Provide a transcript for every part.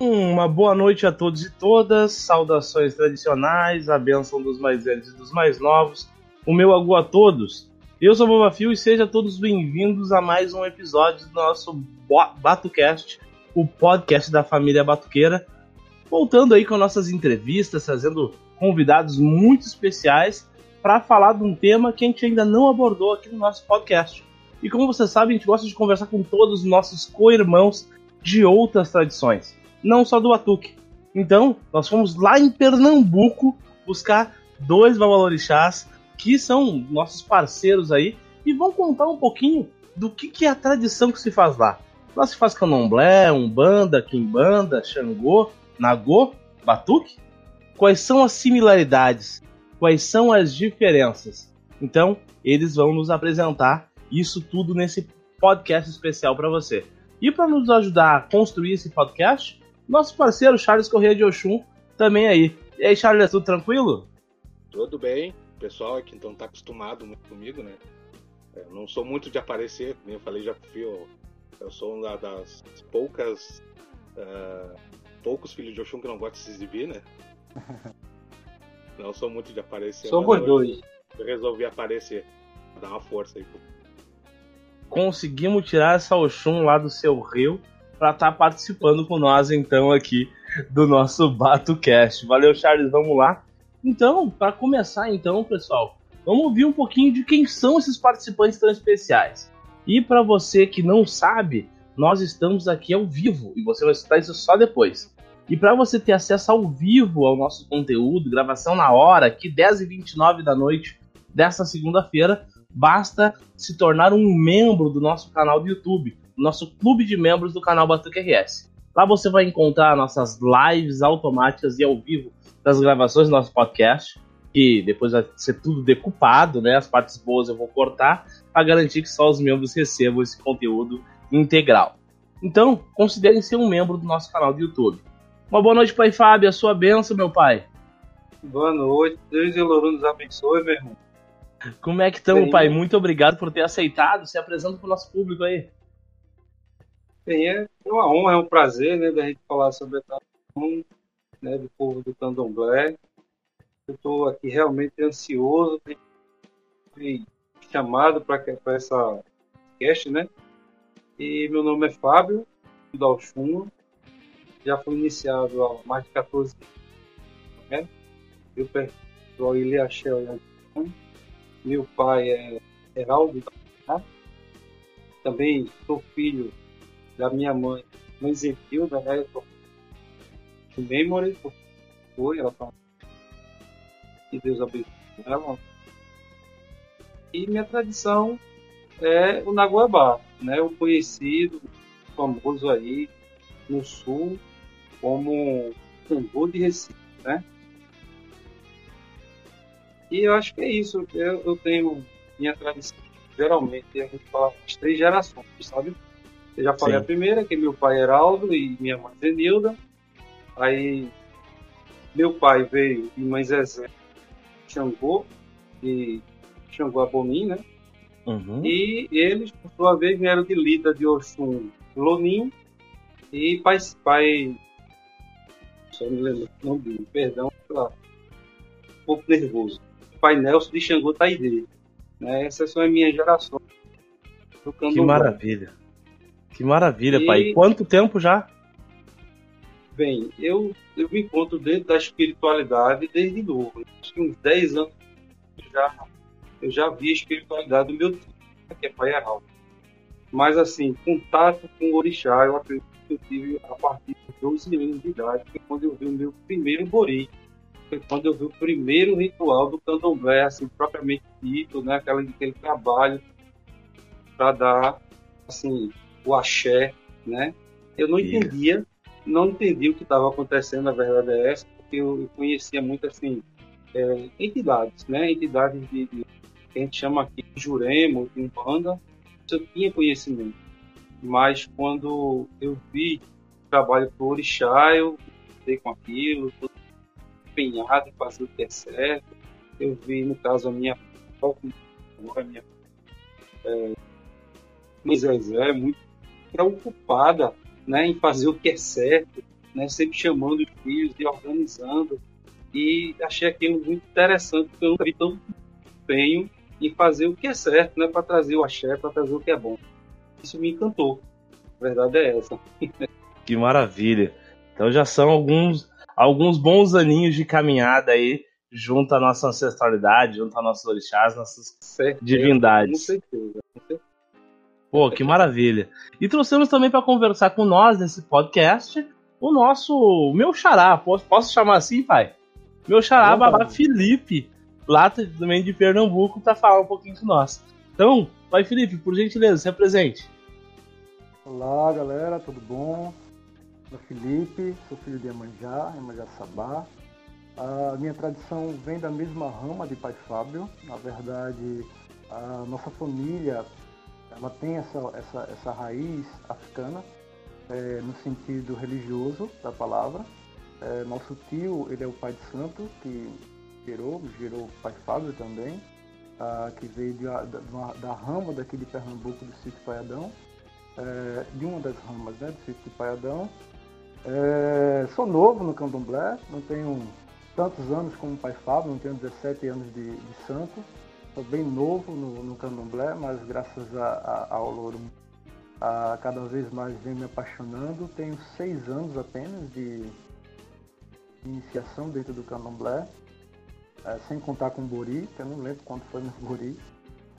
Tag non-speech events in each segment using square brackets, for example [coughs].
Uma boa noite a todos e todas, saudações tradicionais, a bênção dos mais velhos e dos mais novos, o meu agu a todos. Eu sou Boba Fio e sejam todos bem-vindos a mais um episódio do nosso BatuCast, o podcast da família Batuqueira. Voltando aí com nossas entrevistas, trazendo convidados muito especiais para falar de um tema que a gente ainda não abordou aqui no nosso podcast. E como você sabe, a gente gosta de conversar com todos os nossos co-irmãos de outras tradições não só do Batuque. Então, nós fomos lá em Pernambuco buscar dois babalorixás que são nossos parceiros aí e vão contar um pouquinho do que, que é a tradição que se faz lá. Lá se faz candomblé, umbanda, quimbanda, xangô, nagô, batuque? Quais são as similaridades? Quais são as diferenças? Então, eles vão nos apresentar isso tudo nesse podcast especial para você. E para nos ajudar a construir esse podcast, nosso parceiro Charles Corrêa de Oxum também aí. E aí, Charles, tudo tranquilo? Tudo bem. O pessoal aqui então tá acostumado muito comigo, né? Eu não sou muito de aparecer, como eu falei já pro Fio, eu sou uma das poucas. Uh, poucos filhos de Oxum que não gostam de se exibir, né? [laughs] Não sou muito de aparecer. Somos dois. Eu resolvi aparecer, dar uma força aí. Conseguimos tirar essa Oxum lá do seu rio para estar tá participando com nós então aqui do nosso BatoCast. Valeu, Charles, vamos lá. Então, para começar então, pessoal, vamos ouvir um pouquinho de quem são esses participantes tão especiais. E para você que não sabe, nós estamos aqui ao vivo e você vai escutar isso só depois. E para você ter acesso ao vivo ao nosso conteúdo, gravação na hora, aqui 10h29 da noite dessa segunda-feira, basta se tornar um membro do nosso canal do YouTube nosso clube de membros do canal Batuque RS. Lá você vai encontrar nossas lives automáticas e ao vivo das gravações do nosso podcast, que depois vai ser tudo decupado, né? As partes boas eu vou cortar para garantir que só os membros recebam esse conteúdo integral. Então, considerem ser um membro do nosso canal do YouTube. Uma boa noite, Pai Fábio, a sua benção, meu pai. Boa noite, Deus e Louro nos abençoe, meu irmão. Como é que estão, pai? Muito obrigado por ter aceitado. Se apresenta para o nosso público aí. Bem, é uma honra, é um prazer, né, da gente falar sobre a né, do povo do candomblé. Eu estou aqui realmente ansioso, fui chamado para essa cast, né? E meu nome é Fábio, do Alchum. Já fui iniciado há mais de 14 anos. Né? Eu pertenço ao Ilhaxel Meu pai é Heraldo. Né? Também sou filho da minha mãe, mãe Zefilda, né? Tô memory, foi, ela falou que Deus abençoe ela. E minha tradição é o Naguabá, né? O conhecido, famoso aí no sul como tambor de Recife, né? E eu acho que é isso. Eu, eu tenho minha tradição. Geralmente a gente fala as três gerações, sabe? Eu já falei Sim. a primeira, que meu pai era Aldo e minha mãe Zenilda. Aí meu pai veio de mãe Zezé Xangô e Xangô Abonim, né? Uhum. E eles, por sua vez, vieram de Lida de Oxum Lonim e pai, pai só me lembro não dele, perdão, lá, um pouco nervoso. Pai Nelson de Xangô Taide. Né? Essas são as minhas gerações. Que maravilha. Que maravilha, e... pai. Quanto tempo já? Bem, eu, eu me encontro dentro da espiritualidade desde novo. Acho que uns 10 anos eu já, eu já vi a espiritualidade do meu tio, que é Pai Arnaldo. Mas, assim, contato com o orixá, eu acredito que eu tive a partir de 12 anos de idade, foi quando eu vi o meu primeiro bori. Foi quando eu vi o primeiro ritual do candomblé, assim, propriamente dito, né? Aquela, aquele trabalho para dar, assim, o axé, né? Eu não entendia, não entendi o que estava acontecendo, na verdade é essa, porque eu, conhecia muito, assim, é, entidades, né? Entidades de, de, que a gente chama aqui de Juremo, de Umbanda, eu tinha conhecimento. Mas quando eu vi o trabalho do Orixá, eu fiquei com aquilo, empenhado em fazer o que é certo. Eu vi, no caso, a minha, a minha é, Zezé é muito preocupada né, em fazer o que é certo, né, sempre chamando os filhos e organizando. E achei aquilo muito interessante, porque eu nunca vi tanto empenho em fazer o que é certo, né, para trazer o axé, para trazer o que é bom. Isso me encantou. A verdade é essa. Que maravilha. Então já são alguns, alguns bons aninhos de caminhada aí junto à nossa ancestralidade, junto a nossos orixás, nossas certeza, divindades. Com certeza, com certeza. Pô, que maravilha. E trouxemos também para conversar com nós nesse podcast o nosso, o meu xará, posso, posso chamar assim, pai? Meu xará, babá Felipe, lá também de Pernambuco, para falar um pouquinho com nós. Então, pai Felipe, por gentileza, se apresente. Olá, galera, tudo bom? Sou Felipe, sou filho de Emanjá, Emanjá Sabá. A minha tradição vem da mesma rama de Pai Fábio. Na verdade, a nossa família ela tem essa, essa, essa raiz africana é, no sentido religioso da palavra. É, nosso tio, ele é o pai de santo, que gerou, gerou pai Fábio também, que veio de, da, da, rama daqui de Pernambuco, do sítio Paiadão, é, de uma das ramas né, do sítio Paiadão. É, sou novo no candomblé, não tenho tantos anos como o pai Fábio, não tenho 17 anos de, de santo, sou bem novo no, no candomblé, mas graças a, a, ao Louro a, cada vez mais venho me apaixonando. Tenho seis anos apenas de, iniciação dentro do candomblé, é, sem contar com o Bori, que eu não lembro quando foi no Bori.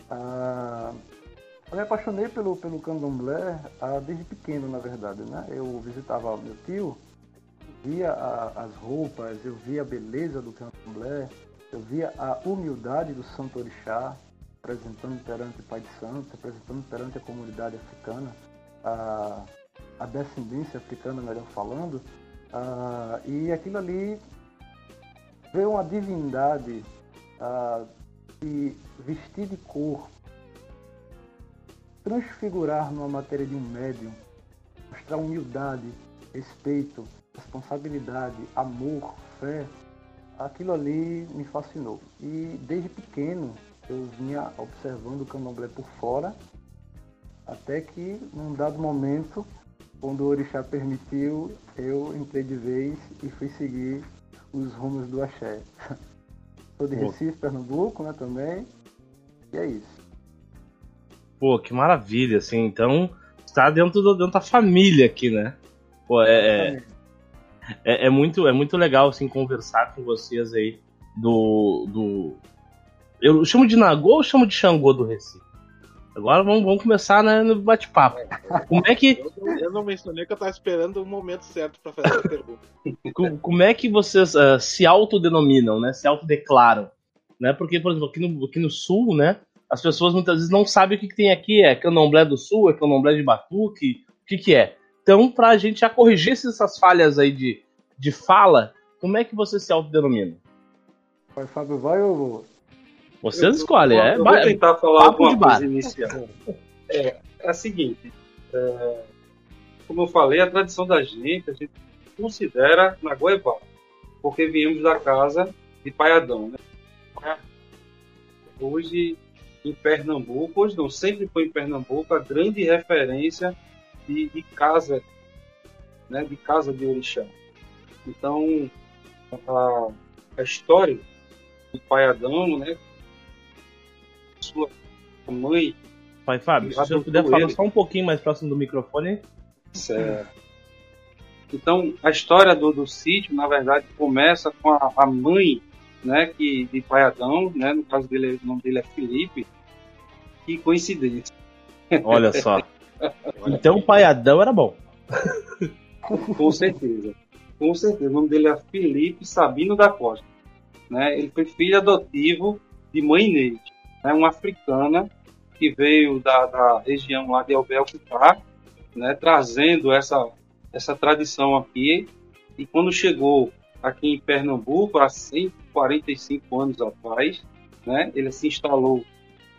Ah, eu me apaixonei pelo, pelo candomblé ah, desde pequeno, na verdade. Né? Eu visitava meu tio, via a, as roupas, eu via a beleza do candomblé, eu via a humildade do Santo Orixá, apresentando perante o Pai de Santo, apresentando perante a comunidade africana, a, a descendência africana, melhor falando, e aquilo ali ver uma divindade a, se vestir de cor, transfigurar numa matéria de um médium, mostrar humildade, respeito, responsabilidade, amor, fé, aquilo ali me fascinou. E desde pequeno eu vinha observando o candomblé por fora, até que num dado momento, quando o orixá permitiu, eu entrei de vez e fui seguir os rumos do axé. [laughs] Sou de Recife, Pernambuco, né, também. E é isso. Pô, que maravilha, assim, então está dentro, do, dentro da família aqui, né? Pô, é, é, é, é, muito, é muito legal, assim, conversar com vocês aí do, do eu chamo de Nagô ou chamo de Xangô do Recife? Agora vamos, vamos começar né, no bate-papo. Como é que. Eu, eu, não mencionei que eu estava esperando o momento certo para fazer a pergunta. [laughs] Como é que vocês uh, se autodenominam, né? Se autodeclaram? Né? Porque, por exemplo, aqui no, aqui no sul, né? As pessoas muitas vezes não sabem o que, que tem aqui. É candomblé do sul, é candomblé de batuque, o que, que é? Então, para a gente já corrigir essas falhas aí de, de fala, como é que você se autodenomina? Vai, Fábio, vai ou vocês escolhem. É, eu vou tentar falar alguma coisa inicial. É, é a seguinte. É, como eu falei, a tradição da gente, a gente considera na Goiabá, porque viemos da casa de Paiadão. Né? Hoje, em Pernambuco, hoje não, sempre foi em Pernambuco a grande referência de, de casa, né, de casa de orixá. Então, a, a história de Paiadão, né, sua mãe. Pai Fábio, se você puder falar só um pouquinho mais próximo do microfone. Certo. Então, a história do, do sítio, na verdade, começa com a, a mãe né, que, de Pai Adão, né, no caso dele, o nome dele é Felipe. Que coincidência. Olha só. [laughs] então, o Pai Adão era bom. com certeza. Com certeza. O nome dele é Felipe Sabino da Costa. Né? Ele foi filho adotivo de mãe Neide né, uma africana que veio da, da região lá de Albel-Cutá, né, trazendo essa, essa tradição aqui. E quando chegou aqui em Pernambuco, há 145 anos atrás, né, ele se instalou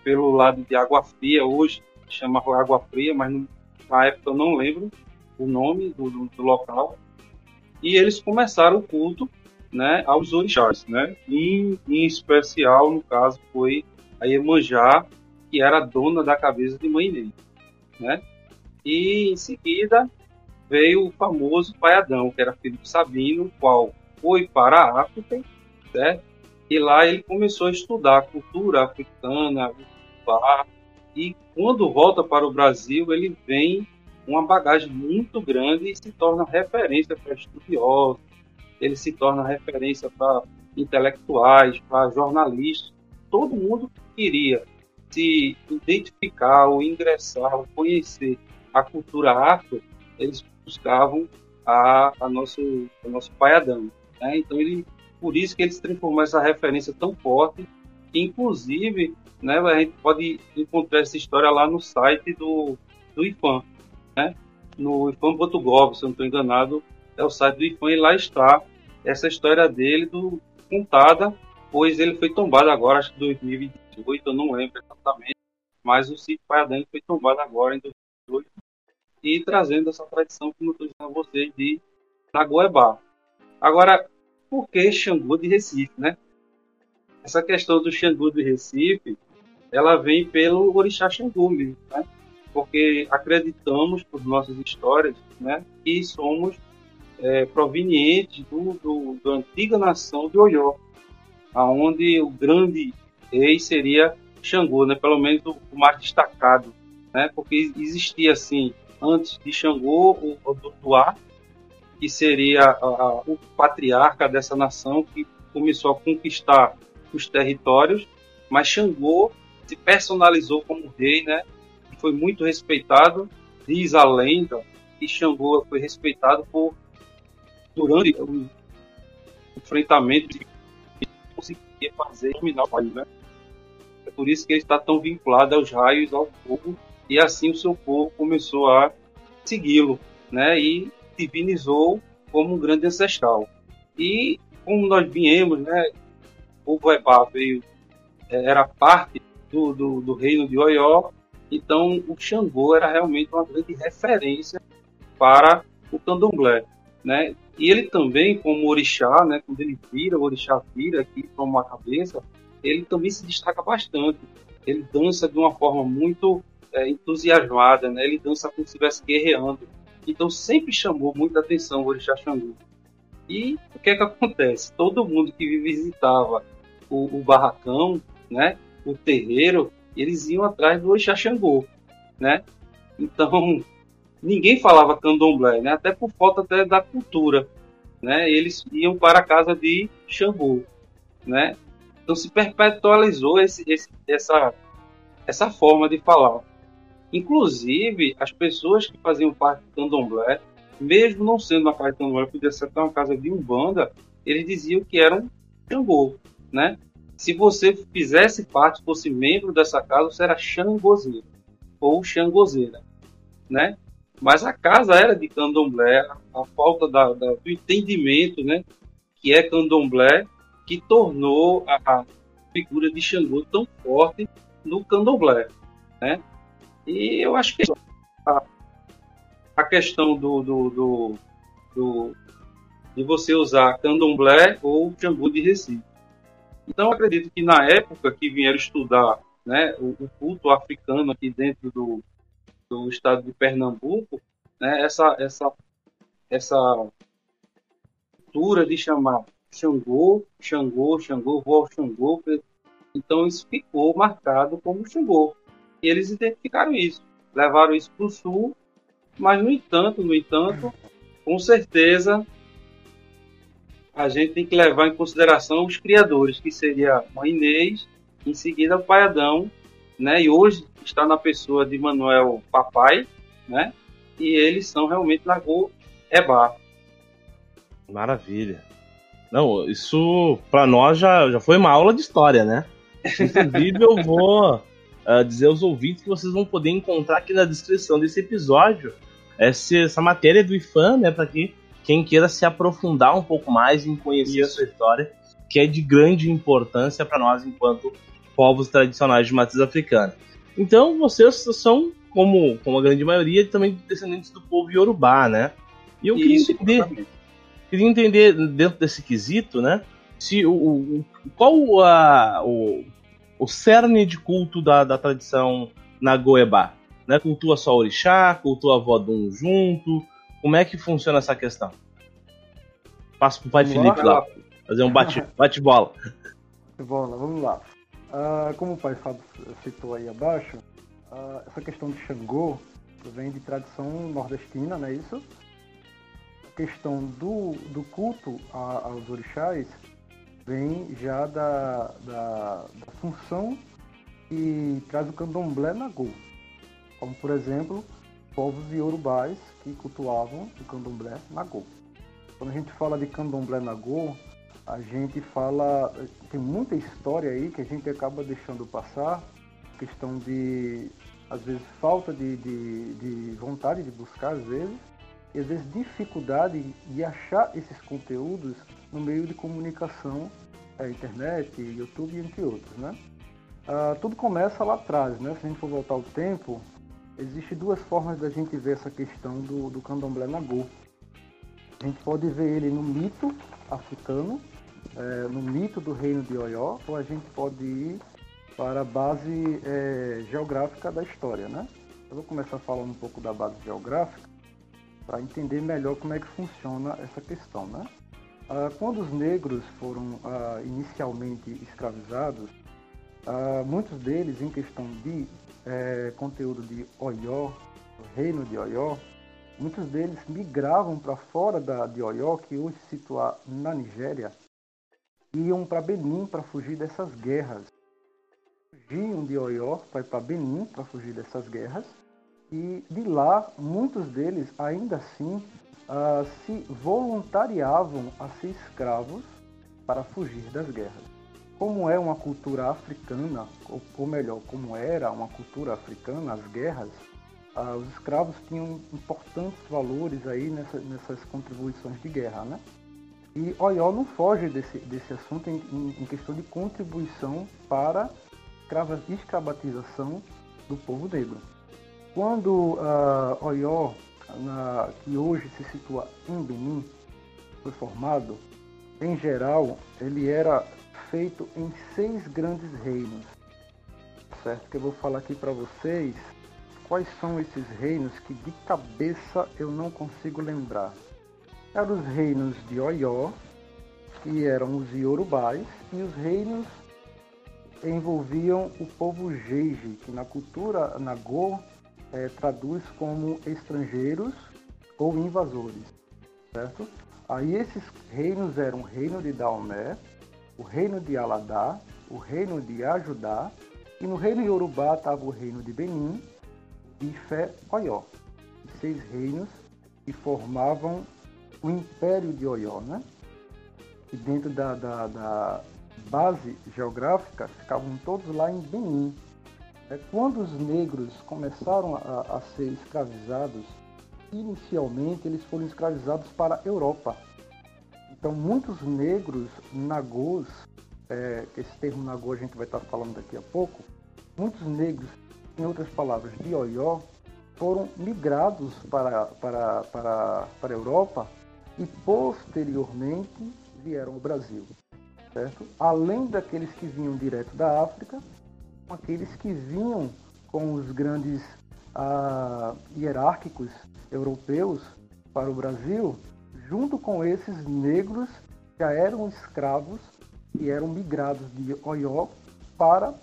pelo lado de Água Fria, hoje chama Água Fria, mas na época eu não lembro o nome do, do, do local. E eles começaram o culto né, aos orixás, né? E, em especial, no caso, foi a Iemanjá, que era dona da cabeça de Mãe Ney. né? E em seguida veio o famoso pai Adão, que era filho de Sabino, qual foi para a África, certo? E lá ele começou a estudar a cultura africana, e quando volta para o Brasil, ele vem uma bagagem muito grande e se torna referência para estudiosos, ele se torna referência para intelectuais, para jornalistas, todo mundo que queria se identificar ou ingressar ou conhecer a cultura afro, eles buscavam a, a nosso, o nosso pai Adão. Né? Então, ele, por isso que ele se transformou essa referência tão forte, que inclusive né, a gente pode encontrar essa história lá no site do, do IFAM, né? no ifam.gov, se eu não estou enganado, é o site do IFAM e lá está essa história dele do, contada, pois ele foi tombado agora, acho que 2018, eu não lembro exatamente, mas o sítio Pai Adão foi tombado agora em 2018 e trazendo essa tradição, como eu estou dizendo a vocês, de Nagoebá. Agora, por que Xangu de Recife, né? Essa questão do Xangu de Recife, ela vem pelo orixá Xangu mesmo, né? Porque acreditamos, por nossas histórias, né, que somos é, provenientes do, do, da antiga nação de Oió, aonde o grande rei seria Xangô, né, pelo menos o, o mais destacado, né, porque existia assim antes de Xangô, o Odutuá, que seria a, a, o patriarca dessa nação que começou a conquistar os territórios, mas Xangô se personalizou como rei, né? Foi muito respeitado. Diz a lenda que Xangô foi respeitado por durante o enfrentamento que conseguia fazer o país, né? É por isso que ele está tão vinculado aos raios, ao fogo e assim o seu povo começou a segui-lo, né? E divinizou como um grande ancestral. E como nós viemos, né? O povo veio, é, era parte do, do, do, reino de Oió, então o Xangô era realmente uma grande referência para o candomblé, né? E ele também, como orixá, né? Quando ele vira, o orixá vira aqui para uma cabeça, ele também se destaca bastante. Ele dança de uma forma muito é, entusiasmada, né? Ele dança como se estivesse guerreando. Então sempre chamou muita atenção o Orixá Xangu. E o que é que acontece? Todo mundo que visitava o, o barracão, né? O terreiro, eles iam atrás do Orixá Xangô, né? Então [laughs] ninguém falava candomblé, né? Até por falta até da cultura, né? Eles iam para a casa de Xangô, né? Então se perpetualizou esse, esse, essa essa forma de falar. Inclusive, as pessoas que faziam parte do candomblé, mesmo não sendo uma casa de candomblé, podia ser até uma casa de umbanda, eles diziam que eram Xangô, né? Se você fizesse parte, fosse membro dessa casa, você era Xangozeiro ou Xangozeira, né? Mas a casa era de candomblé, a falta da, da, do entendimento, né? Que é candomblé, que tornou a, a figura de Xangô tão forte no candomblé, né? E eu acho que a, a questão do, do, do, do, de você usar candomblé ou jambu de Recife. Então, acredito que na época que vieram estudar né, o, o culto africano aqui dentro do, do estado de Pernambuco, né, essa, essa, essa cultura de chamar Xangô, Xangô, Xangô, ao Xangô, então isso ficou marcado como Xangô. E eles identificaram isso, levaram isso para o sul, mas no entanto, no entanto, com certeza a gente tem que levar em consideração os criadores, que seria Mãe Inês, em seguida o Pai Adão, né? E hoje está na pessoa de Manuel Papai, né? E eles são realmente Lagoa Eba. Maravilha. Não, isso para nós já, já foi uma aula de história, né? [laughs] Inclusive eu vou uh, dizer aos ouvintes que vocês vão poder encontrar aqui na descrição desse episódio essa, essa matéria do IFAM, né, para que quem queira se aprofundar um pouco mais em conhecer Isso. a sua história, que é de grande importância para nós enquanto povos tradicionais de matriz africana. Então, vocês são, como, como a grande maioria, também descendentes do povo Yorubá, né? E eu queria Isso, entender, queria entender dentro desse quesito, né? Se o, o qual a, o, o cerne de culto da, da tradição Nagoeba? Né? Cultua só orixá, cultua Vodun junto. Como é que funciona essa questão? Passo pro pai Felipe lá, fazer um [laughs] bate-bola. Bate bola, vamos lá. Uh, como o pai Fábio citou aí abaixo, uh, essa questão de Xangô vem de tradição nordestina, não é isso? A questão do, do culto a, aos orixás vem já da, da, da função que traz o candomblé Nagô. Como, por exemplo, povos iorubais que cultuavam o candomblé Nagô. Quando a gente fala de candomblé Nagô, a gente fala, tem muita história aí que a gente acaba deixando passar, questão de, às vezes, falta de, de, de vontade de buscar, às vezes, e às vezes dificuldade de achar esses conteúdos no meio de comunicação, é, internet, YouTube, entre outros, né? Ah, tudo começa lá atrás, né? Se a gente for voltar ao tempo, existe duas formas da gente ver essa questão do, do candomblé Nagô. A gente pode ver ele no mito africano, é, no mito do reino de Oió, ou a gente pode ir para a base é, geográfica da história, né? Eu vou começar falando um pouco da base geográfica para entender melhor como é que funciona essa questão, né? Ah, quando os negros foram ah, inicialmente escravizados, ah, muitos deles, em questão de é, conteúdo de Oió, reino de Oió, muitos deles migravam para fora da, de Oió, que hoje se situa na Nigéria, iam para Benin para fugir dessas guerras. Fugiam de Oió para para Benin para fugir dessas guerras. E de lá, muitos deles ainda assim uh, se voluntariavam a ser escravos para fugir das guerras. Como é uma cultura africana, ou melhor, como era uma cultura africana, as guerras, uh, os escravos tinham importantes valores aí nessa, nessas contribuições de guerra, né? E Oió não foge desse, desse assunto em, em, questão de contribuição para a escravatização do povo negro. Quando uh, Oió, na, que hoje se situa em Benin, foi formado, em geral, ele era feito em seis grandes reinos. Certo? Que eu vou falar aqui para vocês quais são esses reinos que de cabeça eu não consigo lembrar eram os reinos de Oió, que eram os Yorubais, e os reinos envolviam o povo Jeje, que na cultura Nagô é, traduz como estrangeiros ou invasores, certo? Aí esses reinos eram o reino de Daomé, o reino de Aladá, o reino de Ajudá, e no reino Yorubá estava o reino de Benin e Fé Oió. Seis reinos que formavam o Império de Oió, né? E dentro da, da, da base geográfica ficavam todos lá em Benin. É, quando os negros começaram a, a ser escravizados, inicialmente eles foram escravizados para a Europa. Então muitos negros nagôs, é, esse termo nagô a gente vai estar falando daqui a pouco, muitos negros, em outras palavras, de Oió, foram migrados para, para, para, para a Europa e posteriormente vieram ao Brasil, certo? Além daqueles que vinham direto da África, aqueles que vinham com os grandes ah, hierárquicos europeus para o Brasil, junto com esses negros já eram escravos e eram migrados de Oió para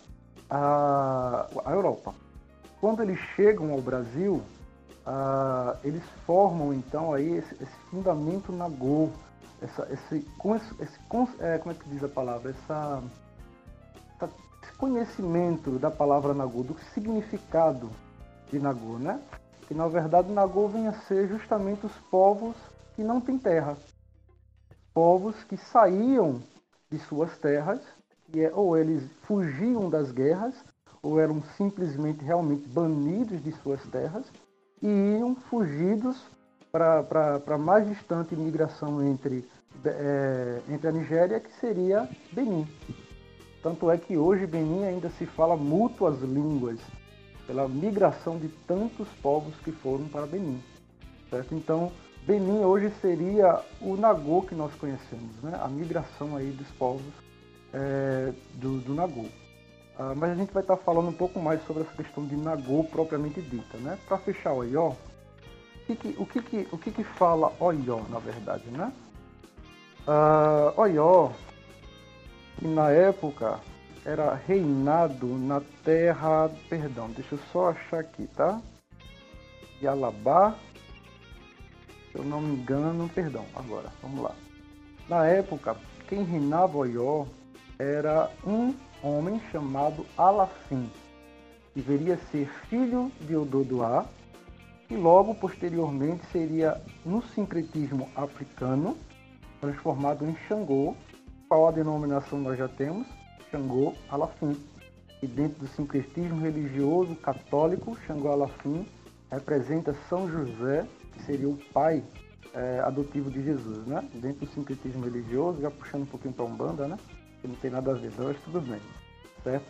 a, a Europa. Quando eles chegam ao Brasil, ah, eles formam então aí esse, esse fundamento na Go, essa, esse, esse, esse é, como é que diz a palavra, essa, esse conhecimento da palavra Nagô, do significado de Nagô, né? Que na verdade Nagô vem a ser justamente os povos que não têm terra, povos que saíam de suas terras, e é, ou eles fugiam das guerras, ou eram simplesmente realmente banidos de suas terras, e iam fugidos para a mais distante migração entre, é, entre a Nigéria, que seria Benin. Tanto é que hoje Benin ainda se fala mútuas línguas, pela migração de tantos povos que foram para Benin. Certo? Então, Benin hoje seria o Nagô que nós conhecemos, né? a migração aí dos povos é, do, do Nagô. Uh, mas a gente vai estar tá falando um pouco mais sobre essa questão de Nagô propriamente dita, né? Para fechar o Oió, o que o que, o que, que fala Oió, na verdade, né? Uh, Oió, que na época era reinado na terra, perdão, deixa eu só achar aqui, tá? Yalabá, se eu não me engano, perdão, agora, vamos lá. Na época, quem reinava Oió era um homem chamado Alafim, que viria a ser filho de Ododoá, e logo posteriormente seria, no sincretismo africano, transformado em Xangô, qual a denominação nós já temos? Xangô Alafim. E dentro do sincretismo religioso católico, Xangô Alafim representa São José, que seria o pai é, adotivo de Jesus, né? Dentro do sincretismo religioso, já puxando um pouquinho para Umbanda, né? Que não tem nada a ver, mas tudo bem, certo?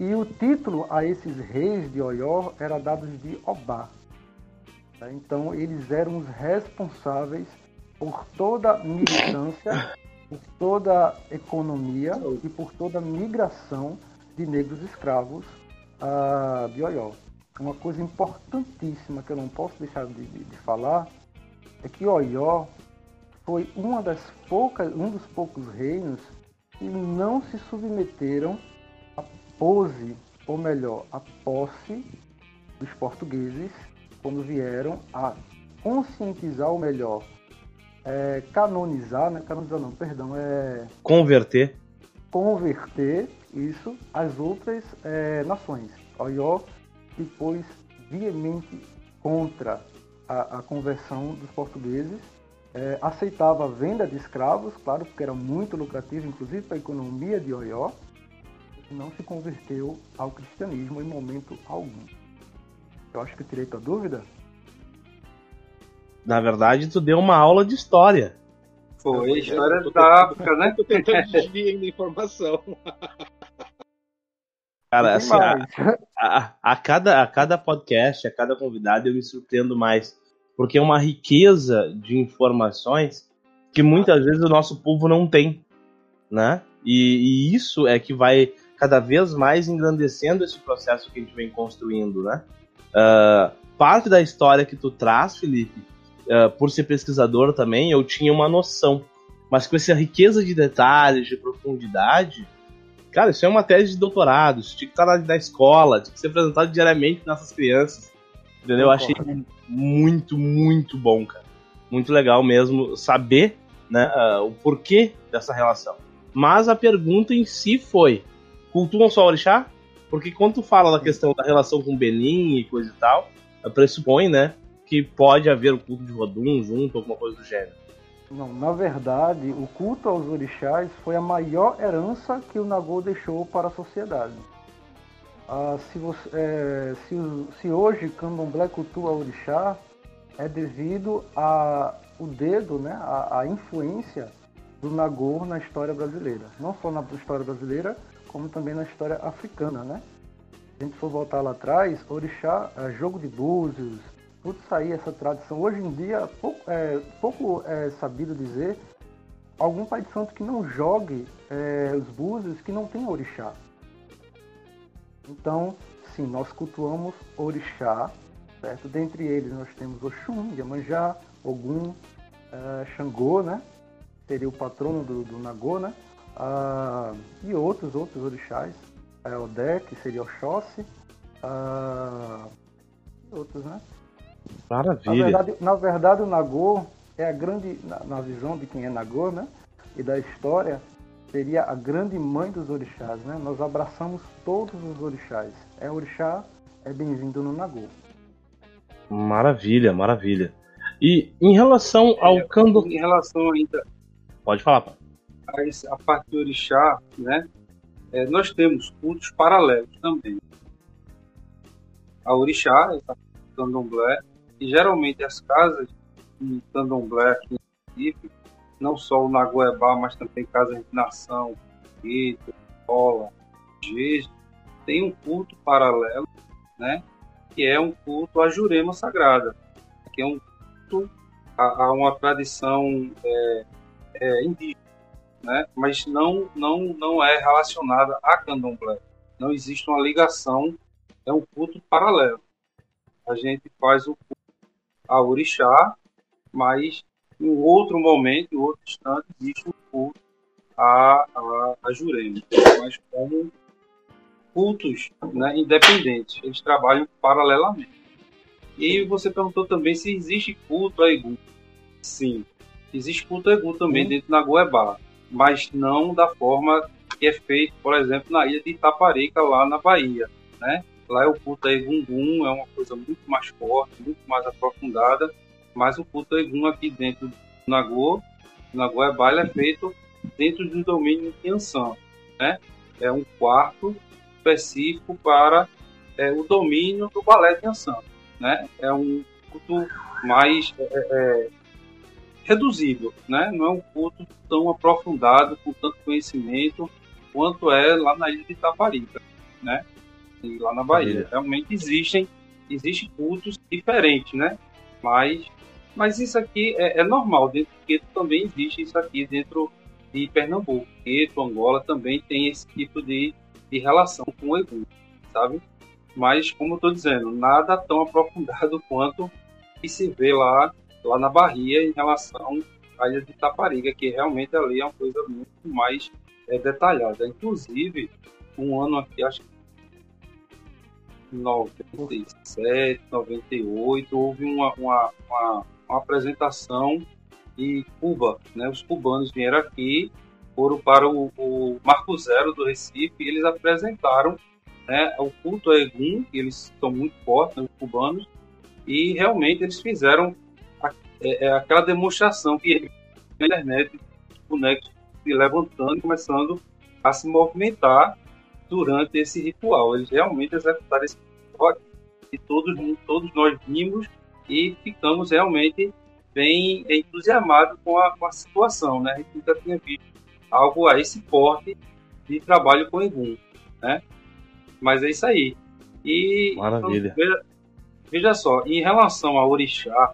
E o título a esses reis de Oió era dado de Obá. Tá? Então eles eram os responsáveis por toda a militância por toda a economia e por toda a migração de negros escravos uh, de Oió. Uma coisa importantíssima que eu não posso deixar de, de, de falar é que Oió foi uma das poucas, um dos poucos reinos que não se submeteram à pose, ou melhor, à posse dos portugueses quando vieram a conscientizar, ou melhor, é, canonizar, né? Canonizar não, perdão, é. Converter. Converter isso às outras é, nações. Oió depois veemente contra a, a, conversão dos portugueses. É, aceitava a venda de escravos, claro, porque era muito lucrativo, inclusive para a economia de Oió. Não se converteu ao cristianismo em momento algum. Eu acho que tirei tua dúvida. Na verdade, tu deu uma aula de história. Foi, história da África, né? Tô tentando desviar ainda informação. Cara, assim, a, a, a, cada, a cada podcast, a cada convidado, eu me surpreendo mais. Porque é uma riqueza de informações que muitas vezes o nosso povo não tem, né? E, e, isso é que vai cada vez mais engrandecendo esse processo que a gente vem construindo, né? Uh, parte da história que tu traz, Felipe, uh, por ser pesquisador também, eu tinha uma noção. Mas com essa riqueza de detalhes, de profundidade, cara, isso é uma tese de doutorado, isso tinha que estar na, na escola, tinha que ser apresentado diariamente para nossas crianças. Entendeu? Eu achei muito, muito bom, cara. Muito legal mesmo saber né, uh, o porquê dessa relação. Mas a pergunta em si foi: cultuam só orixá? Porque quando tu fala da questão da relação com Benin e coisa e tal, pressupõe, né, que pode haver o culto de Vodum junto, alguma coisa do gênero. Não, na verdade, o culto aos orixás foi a maior herança que o Nagô deixou para a sociedade. Ah, se, você, é, se, se, hoje candomblé cultua orixá, é devido ao dedo, né, a, a influência do Nagô na história brasileira. Não só na história brasileira, como também na história africana, né? Se a gente for voltar lá atrás, orixá, é, jogo de búzios, tudo sair essa tradição. Hoje em dia, pouco é, pouco é sabido dizer algum pai de santo que não jogue é, os búzios que não tem orixá. Então, sim, nós cultuamos orixá, certo? Dentre eles nós temos Oxum, Yamanjá, Ogum, é, Xangô, né? Seria o patrono do, do Nagô, né? Ah, e outros, outros orixás. É, Odé, que seria Oxóssi. Ah, e outros, né? Maravilha. Na verdade, na verdade o Nagô é a grande, na, na, visão de quem é Nagô, né? E da história, seria a grande mãe dos orixás, né? Nós abraçamos todos os orixás. É orixá, é bem-vindo no Nagô. Maravilha, maravilha. E em relação ao é, cando... Em relação ainda... Pode falar. A, a parte do orixá, né? É, nós temos cultos paralelos também. A orixá, a candomblé, e geralmente as casas de candomblé aqui Recife, não só o Nagoebá, mas também casas de nação, Rito, Escola, Geje, tem um culto paralelo, né? Que é um culto à Jurema Sagrada, que é um culto a, a uma tradição é, é, indígena, né? Mas não, não, não é relacionada a candomblé. não existe uma ligação, é um culto paralelo. A gente faz o culto a orixá, mas em outro momento, em outro instante, existe um culto a, a, a Jurema, mas como cultos né, independentes, eles trabalham paralelamente. E você perguntou também se existe culto a Egu. Sim, existe culto a Egu também hum. dentro da Goiabá, mas não da forma que é feito, por exemplo, na ilha de Itaparica, lá na Bahia. Né? Lá é o culto a Egungun, é uma coisa muito mais forte, muito mais aprofundada, mas o culto a Egun aqui dentro do Nagô, na Goiabá, é feito dentro do domínio de Ansan. Né? É um quarto específico para é, o domínio do balé de Ansan. Né? É um culto mais é, é, é, reduzido, né? não é um culto tão aprofundado, com tanto conhecimento, quanto é lá na ilha de Itaparica, né? Lá na Bahia. Realmente existem, existem cultos diferentes, né? Mas, mas isso aqui é, é normal, dentro do Queto também existe isso aqui dentro de Pernambuco. Queto, Angola também tem esse tipo de, de relação com o Egum, sabe? Mas, como eu estou dizendo, nada tão aprofundado [laughs] quanto que se vê lá, lá na Bahia em relação à ilha de Itaparica, que realmente ali é uma coisa muito mais é, detalhada. Inclusive, um ano aqui, acho que 97, 98, houve uma, uma, uma, uma apresentação de Cuba. Né? Os cubanos vieram aqui, foram para o, o Marco Zero do Recife e eles apresentaram né, o culto a Egum, eles são muito fortes, né, os cubanos, e realmente eles fizeram a, é, é aquela demonstração que na internet os bonecos se levantando e começando a se movimentar durante esse ritual. Eles realmente executaram esse ritual e todos, todos nós vimos e ficamos realmente bem entusiasmados com a, com a situação, né? A gente nunca tinha visto algo a esse porte de trabalho com Egum, né? Mas é isso aí. E Maravilha. Então, veja, veja, só, em relação ao orixá,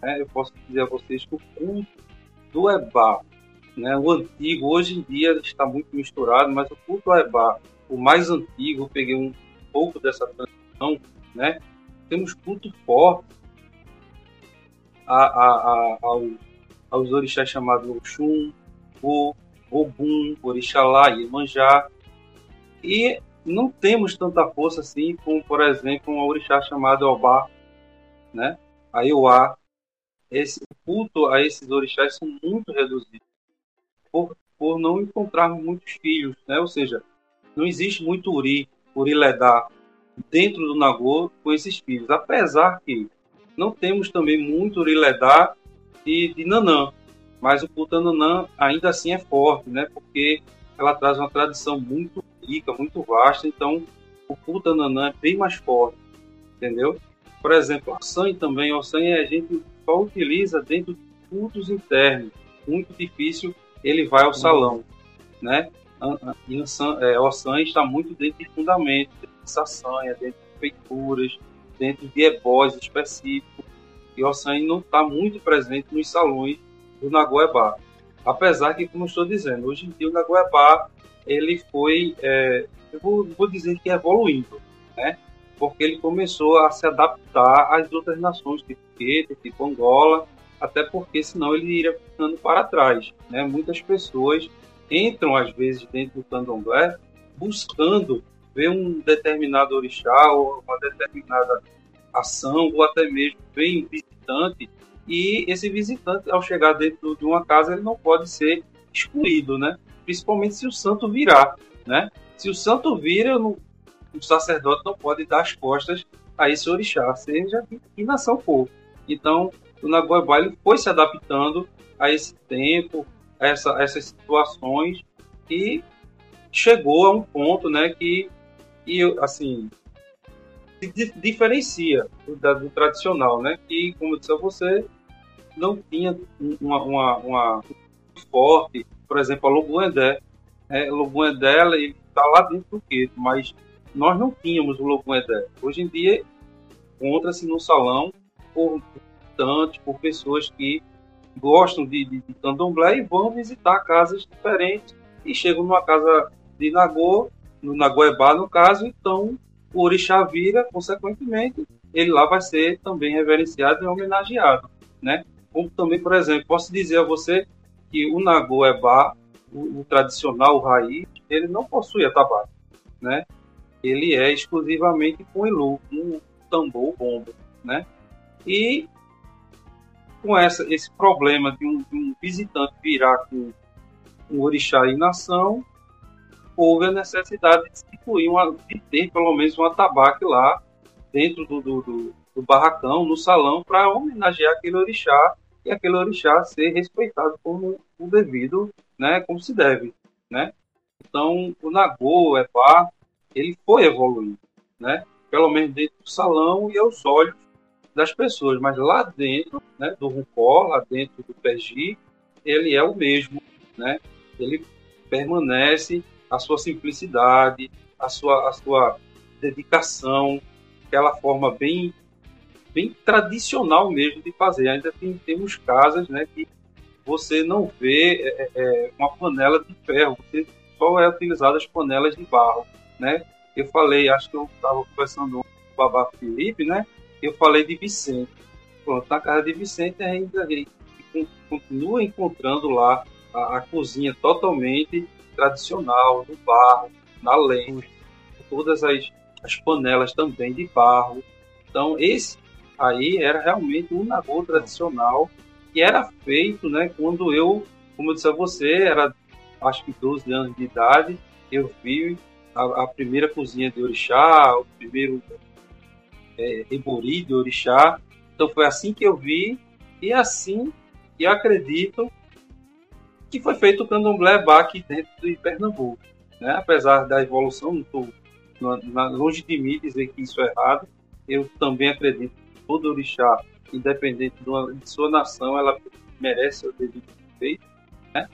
né, eu posso dizer a vocês que o culto do Ebá né? O antigo, hoje em dia, está muito misturado, mas o culto a Eba, o mais antigo, peguei um pouco dessa transição, né? temos culto forte a, a, a, aos, aos orixás chamados Oxum, o Ogum, Orixalá, Iemanjá. E não temos tanta força assim como, por exemplo, um orixá chamado Obá, né? a Iuá. Esse culto a esses orixás são muito reduzidos por, por não encontrarmos muitos filhos, né? Ou seja, não existe muito uri, uriledá dentro do Nagô com esses filhos, apesar que não temos também muito uriledá de, de Nanã, mas o culto Nanã ainda assim é forte, né? Porque ela traz uma tradição muito rica, muito vasta, então o culto Nanã é bem mais forte, entendeu? Por exemplo, o San também, o San a gente só utiliza dentro de cultos internos, muito difícil ele vai ao salão, né? E é, Ossan está muito dentro de fundamentos, dentro de saçanha, dentro de feituras, dentro de ebós específicos. E Ossan não está muito presente nos salões do Nagoebá. Apesar que, como estou dizendo, hoje em dia o Nagoebá ele foi, é, eu vou, vou, dizer que evoluindo, né? Porque ele começou a se adaptar às outras nações, tipo Queto, tipo Angola, até porque senão ele iria ficando para trás. Né? Muitas pessoas entram, às vezes, dentro do candomblé buscando ver um determinado orixá ou uma determinada ação, ou até mesmo ver um visitante, e esse visitante, ao chegar dentro de uma casa, ele não pode ser excluído, né? principalmente se o santo virar. Né? Se o santo vira, o sacerdote não pode dar as costas a esse orixá, seja que nação for. Então, o Nagoya ele foi se adaptando a esse tempo, essa, essas situações e chegou a um ponto, né, que e assim se diferencia do, do, tradicional, né, que como eu disse a você não tinha uma, uma, uma forte, por exemplo, a Loguendé, né, Loguendé ele está lá dentro do quê? mas nós não tínhamos o Loguendé. Hoje em dia encontra-se no salão por visitantes, por pessoas que gostam de, de, de candomblé e vão visitar casas diferentes e chegam numa casa de Nagô, no Nagoebá, no caso, então o orixá vira, consequentemente, ele lá vai ser também reverenciado e homenageado, né? Como também, por exemplo, posso dizer a você que o Nagoebá, o, o tradicional, o raiz, ele não possui atabaque, né? Ele é exclusivamente com elu, um tambor bomba, né? E com essa, esse problema de um, de um visitante virar com um orixá em nação, houve a necessidade de incluir uma, de ter pelo menos um atabaque lá dentro do, do, do, do barracão, no salão, para homenagear aquele orixá e aquele orixá ser respeitado como o devido, né, como se deve, né? Então, o Nagô, o Epá, ele foi evoluindo, né? Pelo menos dentro do salão e aos olhos das pessoas, mas lá dentro, né, do Rucó, lá dentro do Pergi, ele é o mesmo, né? Ele permanece a sua simplicidade, a sua, a sua dedicação, aquela forma bem, bem tradicional mesmo de fazer. Ainda tem, temos casas né, que você não vê é, é, é, uma panela de ferro, você só é utilizado as panelas de barro. Né? Eu falei, acho que eu estava conversando com o Babá Felipe, né? Eu falei de Vicente. Pronto, na casa de Vicente ainda continua encontrando lá a, a cozinha totalmente tradicional, no barro, na lenha, todas as, as panelas também de barro. Então, esse aí era realmente um nagô tradicional que era feito, né, quando eu, como eu disse a você, era acho que 12 anos de idade, eu vi a, a primeira cozinha de orixá, o primeiro é, ebori de orixá. Então foi assim que eu vi e assim eu acredito que foi feito o candomblé aqui dentro de Pernambuco. Né? Apesar da evolução, não longe de mim dizer que isso é errado. Eu também acredito que todo orixá, independente de sua nação, ela merece o devido respeito. Né?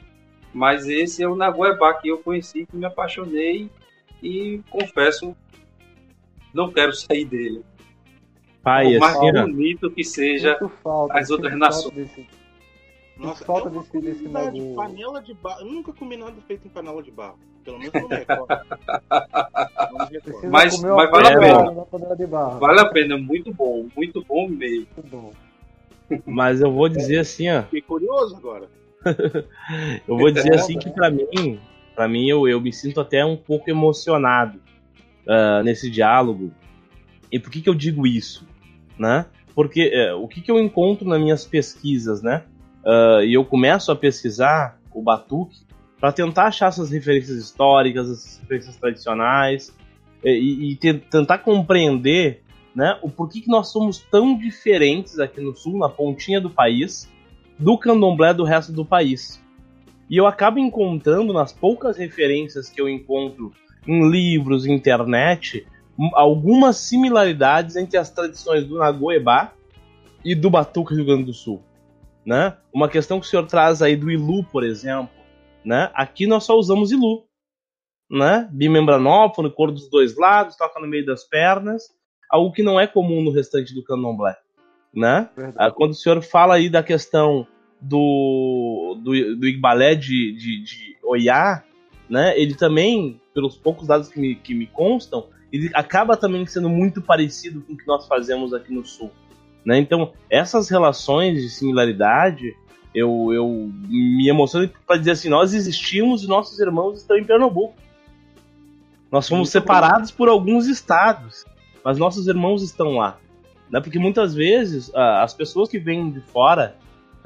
Mas esse é o Naguebá que eu conheci, que me apaixonei e confesso, não quero sair dele. Pai, Por mais assim, bonito que seja falta, as outras nações. Desse, Nossa, falta é desse- desse negócio. panela de barro. Eu nunca comi nada feito em panela de barro. Pelo menos não me recordo. Não me recordo. precisa Mas- mas vale a pena. na panela de barro. Vale a pena, muito bom, muito bom mesmo. Muito bom. mas eu vou dizer assim, ó. Fiquei curioso agora. [laughs] Eu vou dizer É, assim que pra mim, para mim eu, eu me sinto até um pouco emocionado ah, nesse diálogo. E por que que eu digo isso, né? Porque eh, o que que eu encontro nas minhas pesquisas, né? Ah, e eu começo a pesquisar o batuque para tentar achar essas referências históricas, essas referências tradicionais eh, e, e te- tentar compreender, né? O porquê que nós somos tão diferentes aqui no sul, na pontinha do país, do candomblé do resto do país. E eu acabo encontrando nas poucas referências que eu encontro em livros, internet, algumas similaridades entre as tradições do Nagoebá e do Batuque Rio Grande do Sul. Né? Uma questão que o senhor traz aí do Ilu, por exemplo. Né? Aqui nós só usamos Ilu. Né? Bimembranófono, cor dos dois lados, toca no meio das pernas. Algo que não é comum no restante do candomblé. Né? Verdade. Ah, quando o senhor fala aí da questão do, do, do Igbalé de, de, de Oiá, né, ele também, pelos poucos dados que me, que me constam, ele acaba também sendo muito parecido com o que nós fazemos aqui no Sul. Né? Então, essas relações de similaridade, eu, eu me emociono para dizer assim, nós existimos e nossos irmãos estão em Pernambuco. Nós fomos Muito separados por alguns estados, mas nossos irmãos estão lá. Né? Porque muitas vezes as pessoas que vêm de fora,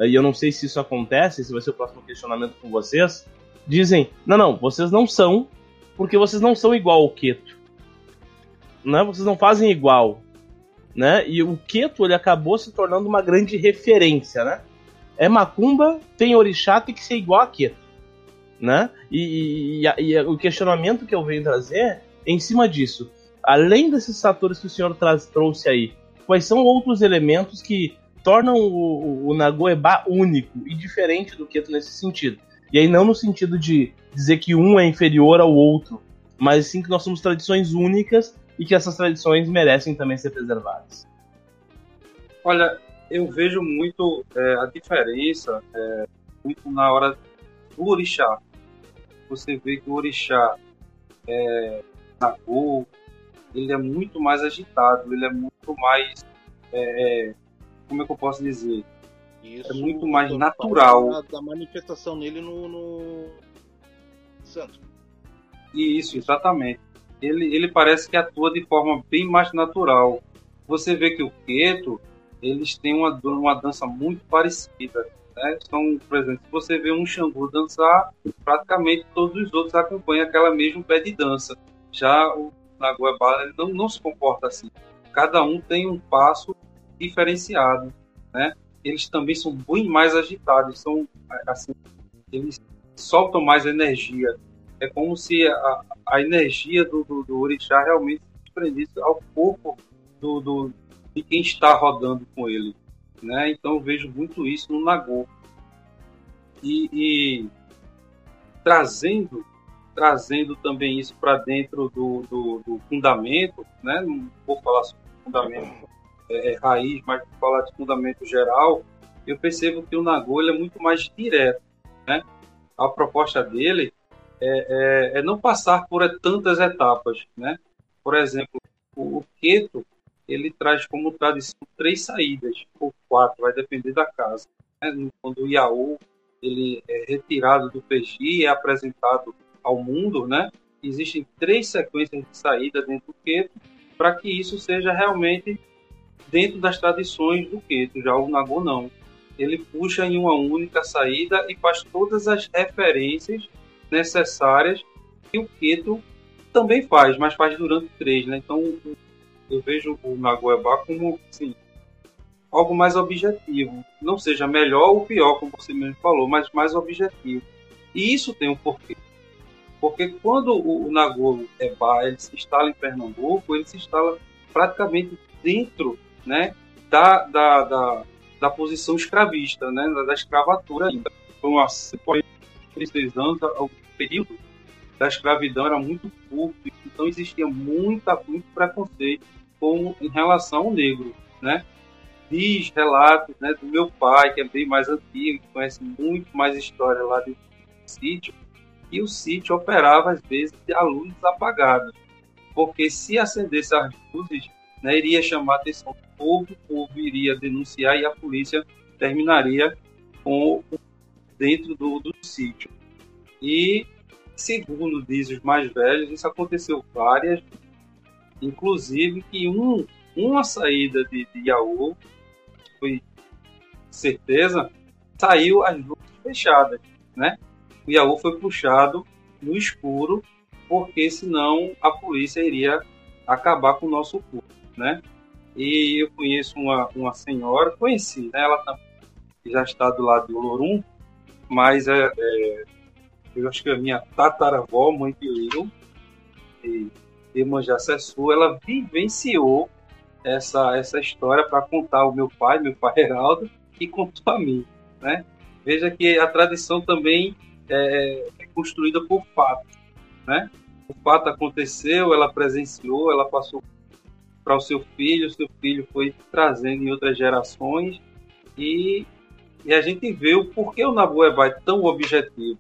e eu não sei se isso acontece, esse vai ser o próximo questionamento com vocês, dizem: não, não, vocês não são, porque vocês não são igual ao Queto. Né? Vocês não fazem igual. Né? E o Queto ele acabou se tornando uma grande referência. Né? É macumba, tem orixá, tem que ser igual a Queto. Né? E, e- e- e o questionamento que eu venho trazer é em cima disso. Além desses fatores que o senhor traz, trouxe aí, quais são outros elementos que tornam o, o, o Nagoebá único e diferente do Queto nesse sentido? E aí não no sentido de dizer que um é inferior ao outro, mas sim que nós somos tradições únicas e que essas tradições merecem também ser preservadas. Olha, eu vejo muito é, a diferença é, muito na hora do orixá. Você vê que o orixá é, Nagô, ele é muito mais agitado, ele é muito mais. É, é como é que eu posso dizer? Isso, é muito mais natural. Da, da, manifestação nele no, no Santos. Isso, exatamente. Ele, ele parece que atua de forma bem mais natural. Você vê que o Keto, eles têm uma, uma dança muito parecida. Né? São, por exemplo, se você vê um Xangu dançar, praticamente todos os outros acompanham aquela mesma pé de dança. Já o Nagoebala ele não, não se comporta assim. Cada um tem um passo diferenciado, né? Eles também são bem mais agitados, são assim, eles soltam mais energia. É como se a, a energia do, do, do orixá realmente se desprendesse ao corpo do, do, de quem está rodando com ele. Né? Então eu vejo muito isso no Nagô. E, e trazendo trazendo também isso para dentro do, do, do, fundamento, né? não vou falar sobre fundamento é, é, raiz, mas vou falar de fundamento geral, eu percebo que o Nagô é muito mais direto. Né? A proposta dele é, é, é não passar por tantas etapas. Né? Por exemplo, o, Queto, ele traz como tradição três saídas, ou quatro, vai depender da casa. Né? Quando o Iaú ele é retirado do PG e é apresentado ao mundo, né? existem três sequências de saída dentro do Queto para que isso seja realmente dentro das tradições do Queto. Já o Nagô não. Ele puxa em uma única saída e faz todas as referências necessárias que o Queto também faz, mas faz durante três, né? Então eu vejo o Nagoeba como assim, algo mais objetivo. Não seja melhor ou pior, como você mesmo falou, mas mais objetivo. E isso tem um porquê. Porque quando o, o Eba ele se instala em Pernambuco, ele se instala praticamente dentro né, da, da, da, da posição escravista, né, da, escravatura ainda. Foi uma, três anos, o período da escravidão era muito curto, então existia muita, muito preconceito com, em relação ao negro, né? Diz relatos né, do meu pai, que é bem mais antigo, que conhece muito mais história lá do sítio, e o sítio operava às vezes a luzes apagadas, porque se acendesse as luzes, né, iria chamar a atenção do povo, o povo iria denunciar e a polícia terminaria com dentro do, do sítio. E segundo dizem os mais velhos, isso aconteceu várias, inclusive que um, uma saída de, de Yaú, foi certeza, saiu as luzes fechadas, né? O Yaú foi puxado no escuro, porque senão a polícia iria acabar com o nosso corpo né? E eu conheço uma, uma senhora, conheci, né? Ela tá, já está do lado do Lorum, mas é, é, eu acho que a minha tataravó, mãe de Lilo, e Iemanjá Sessu, ela vivenciou essa, essa história para contar ao meu pai, meu pai Heraldo, e contou a mim, né? Veja que a tradição também é, é construída por fatos, né? O fato aconteceu, ela presenciou, ela passou para o seu filho, o seu filho foi trazendo em outras gerações e, e a gente vê o porquê o Nabueba é tão objetivo.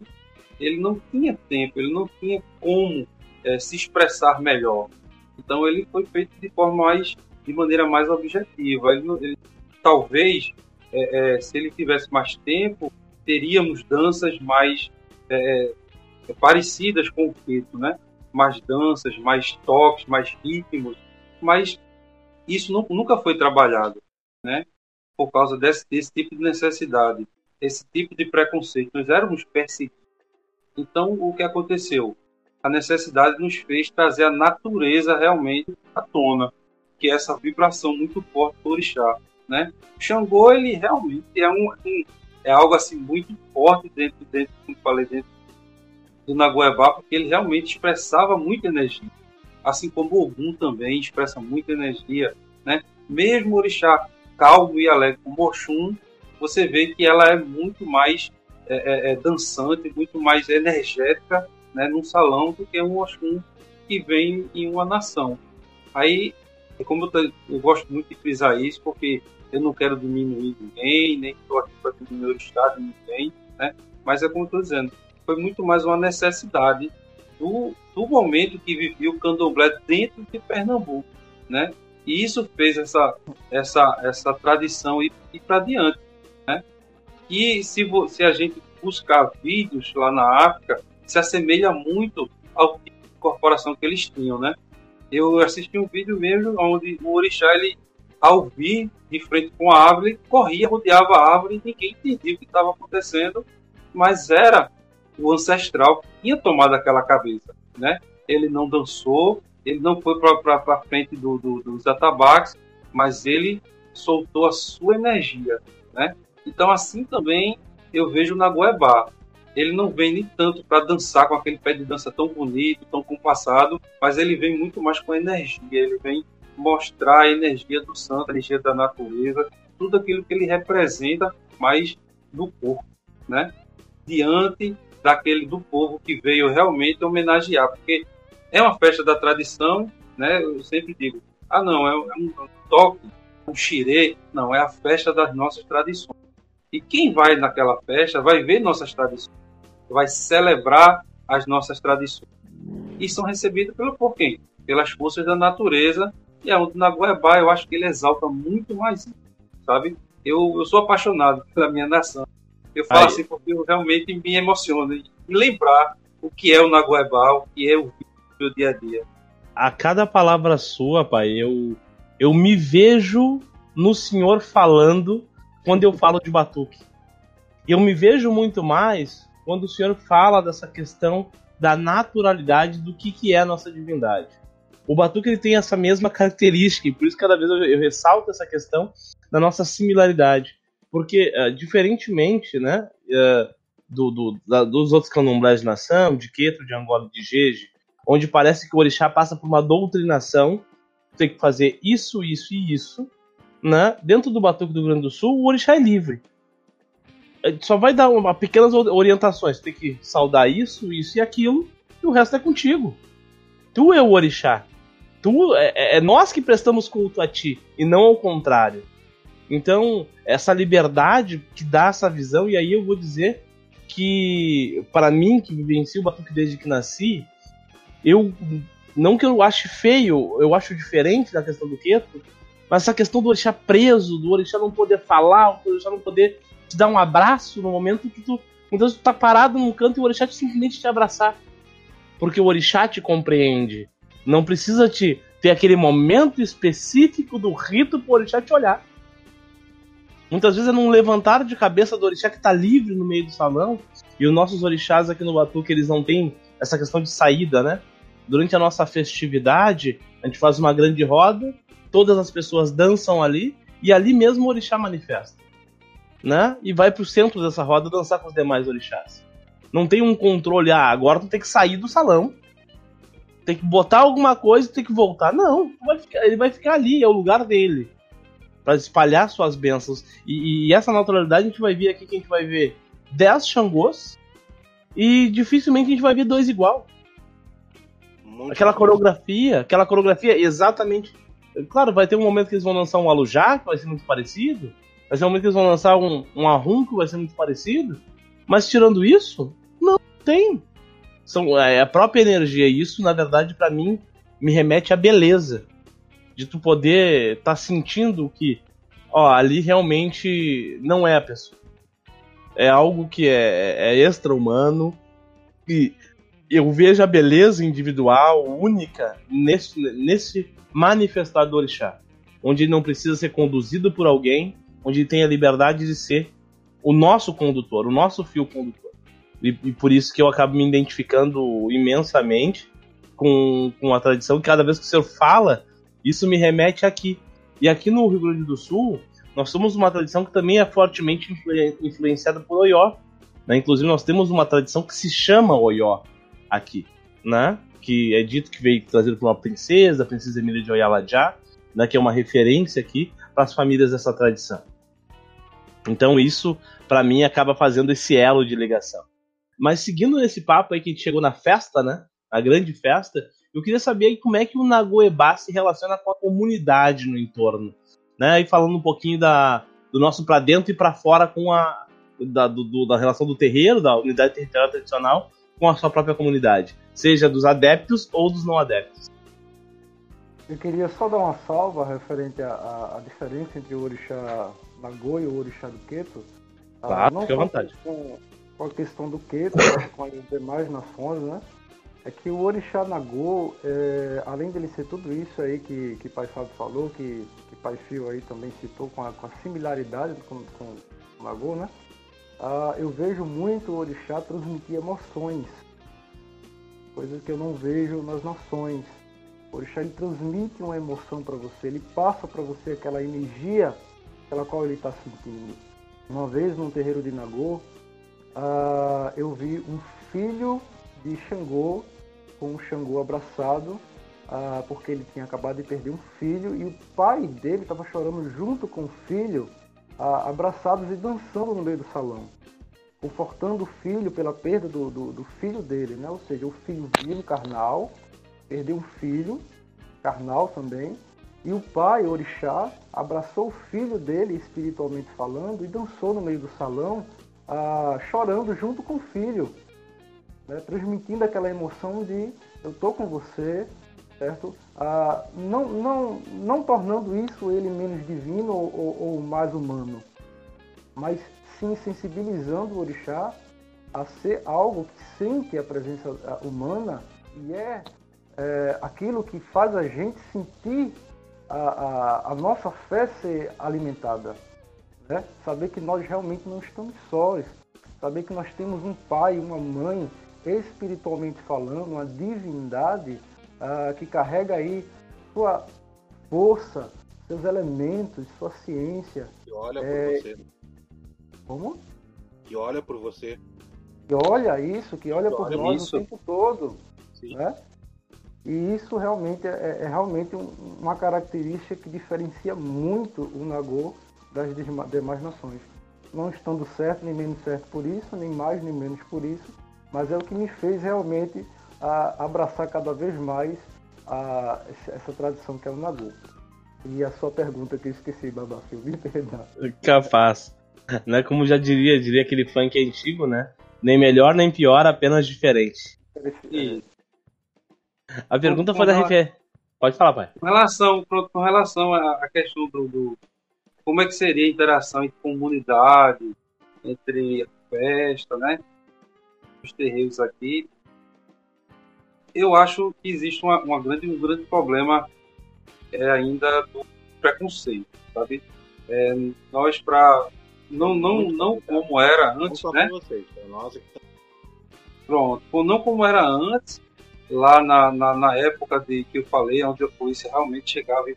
Ele não tinha tempo, ele não tinha como é, se expressar melhor. Então ele foi feito de forma mais, de maneira mais objetiva. Ele, ele talvez, é, é, se ele tivesse mais tempo, teríamos danças mais é, é, parecidas com o feito, né? Mais danças, mais toques, mais ritmos mas isso não, nunca foi trabalhado, né? Por causa desse, desse tipo de necessidade, esse tipo de preconceito. Nós éramos perseguidos. Então, o que aconteceu? A necessidade nos fez trazer a natureza realmente à tona, que é essa vibração muito forte do orixá, né? O Xangô, ele realmente é um, é algo assim muito forte dentro, dentro como falei, dentro do Nagoebá, porque ele realmente expressava muita energia assim como o Ogum também expressa muita energia, né? Mesmo o orixá calmo e alegre como Oxum, você vê que ela é muito mais é, é, é, dançante, muito mais energética né, num salão do que um Oxum que vem em uma nação. Aí, é como eu, eu, gosto muito de frisar isso, porque eu não quero diminuir ninguém, nem estou aqui para diminuir o estado ninguém, né? mas é como estou dizendo, foi muito mais uma necessidade do do momento que vivia o candomblé dentro de Pernambuco, né? E isso fez essa, essa, essa tradição ir, ir para diante, né? E se, se a gente buscar vídeos lá na África, se assemelha muito ao tipo de corporação que eles tinham, né? Eu assisti um vídeo mesmo onde o orixá, ele, ao vir de frente com a árvore, corria, rodeava a árvore e ninguém entendia o que estava acontecendo, mas era o ancestral que tinha tomado aquela cabeça, né? Ele não dançou, ele não foi para frente do, do, dos atabaques, mas ele soltou a sua energia, né? Então assim também eu vejo na Goiabá. Ele não vem nem tanto para dançar com aquele pé de dança tão bonito, tão compassado, mas ele vem muito mais com energia. Ele vem mostrar a energia do santo, a energia da natureza, tudo aquilo que ele representa, mas no corpo, né? Diante daquele do povo que veio realmente homenagear, porque é uma festa da tradição, né? Eu sempre digo, ah não, é um, é um toque, um xirê, não, é a festa das nossas tradições. E quem vai naquela festa vai ver nossas tradições, vai celebrar as nossas tradições. E são recebidas pelo por quem? Pelas forças da natureza. E a na Goiabá eu acho que ele exalta muito mais isso, sabe? Eu, eu sou apaixonado pela minha nação. Eu falo Aí. assim porque eu realmente me emociono em lembrar o que é o Naguaibá, o que é o meu dia a dia. A cada palavra sua, pai, eu, eu me vejo no senhor falando quando eu falo de batuque. Eu me vejo muito mais quando o senhor fala dessa questão da naturalidade do que, que é a nossa divindade. O batuque ele tem essa mesma característica, e por isso cada vez eu, eu ressalto essa questão da nossa similaridade. Porque, uh, diferentemente né, uh, do, do, da, dos outros candomblés de nação, de Queto, de Angola de Jeje, onde parece que o orixá passa por uma doutrinação, tem que fazer isso, isso e isso, né? Dentro do Batuque do Rio Grande do Sul, o orixá é livre. Ele só vai dar uma, pequenas orientações. Tem que saudar isso, isso e aquilo, e o resto é contigo. Tu é o orixá. Tu, é, é, é nós que prestamos culto a ti, e não ao contrário. Então, essa liberdade que dá essa visão, e aí eu vou dizer que, para mim, que vivencio o Batuque desde que nasci, eu. Não que eu ache feio, eu acho diferente da questão do Queto, mas essa questão do orixá preso, do orixá não poder falar, do orixá não poder te dar um abraço no momento que tu. Então tu tá parado num canto e o orixá te simplesmente te abraçar. Porque o orixá te compreende. Não precisa te ter aquele momento específico do rito pro orixá te olhar. Muitas vezes é num levantar de cabeça do orixá que tá livre no meio do salão. E os nossos orixás aqui no Batuque, eles não têm essa questão de saída, né? Durante a nossa festividade, a gente faz uma grande roda todas as pessoas dançam ali e ali mesmo o orixá manifesta, né? E vai pro centro dessa roda dançar com os demais orixás. Não tem um controle, ah, agora tu tem que sair do salão, tem que botar alguma coisa e tem que voltar. Não, vai ficar, ele vai ficar ali, é o lugar dele para espalhar suas bênçãos. E, e, essa naturalidade a gente vai ver aqui que a gente vai ver 10 Xangôs e dificilmente a gente vai ver dois igual. Muito aquela bom. coreografia, aquela coreografia exatamente Claro, vai ter um momento que eles vão lançar um Alujá, que vai ser muito parecido. Vai ter um momento que eles vão lançar um, um Arrum, que vai ser muito parecido. Mas tirando isso, não tem. São, é a própria energia. E isso, na verdade, para mim, me remete à beleza. De tu poder estar tá sentindo que, ó, ali realmente não é a pessoa. É algo que é, é extra-humano. E eu vejo a beleza individual, única, nesse, nesse manifestar do orixá, onde ele não precisa ser conduzido por alguém, onde ele tem a liberdade de ser o nosso condutor, o nosso fio condutor. E, e por isso que eu acabo me identificando imensamente com, com a tradição, cada vez que o senhor fala, isso me remete aqui. E aqui no Rio Grande do Sul, nós somos uma tradição que também é fortemente influenciada por Oió. Né? Inclusive, nós temos uma tradição que se chama Oió aqui. Né? que é dito que veio trazido por uma princesa, a princesa Emília de Oyalajá, né, que é uma referência aqui para as famílias dessa tradição. Então isso, para mim, acaba fazendo esse elo de ligação. Mas seguindo nesse papo aí que a gente chegou na festa, né, a grande festa, eu queria saber como é que o Nagoebá se relaciona com a comunidade no entorno, né, e falando um pouquinho da, do nosso para dentro e para fora com a da, do, da relação do terreiro, da unidade territorial tradicional, com a sua própria comunidade. seja dos adeptos ou dos não adeptos. Eu queria só dar uma salva referente à, à diferença entre o orixá Nagô e o orixá do Queto. Ah, claro, não fique à vontade. Com, com a questão do Queto, com as demais nações, né? É que o orixá Nagô, é, além dele ser tudo isso aí que, que Pai Fábio falou, que, que Pai Fio aí também citou com a, com a similaridade com, com o Nagô, né? Ah, eu vejo muito o orixá transmitir emoções, coisas que eu não vejo nas nações. O orixá ele transmite uma emoção para você, ele passa para você aquela energia pela qual ele está sentindo. Uma vez num terreiro de Nagô, ah, eu vi um filho de Xangô com o Xangô abraçado, ah, porque ele tinha acabado de perder um filho e o pai dele estava chorando junto com o filho, ah, abraçados e dançando no meio do salão, confortando o filho pela perda do, do, do filho dele, né? ou seja, o filho vivo, carnal, perdeu um filho, carnal também, e o pai, orixá, abraçou o filho dele, espiritualmente falando, e dançou no meio do salão, ah, chorando junto com o filho, né? transmitindo aquela emoção de eu estou com você, certo? Ah, não, não, não tornando isso ele menos divino ou, ou, mais humano, mas sim sensibilizando o orixá a ser algo que sente a presença humana e é é, aquilo que faz a gente sentir a, a, a nossa fé ser alimentada. Né? Saber que nós realmente não estamos sós. Saber que nós temos um pai, uma mãe, espiritualmente falando, uma divindade uh, que carrega aí sua força, seus elementos, sua ciência. E olha é... por você. Como? E olha por você. Que olha isso, que olha, por nós isso. o tempo todo. Sim. Né? E isso realmente é, é, é realmente uma característica que diferencia muito o Nagô das demais nações. Não estando certo nem menos certo por isso, nem mais nem menos por isso, mas é o que me fez realmente a, abraçar cada vez mais a, essa tradição que é o Nagô. E a sua pergunta que eu esqueci, Babafio, me perdão. Capaz. Né? Como já diria, diria aquele funk antigo, né? Nem melhor nem pior, apenas diferente. Isso. A pergunta com, foi da RFE. Pode falar, pai. Com relação, com relação à questão do, do, como é que seria a interação entre comunidade, entre a festa, né? Os terreiros aqui. Eu acho que existe uma, uma grande, um grande problema é, ainda do preconceito, sabe? É, nós para não não não como era antes, né? Pronto, não como era antes, lá na, na, na, época de que eu falei, onde a polícia realmente chegava e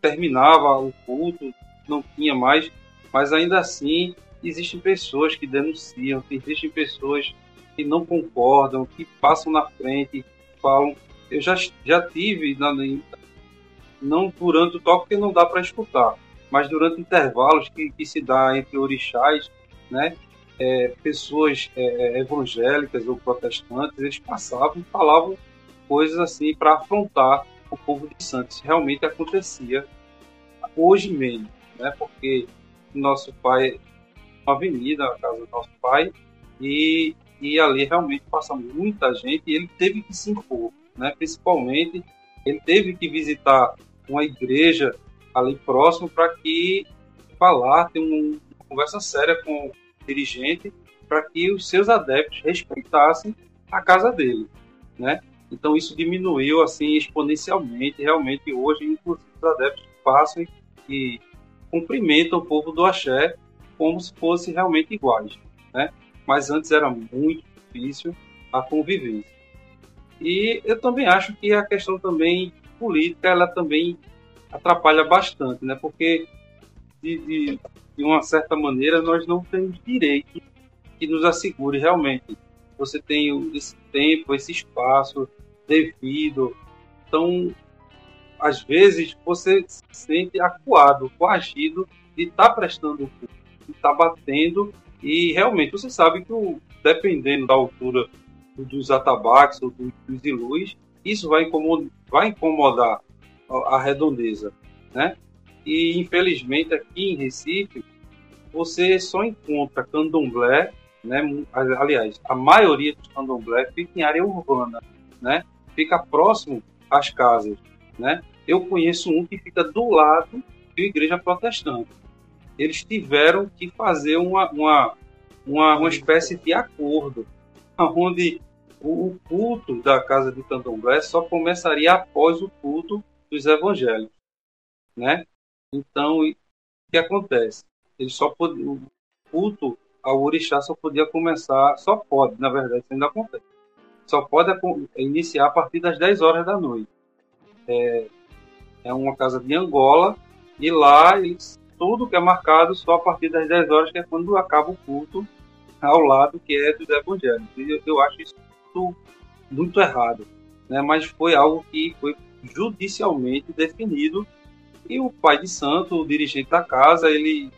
terminava o culto, não tinha mais, mas ainda assim existem pessoas que denunciam, existem pessoas que não concordam, que passam na frente, falam. Eu já, já tive, na, não durante o toque, porque não dá para escutar, mas durante intervalos que, que se dá entre orixás, né? é, pessoas é, é, evangélicas ou protestantes, eles passavam e falavam coisas assim para afrontar o povo de Santos. Realmente acontecia hoje mesmo, né? Porque nosso pai, uma avenida, a casa do nosso pai, e, e ali realmente passa muita gente e ele teve que se impor, né? Principalmente, ele teve que visitar uma igreja ali próximo para que falar, ter uma conversa séria com dirigente para que os seus adeptos respeitassem a casa dele, né? Então isso diminuiu assim exponencialmente. Realmente hoje, inclusive, os adeptos passam e cumprimentam o povo do Axé como se fossem realmente iguais, né? Mas antes era muito difícil a convivência. E eu também acho que a questão também política ela também atrapalha bastante, né? Porque de, de de uma certa maneira, nós não temos direito que nos assegure realmente. Você tem esse tempo, esse espaço devido. Então, às vezes, você se sente acuado, coagido de estar tá prestando o de estar tá batendo. E realmente, você sabe que, dependendo da altura dos atabaques ou dos ilus, isso vai incomodar, vai incomodar a redondeza, né? E infelizmente aqui em Recife você só encontra candomblé, né? Aliás, a maioria dos candomblé fica em área urbana, né? Fica próximo às casas, né? Eu conheço um que fica do lado da igreja protestante. Eles tiveram que fazer uma, uma, uma, uma espécie de acordo, [laughs] onde o, o culto da casa de candomblé só começaria após o culto dos evangélicos, né? Então, o que acontece? Ele só pode, o culto ao orixá só podia começar, só pode, na verdade, isso ainda acontece. Só pode iniciar a partir das 10 horas da noite. É, é uma casa de Angola e lá eles, tudo que é marcado só a partir das 10 horas, que é quando acaba o culto ao lado que é dos evangélicos. E eu, eu acho isso muito, muito errado. Né? Mas foi algo que foi judicialmente definido e o pai de santo, o dirigente da casa, ele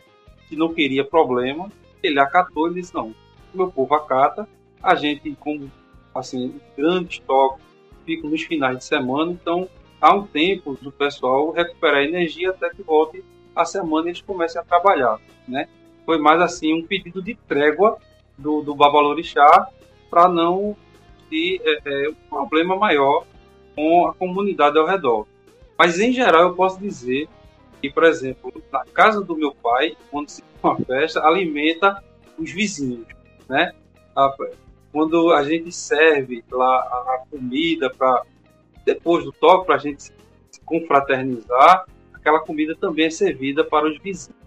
que não queria problema, ele acatou e disse, não, meu povo acata, a gente, como assim, grande estoque, fica nos finais de semana, então há um tempo do pessoal recuperar energia até que volte a semana eles comecem a trabalhar, né? Foi mais assim um pedido de trégua do, do Babalorixá para não ter é, é, um problema maior com a comunidade ao redor. Mas em geral eu posso dizer que, por exemplo, na casa do meu pai, quando se uma festa, alimenta os vizinhos, né? Quando a gente serve lá a comida para depois do toque para a gente se confraternizar, aquela comida também é servida para os vizinhos.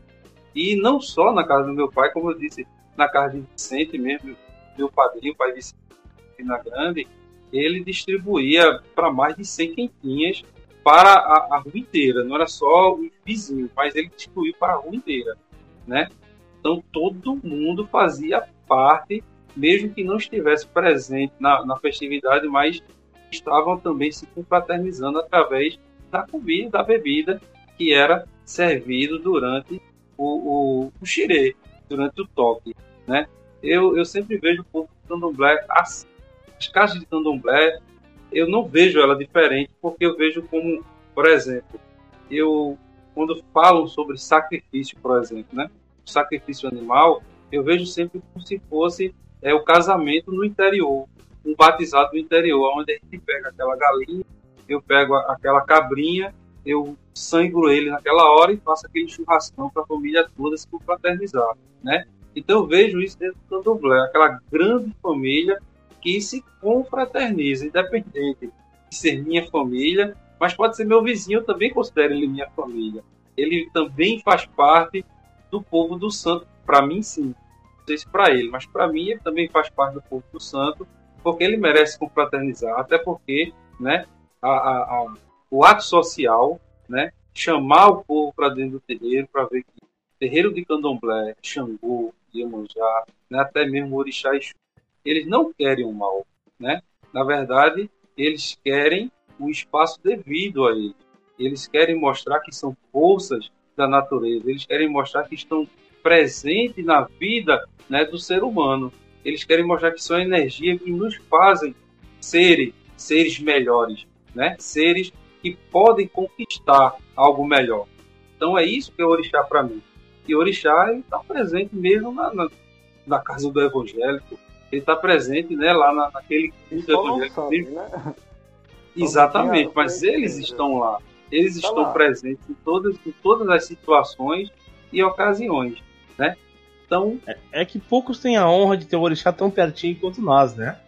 E não só na casa do meu pai, como eu disse, na casa de Vicente mesmo, meu padrinho, pai Vicente na Grande, ele distribuía para mais de 100 quentinhas para a, a, rua inteira, não era só os vizinhos, mas ele distribuiu para a rua inteira, né? Então todo mundo fazia parte, mesmo que não estivesse presente na, na festividade, mas estavam também se confraternizando através da comida, da bebida que era servido durante o, o, o xirê, durante o toque, né? Eu, eu sempre vejo o povo de candomblé assim. As casas de candomblé, eu não vejo ela diferente, porque eu vejo como, por exemplo, eu quando falam sobre sacrifício, por exemplo, né? Sacrifício animal, eu vejo sempre como se fosse é, o casamento no interior, um batizado no interior, onde a gente pega aquela galinha, eu pego aquela cabrinha, eu sangro ele naquela hora e faço aquele churrascão para a família toda se confraternizar, né? Então eu vejo isso dentro do candomblé, aquela grande família que se confraterniza, independente de ser minha família, mas pode ser meu vizinho, eu também considero ele minha família. Ele também faz parte do povo do santo, para mim sim. Não sei se para ele, mas para mim ele também faz parte do povo do santo, porque ele merece confraternizar, até porque, né, a, a, a, o ato social, né, chamar o povo para dentro do terreiro para ver que terreiro de Candomblé, Xangô, Iemanjá, né, até mesmo Orixá Exu, eles não querem o mal, né? Na verdade, eles querem o espaço devido a eles. Eles querem mostrar que são forças da natureza. Eles querem mostrar que estão presentes na vida né, do ser humano. Eles querem mostrar que são energia que nos fazem seres, seres melhores, né? Seres que podem conquistar algo melhor. Então é isso que é orixá para mim. E orixá está presente mesmo na, na, na, casa do evangélico. Ele está presente, né, lá na, naquele culto evangélico. Sabe, né? [laughs] Exatamente, mas eles estão lá. Eles tá estão lá. presentes em todas, em todas as situações e ocasiões, né? Então... É, é, que poucos têm a honra de ter o orixá tão pertinho quanto nós, né?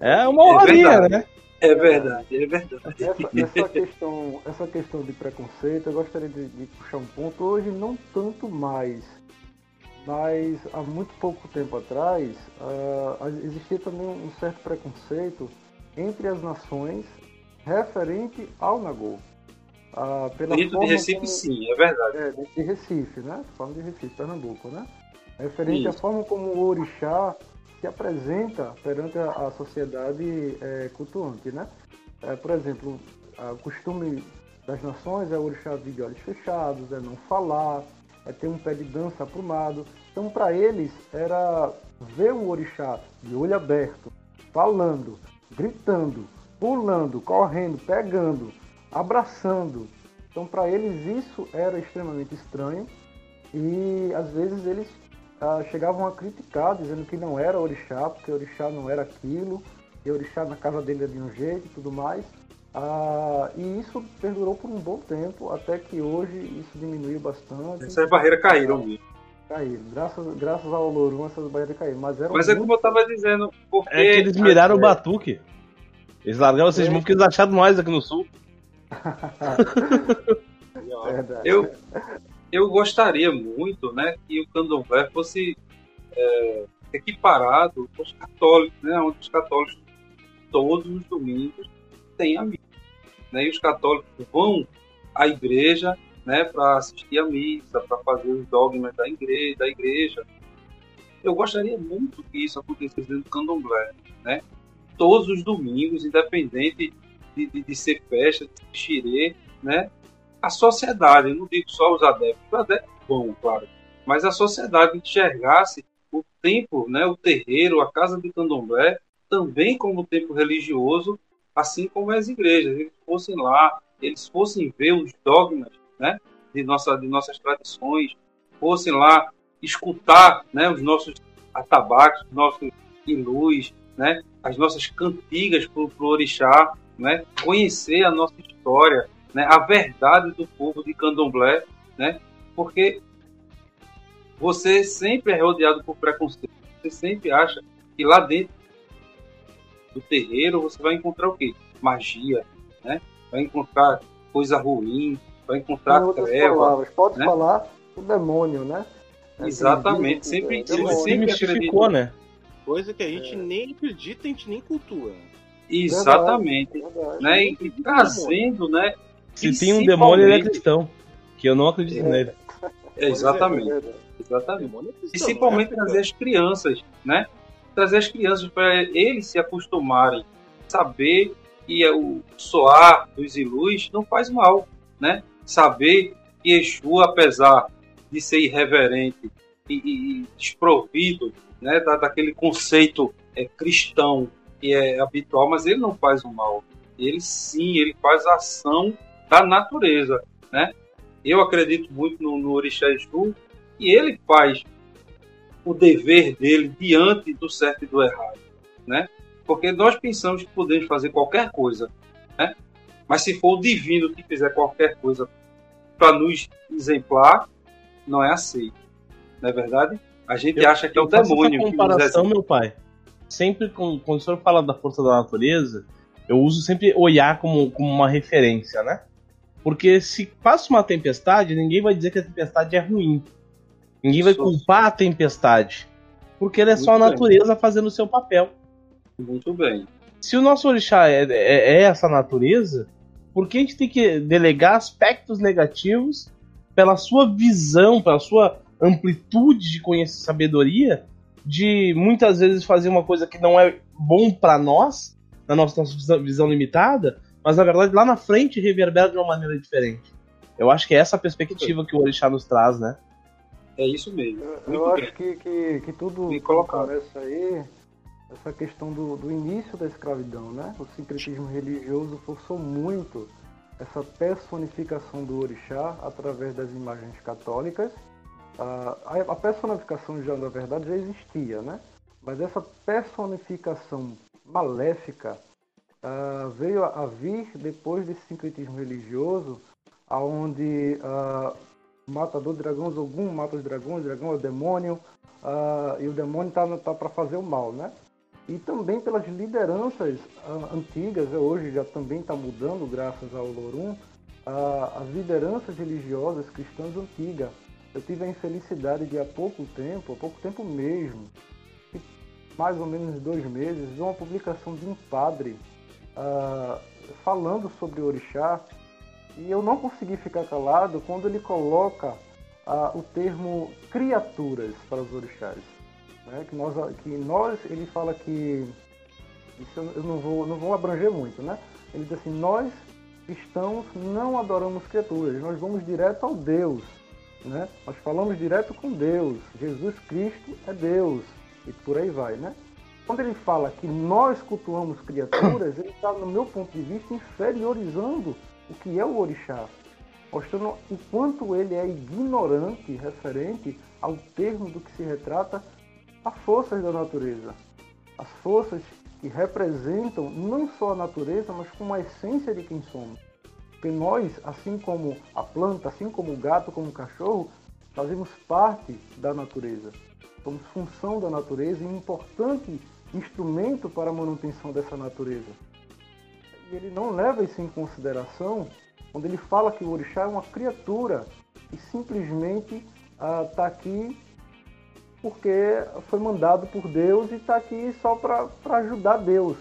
É uma honraria, é né? É verdade, é verdade. Essa, essa, questão, essa questão de preconceito, eu gostaria de, de, puxar um ponto. Hoje, não tanto mais, mas há muito pouco tempo atrás, uh, existia também um certo preconceito entre as nações referente ao Nagô. Uh, pela dentro de Recife, como... sim, é verdade. É, de Recife, né? Falando de Recife, Pernambuco, né? Referente Isso. à forma como o orixá se apresenta perante a, sociedade é, cultuante, né? É, por exemplo, o costume das nações é o orixá de olhos fechados, é não falar, é ter um pé de dança aprumado. Então, para eles, era ver o orixá de olho aberto, falando, gritando, pulando, correndo, pegando, abraçando. Então, para eles, isso era extremamente estranho e às vezes eles ah, chegavam a criticar, dizendo que não era orixá, porque orixá não era aquilo. e orixá na casa dele é de um jeito e tudo mais. Ah, e isso perdurou por um bom tempo, até que hoje isso diminuiu bastante. Essas barreiras caíram mesmo. Caíram. Graças, graças ao Olorum essas barreiras caíram. Mas, eram Mas é muito- como eu tava dizendo, porque... É que eles miraram o É, batuque. Eles largaram vocês É. porque eles acharam nós aqui no sul. [laughs] Verdade. Eu, eu gostaria muito né, que o candomblé fosse é, equiparado com os católicos, né, onde os católicos todos os domingos têm a missa. Né, e os católicos vão à igreja né, para assistir a missa, para fazer os dogmas da igreja, da igreja. Eu gostaria muito que isso acontecesse dentro do candomblé. Né? Todos os domingos, independente de, de, de ser festa, de ser xirê, né? A sociedade, não digo só os adeptos, os adeptos vão, claro, mas a sociedade enxergasse o templo, né, o terreiro, a casa de candomblé, também como templo religioso, assim como as igrejas. Eles fossem lá, eles fossem ver os dogmas né, de, nossa, de nossas tradições, fossem lá escutar né, os nossos atabaques, os nossos ilus, né, as nossas cantigas para o orixá, né, conhecer a nossa história, né, a verdade do povo de Candomblé, né, porque você sempre é rodeado por preconceito, você sempre acha que lá dentro do terreiro você vai encontrar o quê? Magia, né? Vai encontrar coisa ruim, vai encontrar Em outras treva. palavras, pode né? falar o demônio, né? É, Exatamente, que sempre- é sempre mistificou, né? Coisa que a gente nem acredita, a gente nem cultua. Exatamente. Verdade. Né? E, e trazendo, né? Se tem um demônio, ele é cristão. Que eu não acredito É. nele. É, exatamente, exatamente. Demônio é cristão, Principalmente não é trazer as crianças, né? Trazer as crianças para eles se acostumarem, saber que é o soar dos ilus não faz mal, né? Saber que Exu, apesar de ser irreverente e, e- e desprovido, né, da, daquele conceito é, cristão que é habitual, mas ele não faz o mal. Ele sim, ele faz a ação da natureza, né? Eu acredito muito no, no Orixá Exu e ele faz o dever dele diante do certo e do errado, né? Porque nós pensamos que podemos fazer qualquer coisa, né? Mas se for o divino que fizer qualquer coisa para nos exemplar, não é aceito, não é verdade? A gente Eu- acha que é o demônio essa que comparação, exempla. meu pai. Sempre com, quando o senhor fala da força da natureza, eu uso sempre olhar como, como uma referência, né? Porque se passa uma tempestade, ninguém vai dizer que a tempestade é ruim. Ninguém vai culpar a tempestade. Porque ela é só a Muito bem. natureza fazendo o seu papel. Muito bem. Se o nosso orixá é, é- é essa natureza, por que a gente tem que delegar aspectos negativos pela sua visão, pela sua amplitude de conhecimento, sabedoria, de muitas vezes fazer uma coisa que não é bom para nós, na nossa, nossa visão limitada, mas na verdade lá na frente reverbera de uma maneira diferente. Eu acho que é essa a perspectiva que o orixá nos traz, né? É isso mesmo. Eu, eu acho que, que, que tudo Bem colocado. começa aí, essa questão do, do início da escravidão, né? O sincretismo religioso forçou muito essa personificação do orixá através das imagens católicas. A, a personificação já, na verdade, já existia, né? Mas essa personificação maléfica ah, veio a, vir depois desse sincretismo religioso, aonde o matador de dragões, algum mata os dragões, o dragão é o demônio, ah, e o demônio está tá para fazer o mal, né? E também pelas lideranças antigas, eh, hoje já também está mudando graças ao Lorum, as lideranças religiosas cristãs antigas. Eu tive a infelicidade de há pouco tempo, há pouco tempo mesmo, mais ou menos dois meses, uma publicação de um padre ah, falando sobre o orixá e eu não consegui ficar calado quando ele coloca ah, o termo criaturas para os orixás. Né? Que, nós, que nós, ele fala que, isso eu não vou, não vou abranger muito, né? Ele diz assim, nós cristãos não adoramos criaturas, nós vamos direto ao Deus. Né? Nós falamos direto com Deus, Jesus Cristo é Deus, e por aí vai, né? Quando ele fala que nós cultuamos criaturas, ele está, no meu ponto de vista, inferiorizando o que é o orixá, mostrando o quanto ele é ignorante referente ao termo do que se retrata as forças da natureza, as forças que representam não só a natureza, mas como a essência de quem somos. Porque nós, assim como a planta, assim como o gato, como o cachorro, fazemos parte da natureza. Somos função da natureza e um importante instrumento para a manutenção dessa natureza. E ele não leva isso em consideração quando ele fala que o orixá é uma criatura e simplesmente está ah, aqui porque foi mandado por Deus e está aqui só para ajudar Deus.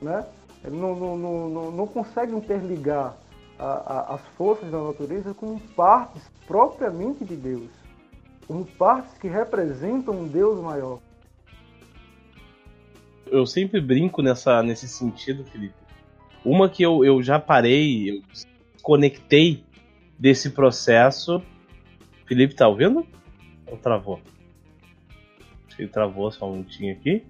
Né? Ele não, não, não, não consegue interligar a, a, as forças da natureza com partes propriamente de Deus, como partes que representam um Deus maior. Eu sempre brinco nessa, nesse sentido, Felipe. Uma que eu, eu já parei, eu conectei desse processo. Felipe, tá ouvindo? Ou travou? ele travou só um minutinho aqui.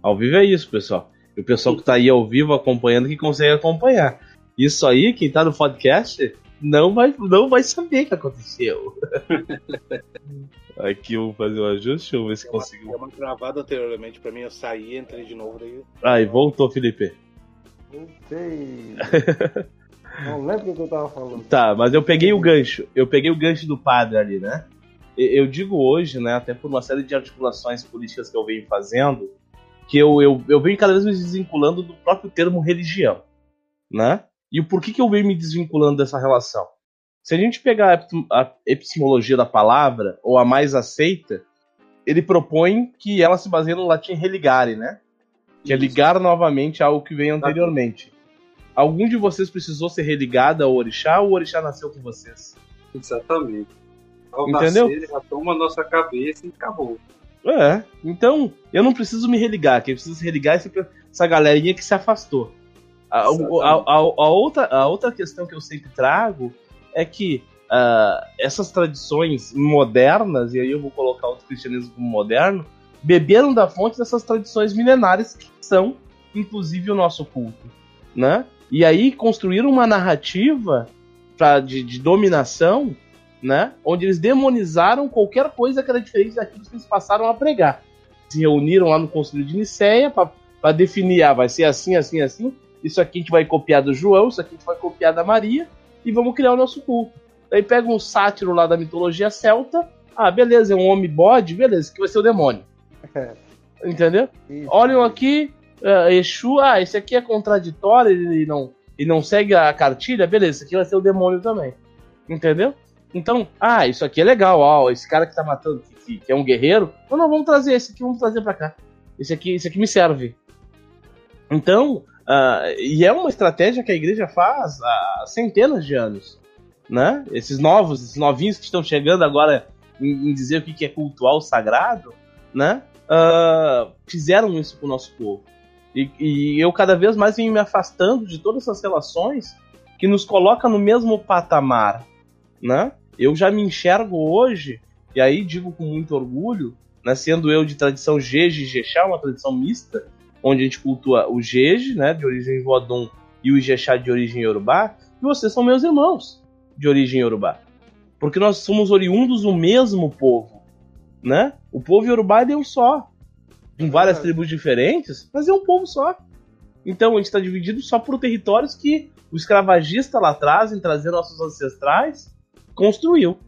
Ao vivo é isso, pessoal. E o pessoal que tá aí ao vivo acompanhando que consegue acompanhar. Isso aí, quem tá no podcast, não vai, não vai saber o que aconteceu. [laughs] Aqui eu vou fazer um ajuste, deixa eu ver se consigo. Deu uma gravada anteriormente pra mim, eu saí, entrei de novo daí. Aí, voltou, Felipe. Voltei. [laughs] não lembro o que eu tava falando. Tá, mas eu peguei o gancho. Eu peguei o gancho do padre ali, né? eu digo hoje, né, até por uma série de articulações políticas que eu venho fazendo, que eu, eu, eu venho cada vez me desvinculando do próprio termo religião, né? E o porquê que eu venho me desvinculando dessa relação? Se a gente pegar a epistemologia da palavra, ou a mais aceita, ele propõe que ela se baseie no latim religare, né? Que é ligar novamente algo que veio anteriormente. Algum de vocês precisou ser religado ao orixá ou o orixá nasceu com vocês? Exatamente. Ao Entendeu? Nascer, já toma a nossa cabeça e acabou. É, então eu não preciso me religar, quem precisa se religar é essa galerinha que se afastou. A, a, a, a, outra, a outra questão que eu sempre trago é que uh, essas tradições modernas, e aí eu vou colocar o cristianismo como moderno, beberam da fonte dessas tradições milenares que são, inclusive, o nosso culto. Né? E aí construíram uma narrativa pra, de, de dominação né? Onde eles demonizaram qualquer coisa que era diferente daquilo que eles passaram a pregar. Se reuniram lá no Conselho de Nicéia para definir, ah, vai ser assim, assim, assim. Isso aqui a gente vai copiar do João, isso aqui a gente vai copiar da Maria e vamos criar o nosso culto. Daí pega um sátiro lá da mitologia celta, ah, beleza, é um homem bode, beleza, isso aqui vai ser o demônio. É. Entendeu? Isso. Olham aqui, uh, Exu, ah, esse aqui é contraditório, ele não, ele não segue a cartilha, beleza, esse aqui vai ser o demônio também. Entendeu? Então, ah, isso aqui é legal, ó, esse cara que tá matando, que, que é um guerreiro, não, não, vamos trazer esse aqui, vamos trazer pra cá. Esse aqui, esse aqui me serve. Então, uh, e é uma estratégia que a igreja faz há centenas de anos, né? Esses novos, esses novinhos que estão chegando agora em, em dizer o que é cultual sagrado, né? Uh, fizeram isso com o nosso povo. E, e, eu cada vez mais venho me afastando de todas essas relações que nos coloca no mesmo patamar, né? Eu já me enxergo hoje, e aí digo com muito orgulho, né, sendo eu de tradição Jeje e Jexá, uma tradição mista, onde a gente cultua o Jeje, né, de origem Vodun, e o Ijexá de origem Yorubá, e vocês são meus irmãos de origem Yorubá. Porque nós somos oriundos do mesmo povo, né? O povo Yorubá é um só, com várias tribos diferentes, mas é um povo só. Então a gente está dividido só por territórios que o escravagista lá atrás, em trazer nossos ancestrais, construiu,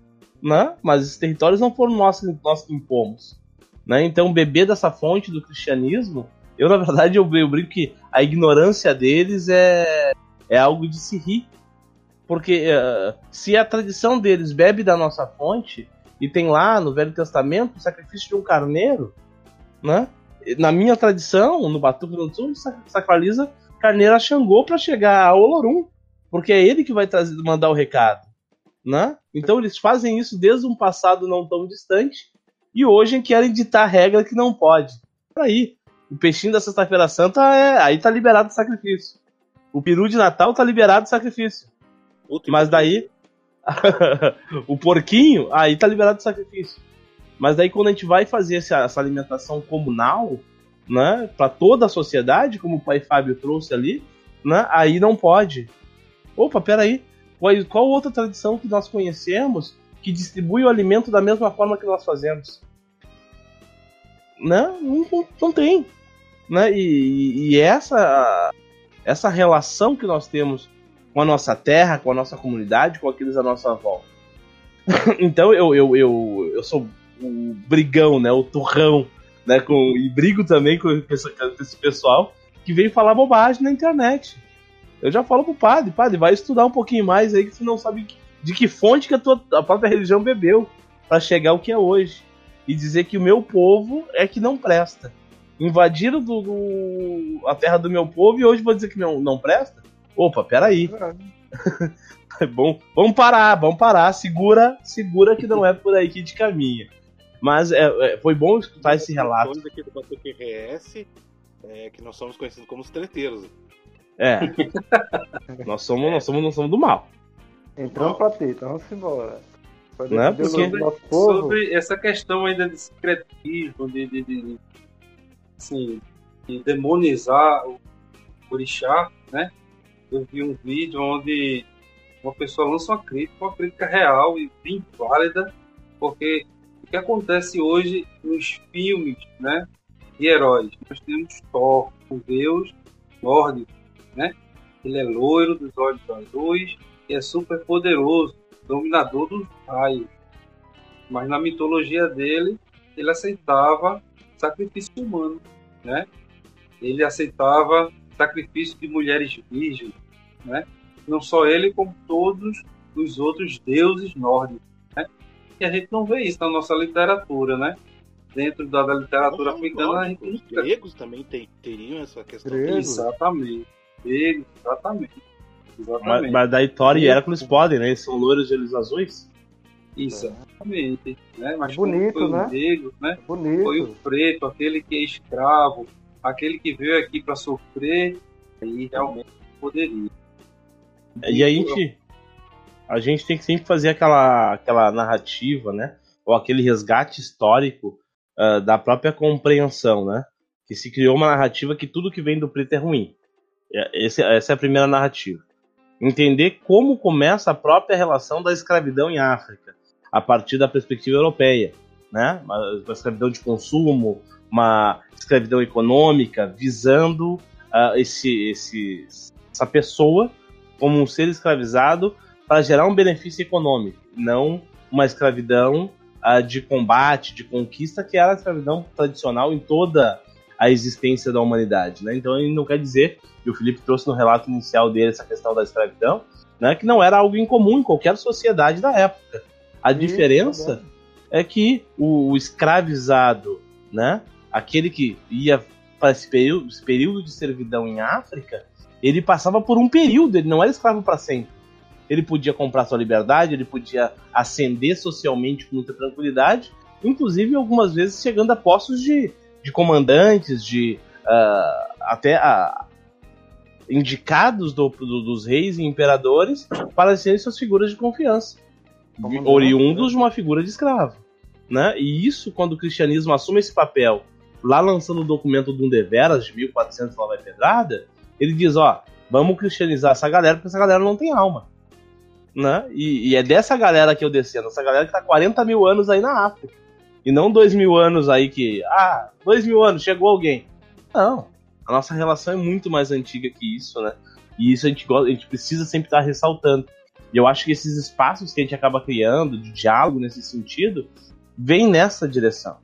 né? Mas esses territórios não foram nós, nós que impomos. Né? Então, beber dessa fonte do cristianismo, eu, na verdade, eu, eu brinco que a ignorância deles é, é algo de se rir. Porque uh, se a tradição deles bebe da nossa fonte, e tem lá no Velho Testamento o sacrifício de um carneiro, né? Na minha tradição, no Batuque do Sul, sacraliza carneiro a Xangô para chegar a Olorum, porque é ele que vai trazer, mandar o recado né? Então eles fazem isso desde um passado não tão distante e hoje querem ditar regra que não pode. Aí, o peixinho da Sexta-feira Santa é, aí tá liberado do sacrifício. O peru de Natal tá liberado do sacrifício. Mas daí [laughs] o porquinho, aí tá liberado do sacrifício. Mas daí quando a gente vai fazer essa, essa alimentação comunal, né, para toda a sociedade, como o pai Fábio trouxe ali, né, aí não pode. Opa, peraí, qual, qual outra tradição que nós conhecemos que distribui o alimento da mesma forma que nós fazemos? Não, não, não tem. Né? E, e essa, essa relação que nós temos com a nossa terra, com a nossa comunidade, com aqueles à nossa volta. [laughs] então eu, eu, eu, eu sou o brigão, né? O turrão, né? Com, e brigo também com esse pessoal que vem falar bobagem na internet. Eu já falo pro padre, padre, vai estudar um pouquinho mais aí que você não sabe de que fonte que a, tua, a própria religião bebeu para chegar ao que é hoje. E dizer que o meu povo é que não presta. Invadiram do, do, a terra do meu povo e hoje vou dizer que não, não presta? Opa, peraí. [laughs] É bom, vamos parar, vamos parar. Segura, segura que não é por aí que a gente caminha. Mas é, é, foi bom escutar esse relato. Aqui do RS, é que nós somos conhecidos como os treteiros. É. [laughs] nós, somos, nós, somos, nós somos do mal. Entramos pra ter, então vamos embora. Não é porque... sobre, sobre essa questão ainda de secretismo, de, de, de, assim, de demonizar o orixá, né? Eu vi um vídeo onde uma pessoa lança uma crítica, uma crítica real e bem válida, porque o que acontece hoje nos filmes, né, de heróis, nós temos Thor, o deus nórdico, né? Ele é loiro, dos olhos azuis e é super poderoso, dominador dos raios. Mas na mitologia dele, ele aceitava sacrifício humano, né? Ele aceitava sacrifício de mulheres virgens, né? Não só ele, como todos os outros deuses nórdicos, né? E a gente não vê isso na nossa literatura, né? Dentro da, da literatura africana, a gente Os gregos também tem, teriam essa questão. Exatamente. Gregos, exatamente. exatamente. Mas, mas daí Thor e Hércules podem, né? Eles são loiros de olhos azuis? Exatamente. Né? Mas Bonito, foi né? o negro, né? Bonito. Foi o preto, aquele que é escravo, aquele que veio aqui para sofrer, aí realmente poderia. E a gente, a gente tem que sempre fazer aquela, aquela narrativa, né? Ou aquele resgate histórico uh, da própria compreensão, né? Que se criou uma narrativa que tudo que vem do preto é ruim. Esse, essa é a primeira narrativa. Entender como começa a própria relação da escravidão em África, a partir da perspectiva europeia, né? Uma, uma escravidão de consumo, uma escravidão econômica, visando uh, esse, esse, essa pessoa como um ser escravizado para gerar um benefício econômico, não uma escravidão uh, de combate, de conquista, que era a escravidão tradicional em toda a existência da humanidade. Né? Então, ele não quer dizer, e o Felipe trouxe no relato inicial dele essa questão da escravidão, né, que não era algo incomum em qualquer sociedade da época. A diferença é, é que o, o, escravizado, né, aquele que ia para esse período, esse período de servidão em África, ele passava por um período, ele não era escravo para sempre. Ele podia comprar sua liberdade, ele podia ascender socialmente com muita tranquilidade, inclusive algumas vezes chegando a postos de, de comandantes, de uh, até uh, indicados do, do, dos reis e imperadores para serem suas figuras de confiança, oriundos de uma figura de escravo. Né? E isso, quando o cristianismo assume esse papel, lá lançando o documento do Deveras, de 1400 lá vai pedrada, ele diz, ó, vamos cristianizar essa galera, porque essa galera não tem alma. Né? E, e é dessa galera que eu descendo, essa galera que tá 40 mil anos aí na África. E não dois mil anos aí que. Ah, dois mil anos, chegou alguém. Não. A nossa relação é muito mais antiga que isso, né? E isso a gente, a gente precisa sempre estar ressaltando. E eu acho que esses espaços que a gente acaba criando, de diálogo nesse sentido, vem nessa direção.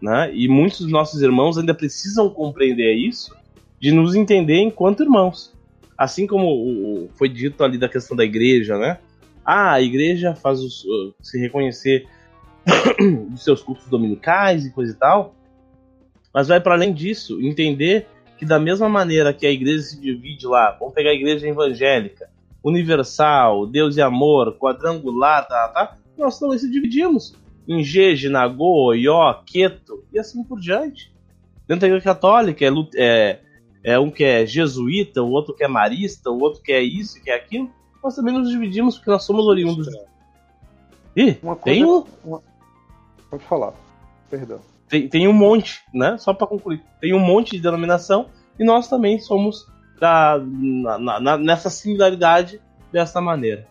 Né? E muitos dos nossos irmãos ainda precisam compreender isso de nos entender enquanto irmãos. Assim como foi dito ali da questão da igreja, né? Ah, a igreja faz os, se reconhecer [coughs] dos seus cultos dominicais e coisa e tal, mas vai para além disso, entender que da mesma maneira que a igreja se divide lá, vamos pegar a igreja evangélica, universal, Deus e amor, quadrangular, tá, tá, nós também se dividimos em Jeje, Nagô, Ió, Queto e assim por diante. Dentro da igreja católica é, é é um que é jesuíta, o outro que é marista, o outro que é isso, que é aquilo. Nós também nos dividimos porque nós somos oriundos. Ih, uma tem um. Uma... Pode falar, perdão. Tem, tem um monte, né? Só para concluir. Tem um monte de denominação e nós também somos da, na, na, nessa similaridade dessa maneira.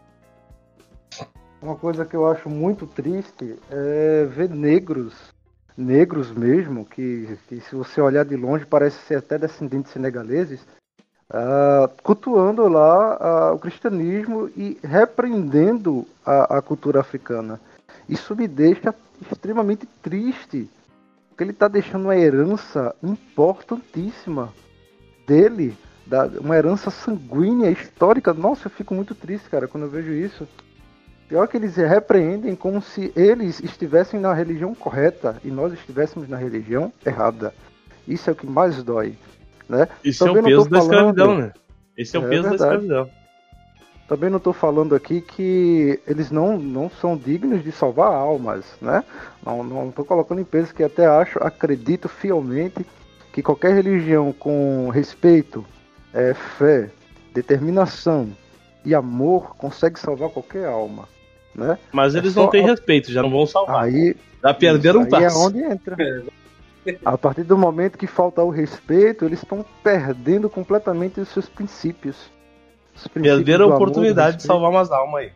Uma coisa que eu acho muito triste é ver negros negros mesmo, que, que, se você olhar de longe parece ser até descendentes senegaleses, uh, cultuando lá uh, o cristianismo e repreendendo a, a, cultura africana. Isso me deixa extremamente triste, porque ele está deixando uma herança importantíssima dele, da, uma herança sanguínea, histórica. Nossa, eu fico muito triste, cara, quando eu vejo isso. Pior que eles repreendem como se eles estivessem na religião correta e nós estivéssemos na religião errada. Isso é o que mais dói. Né? Isso Também é o peso da falando... escravidão, né? Esse é o é peso verdade. da escravidão. Também não estou falando aqui que eles não, não são dignos de salvar almas, né? Não estou colocando em peso que até acho, acredito fielmente que qualquer religião com respeito, é, fé, determinação e amor consegue salvar qualquer alma. Né? Mas eles é não têm respeito, já não vão salvar. Aí, já perderam um passo. Aí é onde entra. A partir do momento que falta o respeito, eles estão perdendo completamente os seus princípios. Os princípios perderam a oportunidade de salvar umas almas aí.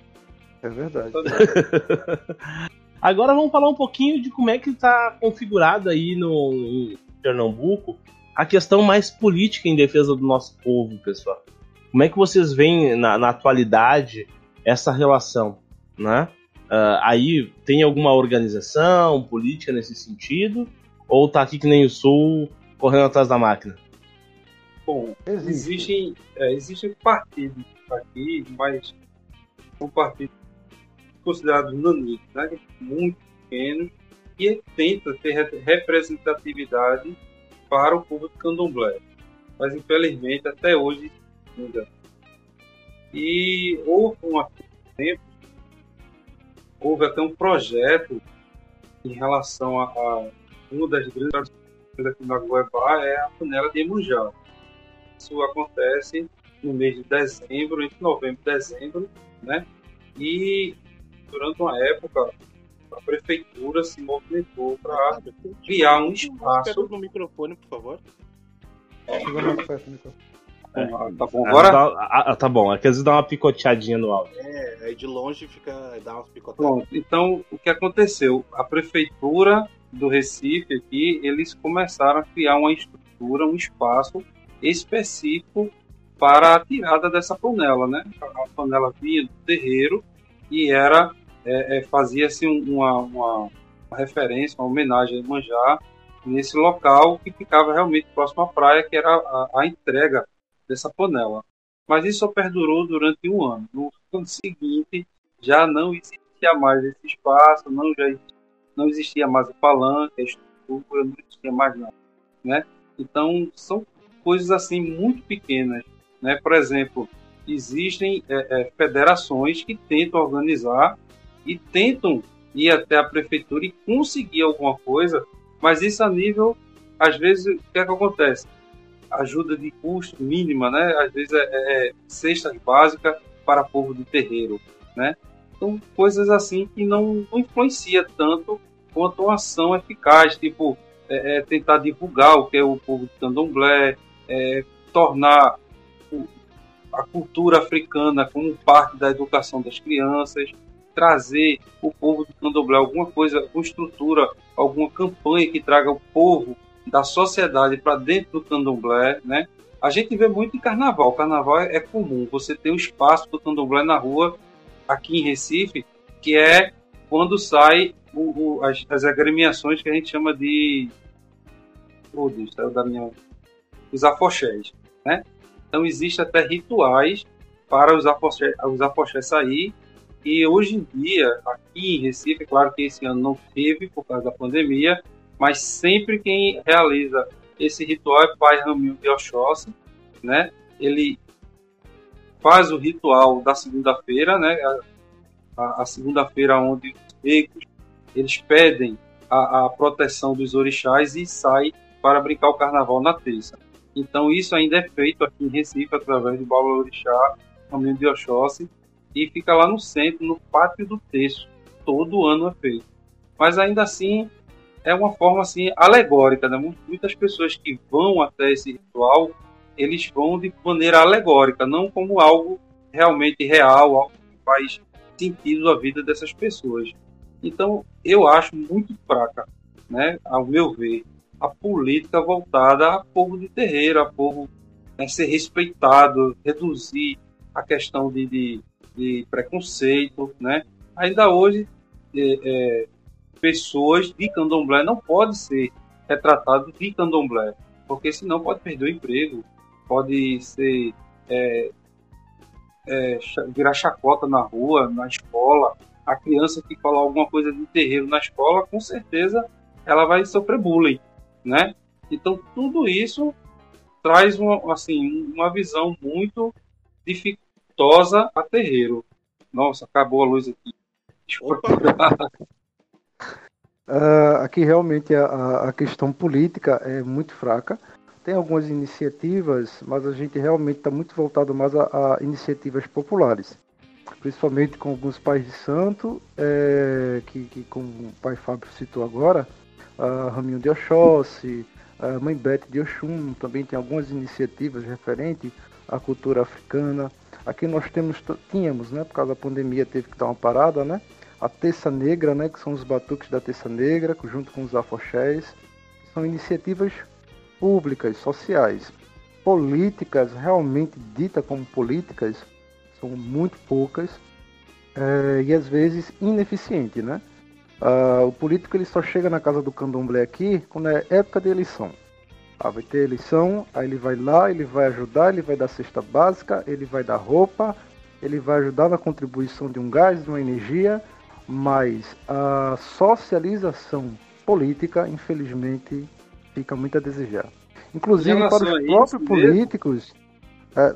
É verdade. [laughs] Agora vamos falar um pouquinho de como é que está configurado aí no em Pernambuco a questão mais política em defesa do nosso povo, pessoal. Como é que vocês veem na, na atualidade essa relação? né? Uh, aí tem alguma organização política nesse sentido? Ou tá aqui que nem o Sul correndo atrás da máquina? Bom, Existe. existem, é, existem partidos aqui, mas são partidos considerados nanicos, né? muito pequenos, e tenta ter representatividade para o de candomblé. Mas infelizmente até hoje ainda. E houve um tempo houve até um projeto em relação a, a uma das grandes tradições aqui na Goiabá é a panela de Emanjá. Isso acontece no mês de dezembro, entre novembro e dezembro, né? E durante uma época a prefeitura se movimentou para criar um espaço. no microfone, por favor. É, tá bom, agora. Ah, tá bom, é que às vezes dá uma picoteadinha no áudio. É, aí de longe fica. dá umas picotadas. Bom, então o que aconteceu? A prefeitura do Recife aqui, eles começaram a criar uma estrutura, um espaço específico para a tirada dessa panela, né? A panela vinha do terreiro e era é, é, fazia-se uma, uma, referência, uma homenagem a Manjá nesse local que ficava realmente próximo à praia, que era a, a entrega dessa panela. Mas isso só perdurou durante um ano. No ano seguinte, já não existia mais esse espaço, não, já, não existia mais o palanque, a estrutura, não existia mais nada. Né? Então, são coisas assim muito pequenas. Né? Por exemplo, existem é, é, federações que tentam organizar e tentam ir até a prefeitura e conseguir alguma coisa, mas isso a nível, às vezes, o que, é que acontece? ajuda de custo mínima, né? Às vezes é, é, é cesta básica para povo de terreiro, né? Então, coisas assim que não, não influencia tanto quanto uma ação eficaz, tipo é, é, tentar divulgar o que é o povo de candomblé, é, tornar a cultura africana como parte da educação das crianças, trazer o povo de candomblé alguma coisa, alguma estrutura, alguma campanha que traga o povo da sociedade para dentro do candomblé, né? A gente vê muito em carnaval. Carnaval é comum. Você tem o espaço do candomblé na rua, aqui em Recife, que é quando sai o, o, as, as, agremiações que a gente chama de. Oh, Deus, saiu da minha. Os afoxés, né? Então, existem até rituais para os afoxés, os afoxés sair. E hoje em dia, aqui em Recife, claro que esse ano não teve por causa da pandemia, mas sempre quem realiza esse ritual é Pai Raminho de Oxóssi, né? Ele faz o ritual da segunda-feira, né? A, a segunda-feira onde os ricos eles pedem a, a, proteção dos orixás e sai para brincar o carnaval na terça. Então isso ainda é feito aqui em Recife através do Baula Orixá, Raminho de Oxóssi, e fica lá no centro, no pátio do texto. Todo ano é feito. Mas ainda assim é uma forma assim alegórica, né? Muitas pessoas que vão até esse ritual, eles vão de maneira alegórica, não como algo realmente real, algo que faz sentido à vida dessas pessoas. Então, eu acho muito fraca né, ao meu ver, a política voltada a povo de terreiro, a povo né, ser respeitado, reduzir a questão de, de, de preconceito, né? Ainda hoje, é, é, pessoas de candomblé não podem ser retratadas de candomblé, porque senão pode perder o emprego, pode ser é, é, virar chacota na rua, na escola. A criança que fala alguma coisa de terreiro na escola, com certeza ela vai sofrer bullying, né? Então tudo isso traz uma, assim, uma visão muito dificultosa a terreiro. Nossa, acabou a luz aqui. Uh, [laughs] aqui realmente a, a, questão política é muito fraca. Tem algumas iniciativas, mas a gente realmente está muito voltado mais a, a, iniciativas populares. Principalmente com alguns pais de santo, é, que, que, como o pai Fábio citou agora, a Raminho de Oxóssi, a Mãe Bete de Oxum, também tem algumas iniciativas referentes à cultura africana. Aqui nós temos, tínhamos, né, por causa da pandemia teve que dar uma parada, né? A Terça Negra, né, que são os batuques da Terça Negra, junto com os afoxés. São iniciativas públicas, sociais. Políticas, realmente ditas como políticas, são muito poucas é, e às vezes ineficientes, né? Uh, o político ele só chega na casa do candomblé aqui quando é época de eleição. Ah, vai ter eleição, aí ele vai lá, ele vai ajudar, ele vai dar cesta básica, ele vai dar roupa, ele vai ajudar na contribuição de um gás, de uma energia, mas a socialização política, infelizmente, fica muito a desejar. Inclusive para os próprios políticos, é,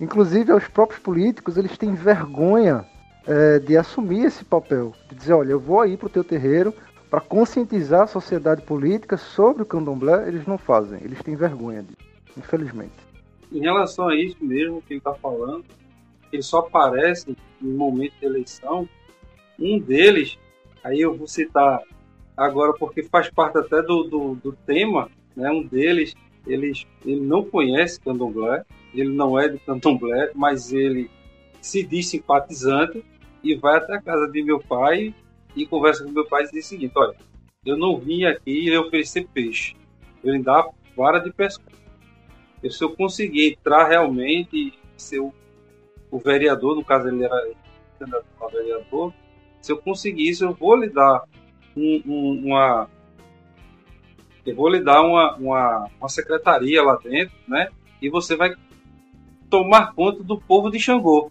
inclusive aos próprios políticos, eles têm vergonha é, de assumir esse papel, de dizer, olha, eu vou aí para o teu terreiro para conscientizar a sociedade política sobre o candomblé, eles não fazem, eles têm vergonha disso, infelizmente. Em relação a isso mesmo que ele está falando, eles só aparecem no momento de eleição. Um deles, aí eu vou citar agora porque faz parte até do, do, do tema, né? um deles, ele, ele não conhece candomblé, ele não é de candomblé, mas ele se diz simpatizante e vai até a casa de meu pai e conversa com meu pai e diz o seguinte: olha, eu não vim aqui lhe oferecer peixe, eu lhe dar vara de pescar. Se eu conseguir entrar realmente, ser o, o vereador, no caso ele era candidato a vereador, se eu conseguir isso, eu vou lhe dar um, um, uma. Eu vou lhe dar uma, uma, uma secretaria lá dentro, né? E você vai tomar conta do povo de Xangô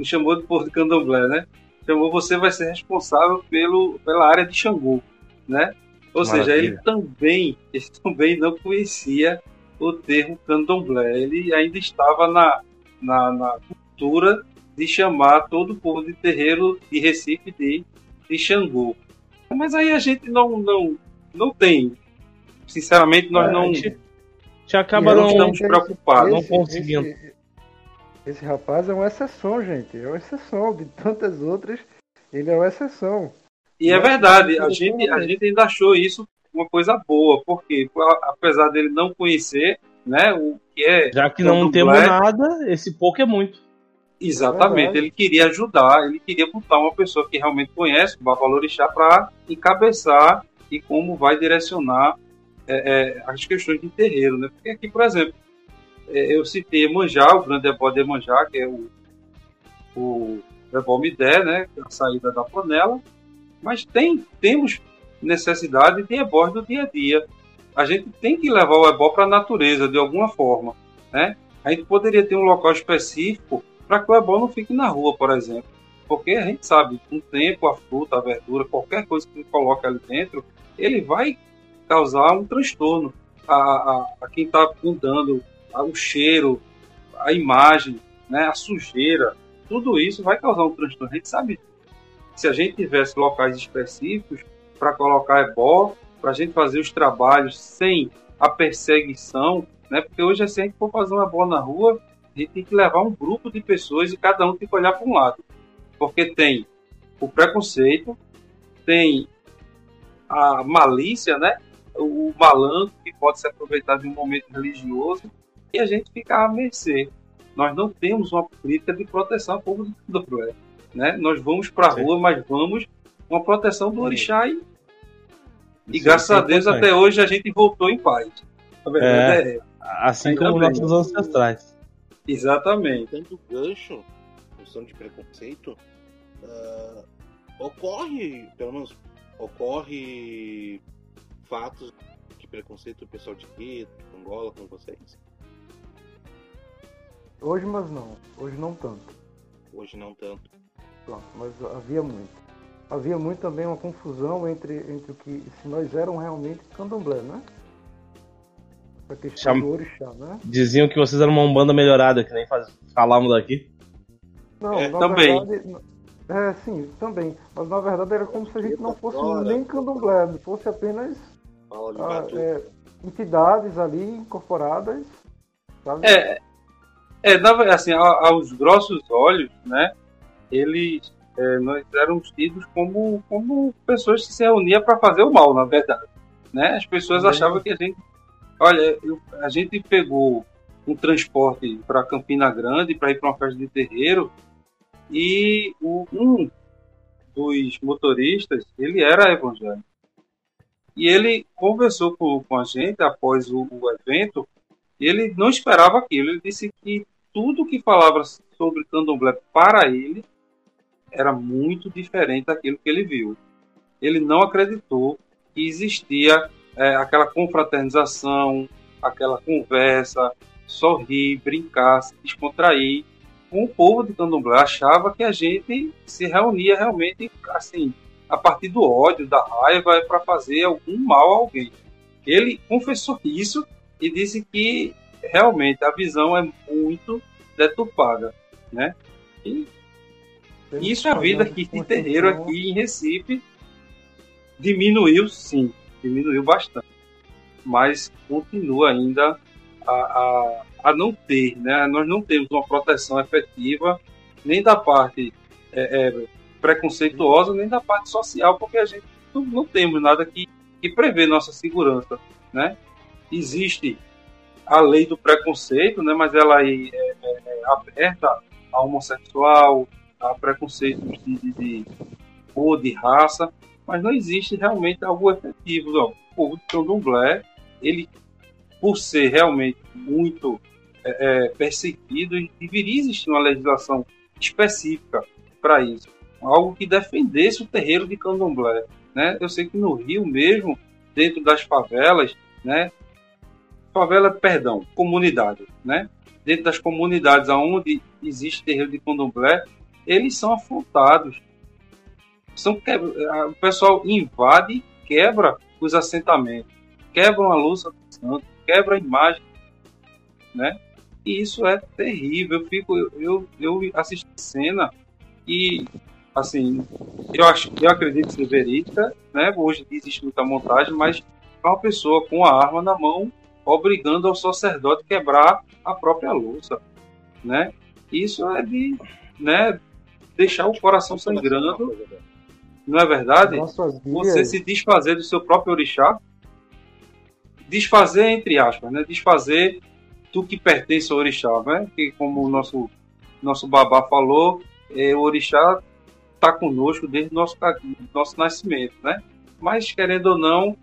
me chamou de povo de candomblé, né? Chamou você vai ser responsável pelo, pela área de Xangô, né? Ou Maravilha. seja, ele também, [laughs] ele também não conhecia o termo candomblé. Ele ainda estava na, na, na cultura de chamar todo o povo de terreiro de Recife de, de Xangô. Mas aí a gente não, não, não tem. Sinceramente, nós é, não. A gente, acaba não, não estamos preocupados. Não conseguindo. Esse rapaz é uma exceção, gente. É uma exceção. De tantas outras, ele é uma exceção. E é verdade, a gente, a gente ainda achou isso uma coisa boa, porque apesar dele não conhecer, né, o que é. Já que não temos nada, esse pouco é muito. Exatamente, é ele queria ajudar, ele queria botar uma pessoa que realmente conhece o Babalorixá para encabeçar e como vai direcionar é, é, as questões de terreiro, né? Porque aqui, por exemplo, é, eu citei Manjá, o grande ebó de Manjá, que é o, o Midé, né, é a saída da panela, mas tem, temos necessidade de ebós do dia a dia. A gente tem que levar o ebó para a natureza, de alguma forma, né? A gente poderia ter um local específico para que o ebó não fique na rua, por exemplo. Porque a gente sabe, com o tempo, a fruta, a verdura, qualquer coisa que coloca ali dentro, ele vai causar um transtorno a, a, a quem está andando o cheiro, a imagem, né, a sujeira, tudo isso vai causar um transtorno. A gente sabe se a gente tivesse locais específicos para colocar ebó, para a gente fazer os trabalhos sem a perseguição, né? Porque hoje, se a gente for fazer uma bola na rua, a gente tem que levar um grupo de pessoas e cada um tem que olhar para um lado. Porque tem o preconceito, tem a malícia, né? O malandro que pode se aproveitar de um momento religioso e a gente fica à mercê. Nós não temos uma política de proteção ao povo do candomblé. Né? Nós vamos para a rua, mas vamos com a proteção do orixá e E graças é a Deus até hoje a gente voltou em paz. A verdade é, essa. Assim Ainda como bem. nossos ancestrais. Exatamente. Dando gancho, questão de preconceito, ah, ocorre, pelo menos, ocorre fatos de preconceito do pessoal de Quito, Angola com vocês? Hoje, mas não. Hoje não tanto. Hoje não tanto. Pronto, mas havia muito. Havia muito também uma confusão entre, entre o que se nós éramos realmente candomblé, né? Essa questão Chama- do orixá, né? Diziam que vocês eram uma umbanda melhorada, que nem faz... falamos daqui. Não, É, na também. verdade. É, sim, também. Mas na verdade era como se a gente não fosse Agora. nem candomblé, fosse apenas Fala de ah, é, entidades ali incorporadas. Sabe? É, é assim, aos grossos olhos, né? Eles, é, nós éramos tidos como, como pessoas que se reuniam para fazer o mal, na verdade. Né? As pessoas Também. achavam que a gente. Olha, eu- a gente pegou um transporte para Campina Grande para ir para uma festa de terreiro e o, um dos motoristas ele era evangélico e ele conversou com, com a gente após o, o evento e ele não esperava aquilo. Ele disse que tudo que falava sobre candomblé para ele era muito diferente daquilo que ele viu. Ele não acreditou que existia é, aquela confraternização, aquela conversa, sorrir, brincar, se descontrair com o povo de candomblé. Achava que a gente se reunia realmente assim, a partir do ódio, da raiva, para fazer algum mal a alguém. Ele confessou isso e disse que realmente a visão é muito deturpada, né? E Temos isso é a vida aqui de terreiro aqui em Recife diminuiu sim, diminuiu bastante, mas continua ainda a, a, a não ter, né? Nós não temos uma proteção efetiva nem da parte é, é, preconceituosa nem da parte social, porque a gente não, não temos nada que, que prevê nossa segurança, né? Existe a lei do preconceito, né? Mas ela é, é- é aberta a homossexual, a preconceitos de, de, de cor, de raça, mas não existe realmente algo efetivo. Não. O povo de candomblé, ele, por ser realmente muito é, é, perseguido, deveria existir uma legislação específica para isso. Algo que defendesse o terreiro de candomblé. Né? Eu sei que no Rio mesmo, dentro das favelas, né? Favela, perdão, comunidade, né? dentro das comunidades onde existe terreiro de candomblé, eles são afrontados. São quebra... O pessoal invade quebra os assentamentos, quebram a luz do santo, quebra a imagem, né? E isso é terrível. Eu fico, eu, eu assisto a cena e assim, eu acho, eu acredito ser verídica, né? Hoje existe muita montagem, mas uma pessoa com a arma na mão obrigando ao sacerdote a quebrar a própria louça, né? Isso é de, né, deixar o coração sangrando, não é verdade? Você se desfazer do seu próprio orixá, desfazer entre aspas, né? Desfazer do que pertence ao orixá, né? Que como o nosso nosso babá falou, é, o orixá está conosco desde o nosso nosso nascimento, né? Mas querendo ou não,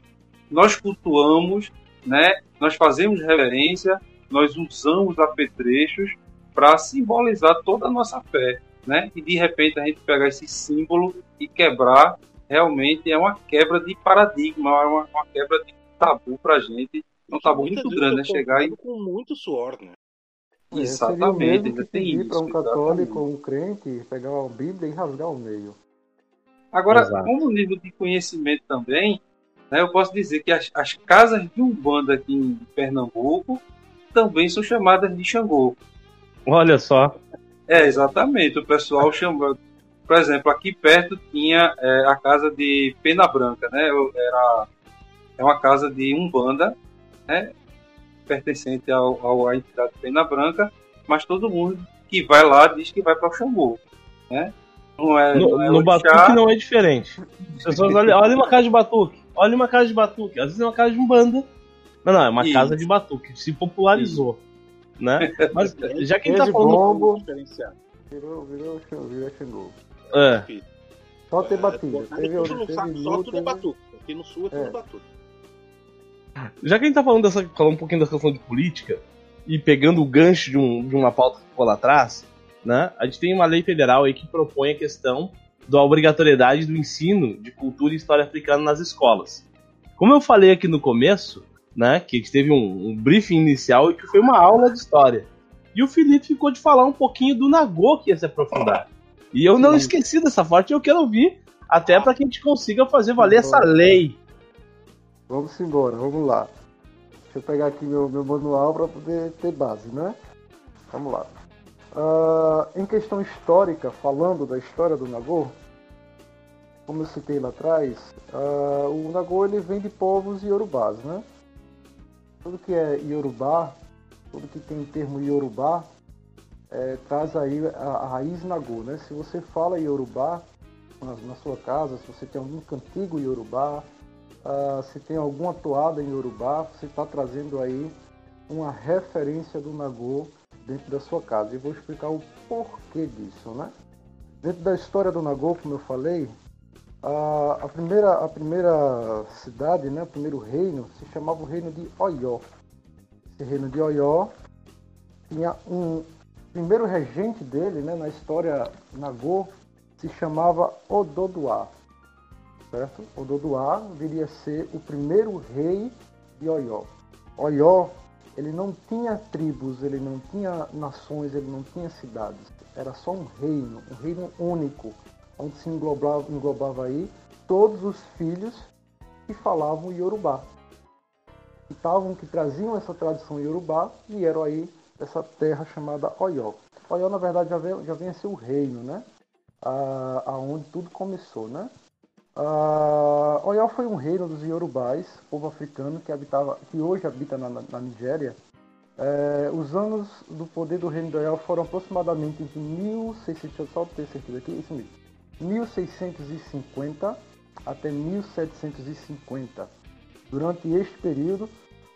nós cultuamos, né? Nós fazemos reverência, nós usamos apetrechos para simbolizar toda a nossa fé, né? E de repente a gente pegar esse símbolo e quebrar, realmente é uma quebra de paradigma, é uma, uma quebra de tabu para a gente. É um tabu muito grande, né? eu Chegar e. com muito suor, né? é, Exatamente, mesmo ainda tem isso. para um católico ou um crente pegar uma Bíblia e rasgar o meio. Agora, Exato. como nível de conhecimento também, né, eu posso dizer que as, as casas de Umbanda aqui em Pernambuco também são chamadas de Xangô. Olha só. É, exatamente. O pessoal chama. Por exemplo, aqui perto tinha é, a casa de Pena Branca, né? Era, é uma casa de Umbanda, né? Pertencente ao, ao, à entidade Pena Branca, mas todo mundo que vai lá diz que vai para o Xangô, né? Não é, No, não é no batuque não é diferente. As pessoas olham, olha uma casa de batuque. Olha uma casa de batuque. Às vezes é uma casa de umbanda. Não, não, é uma Isso. casa de batuque. Se popularizou. Né? Mas [laughs] já que a gente tá falando. bombo virou, virou, virou Xangô. É, Só ter É, batido. pô, Teve, teve sabe, só tudo é batuque. Aqui no sul é tudo É. batuta. Já que a gente tá falando, dessa, falando um pouquinho dessa questão de política, e pegando o gancho de, um, de uma pauta que ficou lá atrás, né? A gente tem uma lei federal aí que propõe a questão da obrigatoriedade do ensino de cultura e história africana nas escolas. Como eu falei aqui no começo, né, que a gente teve um, um briefing inicial e que foi uma aula de história. E o Felipe ficou de falar um pouquinho do Nagô que ia se aprofundar. E eu não esqueci dessa parte, eu quero ouvir, até para que a gente consiga fazer valer essa lei. Vamos embora, vamos lá. Deixa eu pegar aqui meu, meu manual para poder ter base, né? Vamos lá. Ah, em questão histórica, falando da história do Nagô, como eu citei lá atrás, ah, o Nagô ele vem de povos iorubás, né? Tudo que é iorubá, tudo que tem o termo iorubá, eh, traz aí a, a raiz Nagô, né? Se você fala iorubá na, na sua casa, se você tem algum cantigo iorubá, ah, se tem alguma toada em Yorubá, você está trazendo aí uma referência do Nagô dentro da sua casa. E vou explicar o porquê disso, né? Dentro da história do Nagô, como eu falei, a, a primeira, a primeira cidade, né, o primeiro reino, se chamava o reino de Oió. Esse reino de Oió tinha um primeiro regente dele, né, na história Nagô, se chamava Ododuá certo? Ododuá viria a ser o primeiro rei de Oió. Oió, ele não tinha tribos, ele não tinha nações, ele não tinha cidades. Era só um reino, um reino único, onde se englobava, englobava aí todos os filhos que falavam Yorubá. Que, tavam, que traziam essa tradição Yorubá vieram aí dessa terra chamada Oió. Oió, na verdade, já vem, já vem a ser o reino, né? Ah, aonde tudo começou, né? Oió foi um reino dos Yorubais, povo africano que habitava, que hoje habita na, na Nigéria. Eh, os anos do poder do reino de Oió foram aproximadamente entre 1600, deixa eu só ter certeza aqui, isso mesmo, 1650 até 1750. Durante este período,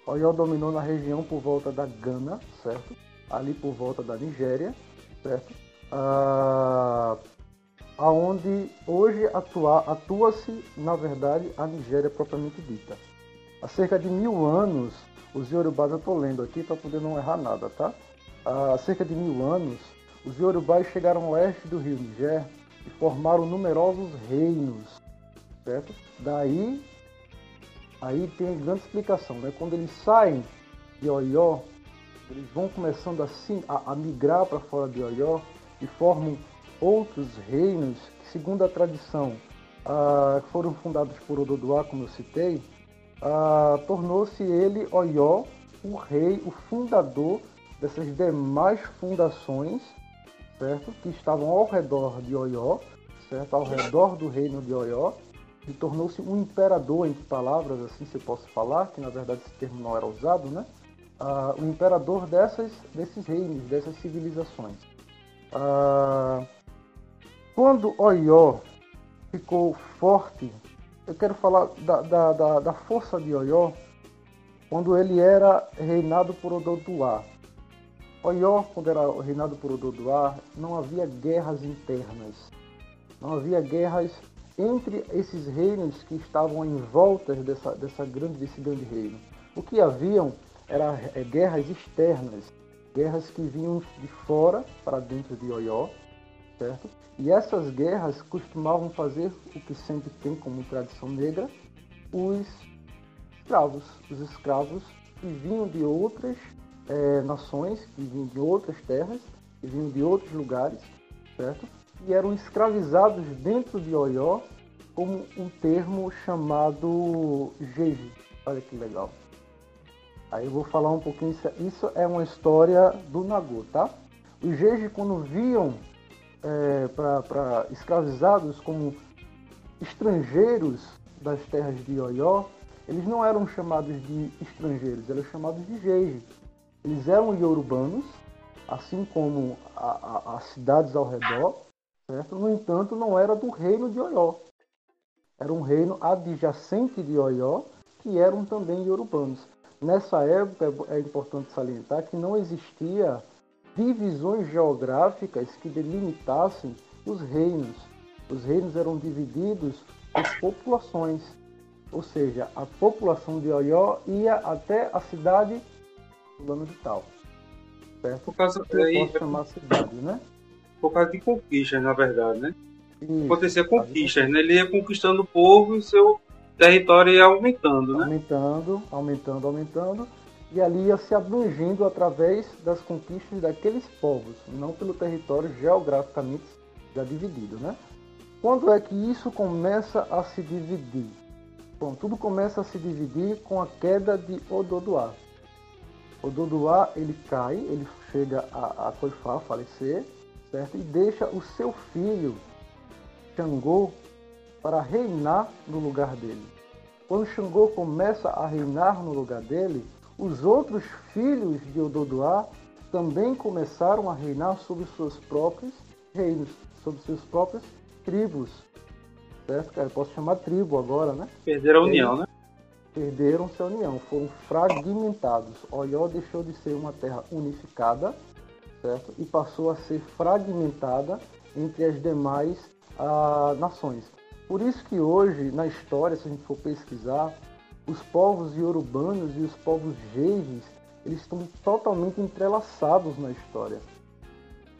Oió dominou na região por volta da Gana, certo? Ali por volta da Nigéria, certo? Ah, aonde hoje atua- atua-se, na verdade, a Nigéria propriamente dita. Há cerca de mil anos, os Yorubás, eu estou lendo aqui para poder não errar nada, tá? Há cerca de mil anos, os Yorubás chegaram ao oeste do rio Niger e formaram numerosos reinos, certo? Daí, aí tem grande explicação, né? Quando eles saem de Oió, eles vão começando assim a, a migrar para fora de Oió e formam outros reinos que, segundo a tradição, ah, foram fundados por Ododuá, como eu citei, ah, tornou-se ele, Oió, o rei, o fundador dessas demais fundações, certo? Que estavam ao redor de Oió, certo? Ao redor do reino de Oió, e tornou-se um imperador, entre palavras, assim se eu posso falar, que na verdade esse termo não era usado, né? Ah, o imperador dessas, desses reinos, dessas civilizações. Ah, quando Oió ficou forte, eu quero falar da, da, da, da força de Oió quando ele era reinado por Ododuá. Oió, quando era reinado por Ododuá, não havia guerras internas. Não havia guerras entre esses reinos que estavam em volta dessa, dessa grande, desse grande reino. O que haviam eram é, guerras externas, guerras que vinham de fora para dentro de Oió, certo? E essas guerras costumavam fazer o que sempre tem como tradição negra, os escravos. Os escravos que vinham de outras eh, nações, que vinham de outras terras, que vinham de outros lugares, certo? E eram escravizados dentro de Oió como um termo chamado jeje. Olha que legal. Aí eu vou falar um pouquinho, isso é uma história do Nagô, tá? Os jeje, quando viam é, para escravizados como estrangeiros das terras de Oió, eles não eram chamados de estrangeiros, eram chamados de jeje. Eles eram iorubanos, assim como as cidades ao redor, certo? No entanto, não era do reino de Oió. Era um reino adjacente de Oió, que eram também iorubanos. Nessa época, é importante salientar que não existia divisões geográficas que delimitassem os reinos. Os reinos eram divididos por populações. Ou seja, a população de Oió ia até a cidade fulano de tal. Certo? Por causa Eu aí, posso chamar cidade, né? por causa de conquistas, na verdade, né? Isso. Acontecia conquistas, né? Ele ia conquistando o povo e seu território ia aumentando, né? Aumentando, aumentando, aumentando. E ali ia se abrangendo através das conquistas daqueles povos, não pelo território geograficamente já dividido, né? Quando é que isso começa a se dividir? Bom, tudo começa a se dividir com a queda de Ododuá. Ododuá, ele cai, ele chega a, a coifar, a falecer, certo? E deixa o seu filho, Xangô, para reinar no lugar dele. Quando Xangô começa a reinar no lugar dele, os outros filhos de Ododuá também começaram a reinar sobre seus próprios reinos, sobre seus próprios tribos. Certo, cara? Eu posso chamar tribo agora, né? Perderam a união, né? Perderam sua união, foram fragmentados. Oió deixou de ser uma terra unificada, certo? E passou a ser fragmentada entre as demais ah, nações. Por isso que hoje, na história, se a gente for pesquisar, os povos iorubanos e os povos jejes, eles estão totalmente entrelaçados na história.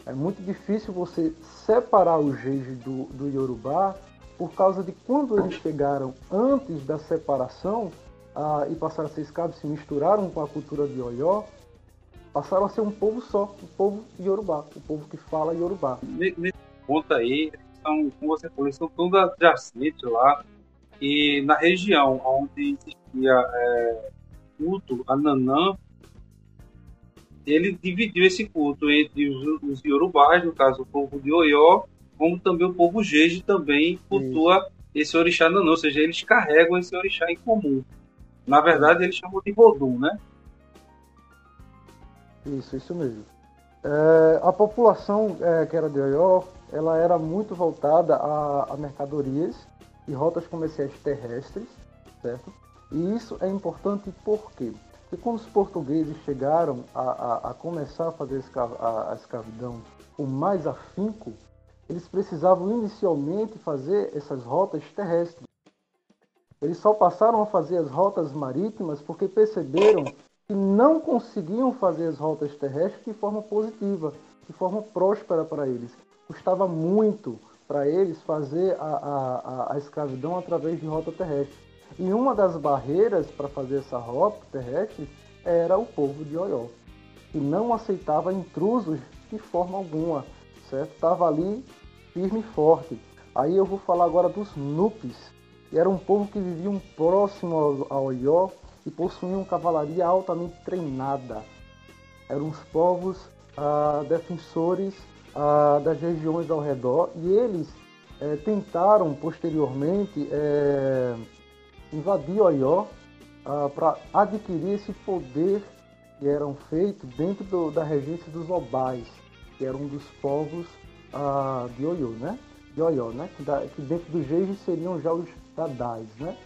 É muito difícil você separar o jeje do, do Yorubá por causa de quando eles chegaram antes da separação ah, e passaram a ser escravos, se misturaram com a cultura de Oió, passaram a ser um povo só, o povo Yorubá, o povo que fala Yorubá. Ne- Nesse ponto aí, são, como você falou, são todos adjacentes lá. E na região onde existia é, culto a Nanã, ele dividiu esse culto entre os, os Yorubás, no caso o povo de Oió, como também o povo Jeje também cultua esse orixá Nanã, ou seja, eles carregam esse orixá em comum. Na verdade, eles chamam de Vodum, né? Isso, isso mesmo. É, a população é, que era de Oió, ela era muito voltada a, a mercadorias e rotas comerciais terrestres, certo? E isso é importante por quê? Porque quando os portugueses chegaram a, a, a começar a fazer a, a escravidão com mais afinco, eles precisavam inicialmente fazer essas rotas terrestres. Eles só passaram a fazer as rotas marítimas porque perceberam que não conseguiam fazer as rotas terrestres de forma positiva, de forma próspera para eles. Custava muito para eles fazer a, a, a- a escravidão através de rota terrestre. E uma das barreiras para fazer essa rota terrestre era o povo de Oió, que não aceitava intrusos de forma alguma, certo? Estava ali firme e forte. Aí eu vou falar agora dos Nupes, que era um povo que viviam próximo a Oió e possuíam cavalaria altamente treinada. Eram os povos ah, defensores ah, das regiões ao redor e eles eh, tentaram posteriormente eh, invadir Oió para adquirir esse poder que eram feitos dentro do- da regência dos Obais, que eram um dos povos ah, de Oiô, né? De Oió, né? Que, da- que dentro do Jeje seriam já os Dadais, né?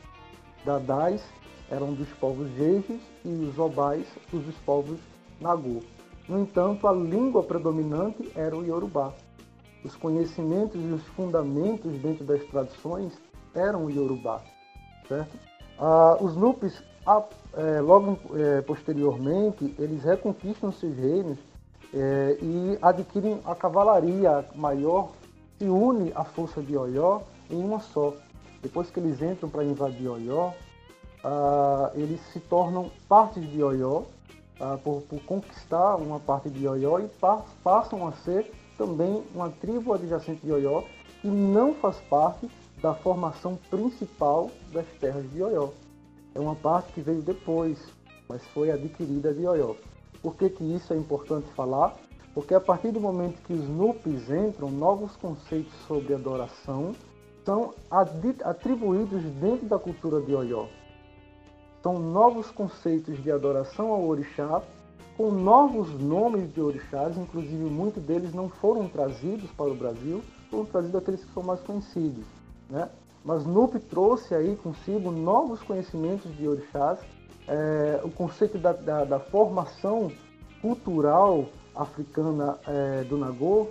Dadais eram dos povos Jejes e os Obais os dos povos Nagô. No entanto, a língua predominante era o Yorubá. Os conhecimentos e os fundamentos dentro das tradições eram o Yorubá, certo? Ah, os Nupes, a- eh, logo eh, posteriormente, eles reconquistam seus reinos eh, e adquirem a cavalaria maior, se une à força de Oió em uma só. Depois que eles entram para invadir Oió, ah, eles se tornam partes de Oió, ah, por, por conquistar uma parte de Oió e pa- passam a ser também uma tribo adjacente de Oió que não faz parte da formação principal das terras de Oió. É uma parte que veio depois, mas foi adquirida de Oió. Por que, que isso é importante falar? Porque a partir do momento que os Nupes entram, novos conceitos sobre adoração são atribuídos dentro da cultura de Oió. São novos conceitos de adoração ao orixá, com novos nomes de orixás, inclusive muitos deles não foram trazidos para o Brasil, foram trazidos aqueles que são mais conhecidos. Né? Mas Nup trouxe aí consigo novos conhecimentos de orixás, é, o conceito da, da, da formação cultural africana é, do Nagô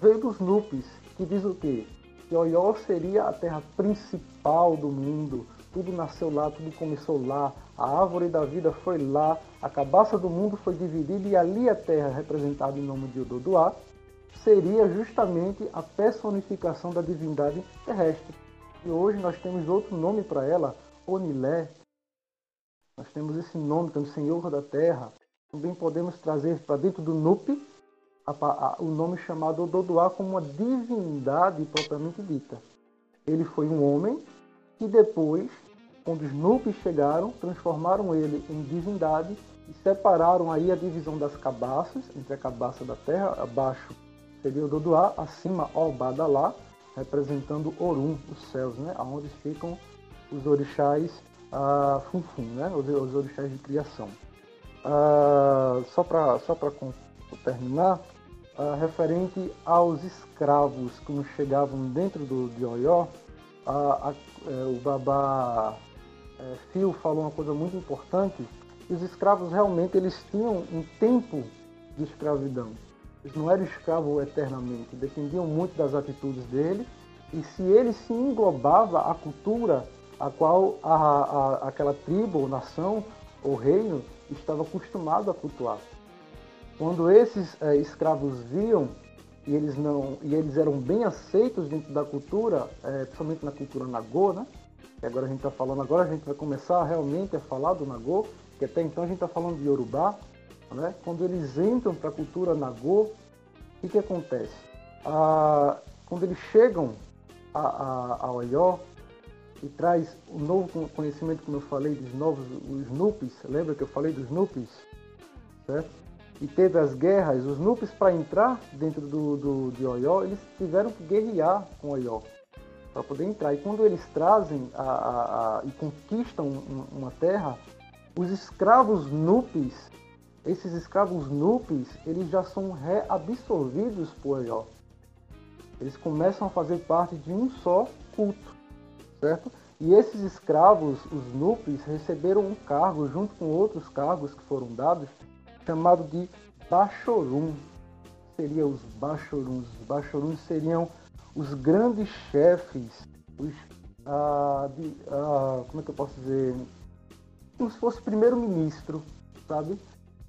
veio dos Nupes, que diz o quê? Que Oió seria a terra principal do mundo, tudo nasceu lá, tudo começou lá, a árvore da vida foi lá, a cabaça do mundo foi dividida e ali a terra, representada em nome de Ododuá, seria justamente a personificação da divindade terrestre. E hoje nós temos outro nome para ela, Onilé. Nós temos esse nome, como Senhor da Terra. Também podemos trazer para dentro do Nupi a, a, o nome chamado Ododuá como uma divindade propriamente dita. Ele foi um homem que depois, quando os Nupis chegaram, transformaram ele em divindade e separaram aí a divisão das cabaças, entre a cabaça da terra, abaixo seria o Doduá, acima Obadalá, representando Orum, os céus, né? onde ficam os orixás ah, Funfun, né? os, os orixás de criação. Ah, só para só terminar, ah, referente aos escravos que chegavam dentro do, de Oió, é, o Babá é, falou uma coisa muito importante, os escravos realmente eles tinham um tempo de escravidão. Eles não eram escravos eternamente, dependiam muito das atitudes dele, e se ele se englobava a cultura a qual a, a, aquela tribo, ou nação, ou reino estava acostumado a cultuar. Quando esses é, escravos viam e eles não e eles eram bem aceitos dentro da cultura, é, principalmente na cultura nagô, né? Que agora a gente está falando agora a gente vai começar realmente a falar do nagô, que até então a gente está falando de Yorubá, né? Quando eles entram para a cultura nagô, o que, que acontece? Ah, quando eles chegam a, a, a Oió e traz o novo conhecimento, como eu falei, dos novos os Nupis, lembra que eu falei dos Nupis, certo? e teve as guerras, os Nupes para entrar dentro do, do, de Oió, eles tiveram que guerrear com Oió para poder entrar. E quando eles trazem a, a, a, e conquistam uma terra, os escravos Nupes, esses escravos Nupes, eles já são reabsorvidos por Oió. Eles começam a fazer parte de um só culto, certo? E esses escravos, os Nupes, receberam um cargo junto com outros cargos que foram dados chamado de Bachorum. Seria os Bachoruns. Os Bachoruns seriam os grandes chefes, os, ah, de, ah, como é que eu posso dizer, como se fosse primeiro-ministro, sabe?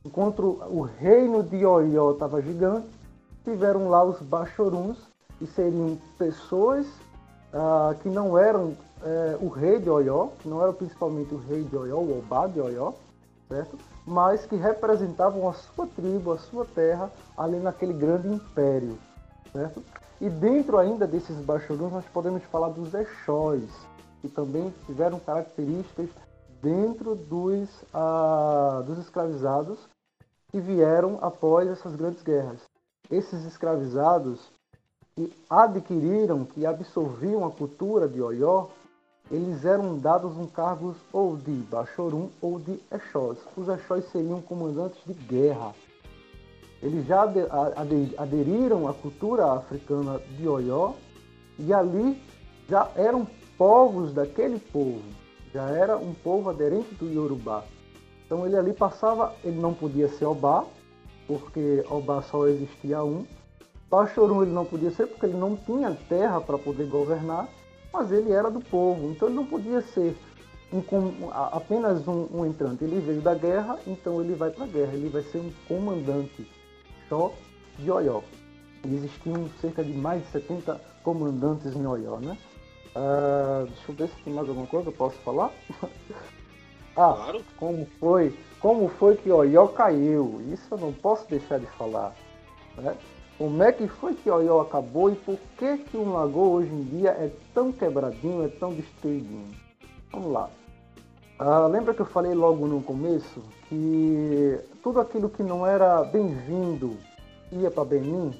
Enquanto o reino de Oió estava gigante, tiveram lá os Bachoruns, que seriam pessoas ah, que não eram eh, o rei de Oió, que não eram principalmente o rei de Oió, o Obá de Oió, certo? mas que representavam a sua tribo, a sua terra, ali naquele grande império. Certo? E dentro ainda desses baixoruns nós podemos falar dos Exóis, que também tiveram características dentro dos, ah, dos escravizados que vieram após essas grandes guerras. Esses escravizados que adquiriram, que absorviam a cultura de Oió, eles eram dados um cargos ou de Bachorum ou de Exós. Os Exós seriam comandantes de guerra. Eles já aderiram à cultura africana de Oió e ali já eram povos daquele povo. Já era um povo aderente do Yorubá. Então ele ali passava, ele não podia ser Obá, porque Obá só existia um. Bachorum ele não podia ser porque ele não tinha terra para poder governar mas ele era do povo, então ele não podia ser um, apenas um, um, entrante. Ele veio da guerra, então ele vai para a guerra, ele vai ser um comandante só de Oió. Existiam cerca de mais de 70 comandantes em Oió, né? Uh, deixa eu ver se tem mais alguma coisa que eu posso falar. [laughs] ah, claro. como foi, como foi que Oió caiu? Isso eu não posso deixar de falar. Né? Como é que foi que Oió acabou e por que que o Lagoa hoje em dia é tão quebradinho, é tão destruidinho? Vamos lá. Ah, lembra que eu falei logo no começo que tudo aquilo que não era bem-vindo ia para Benin?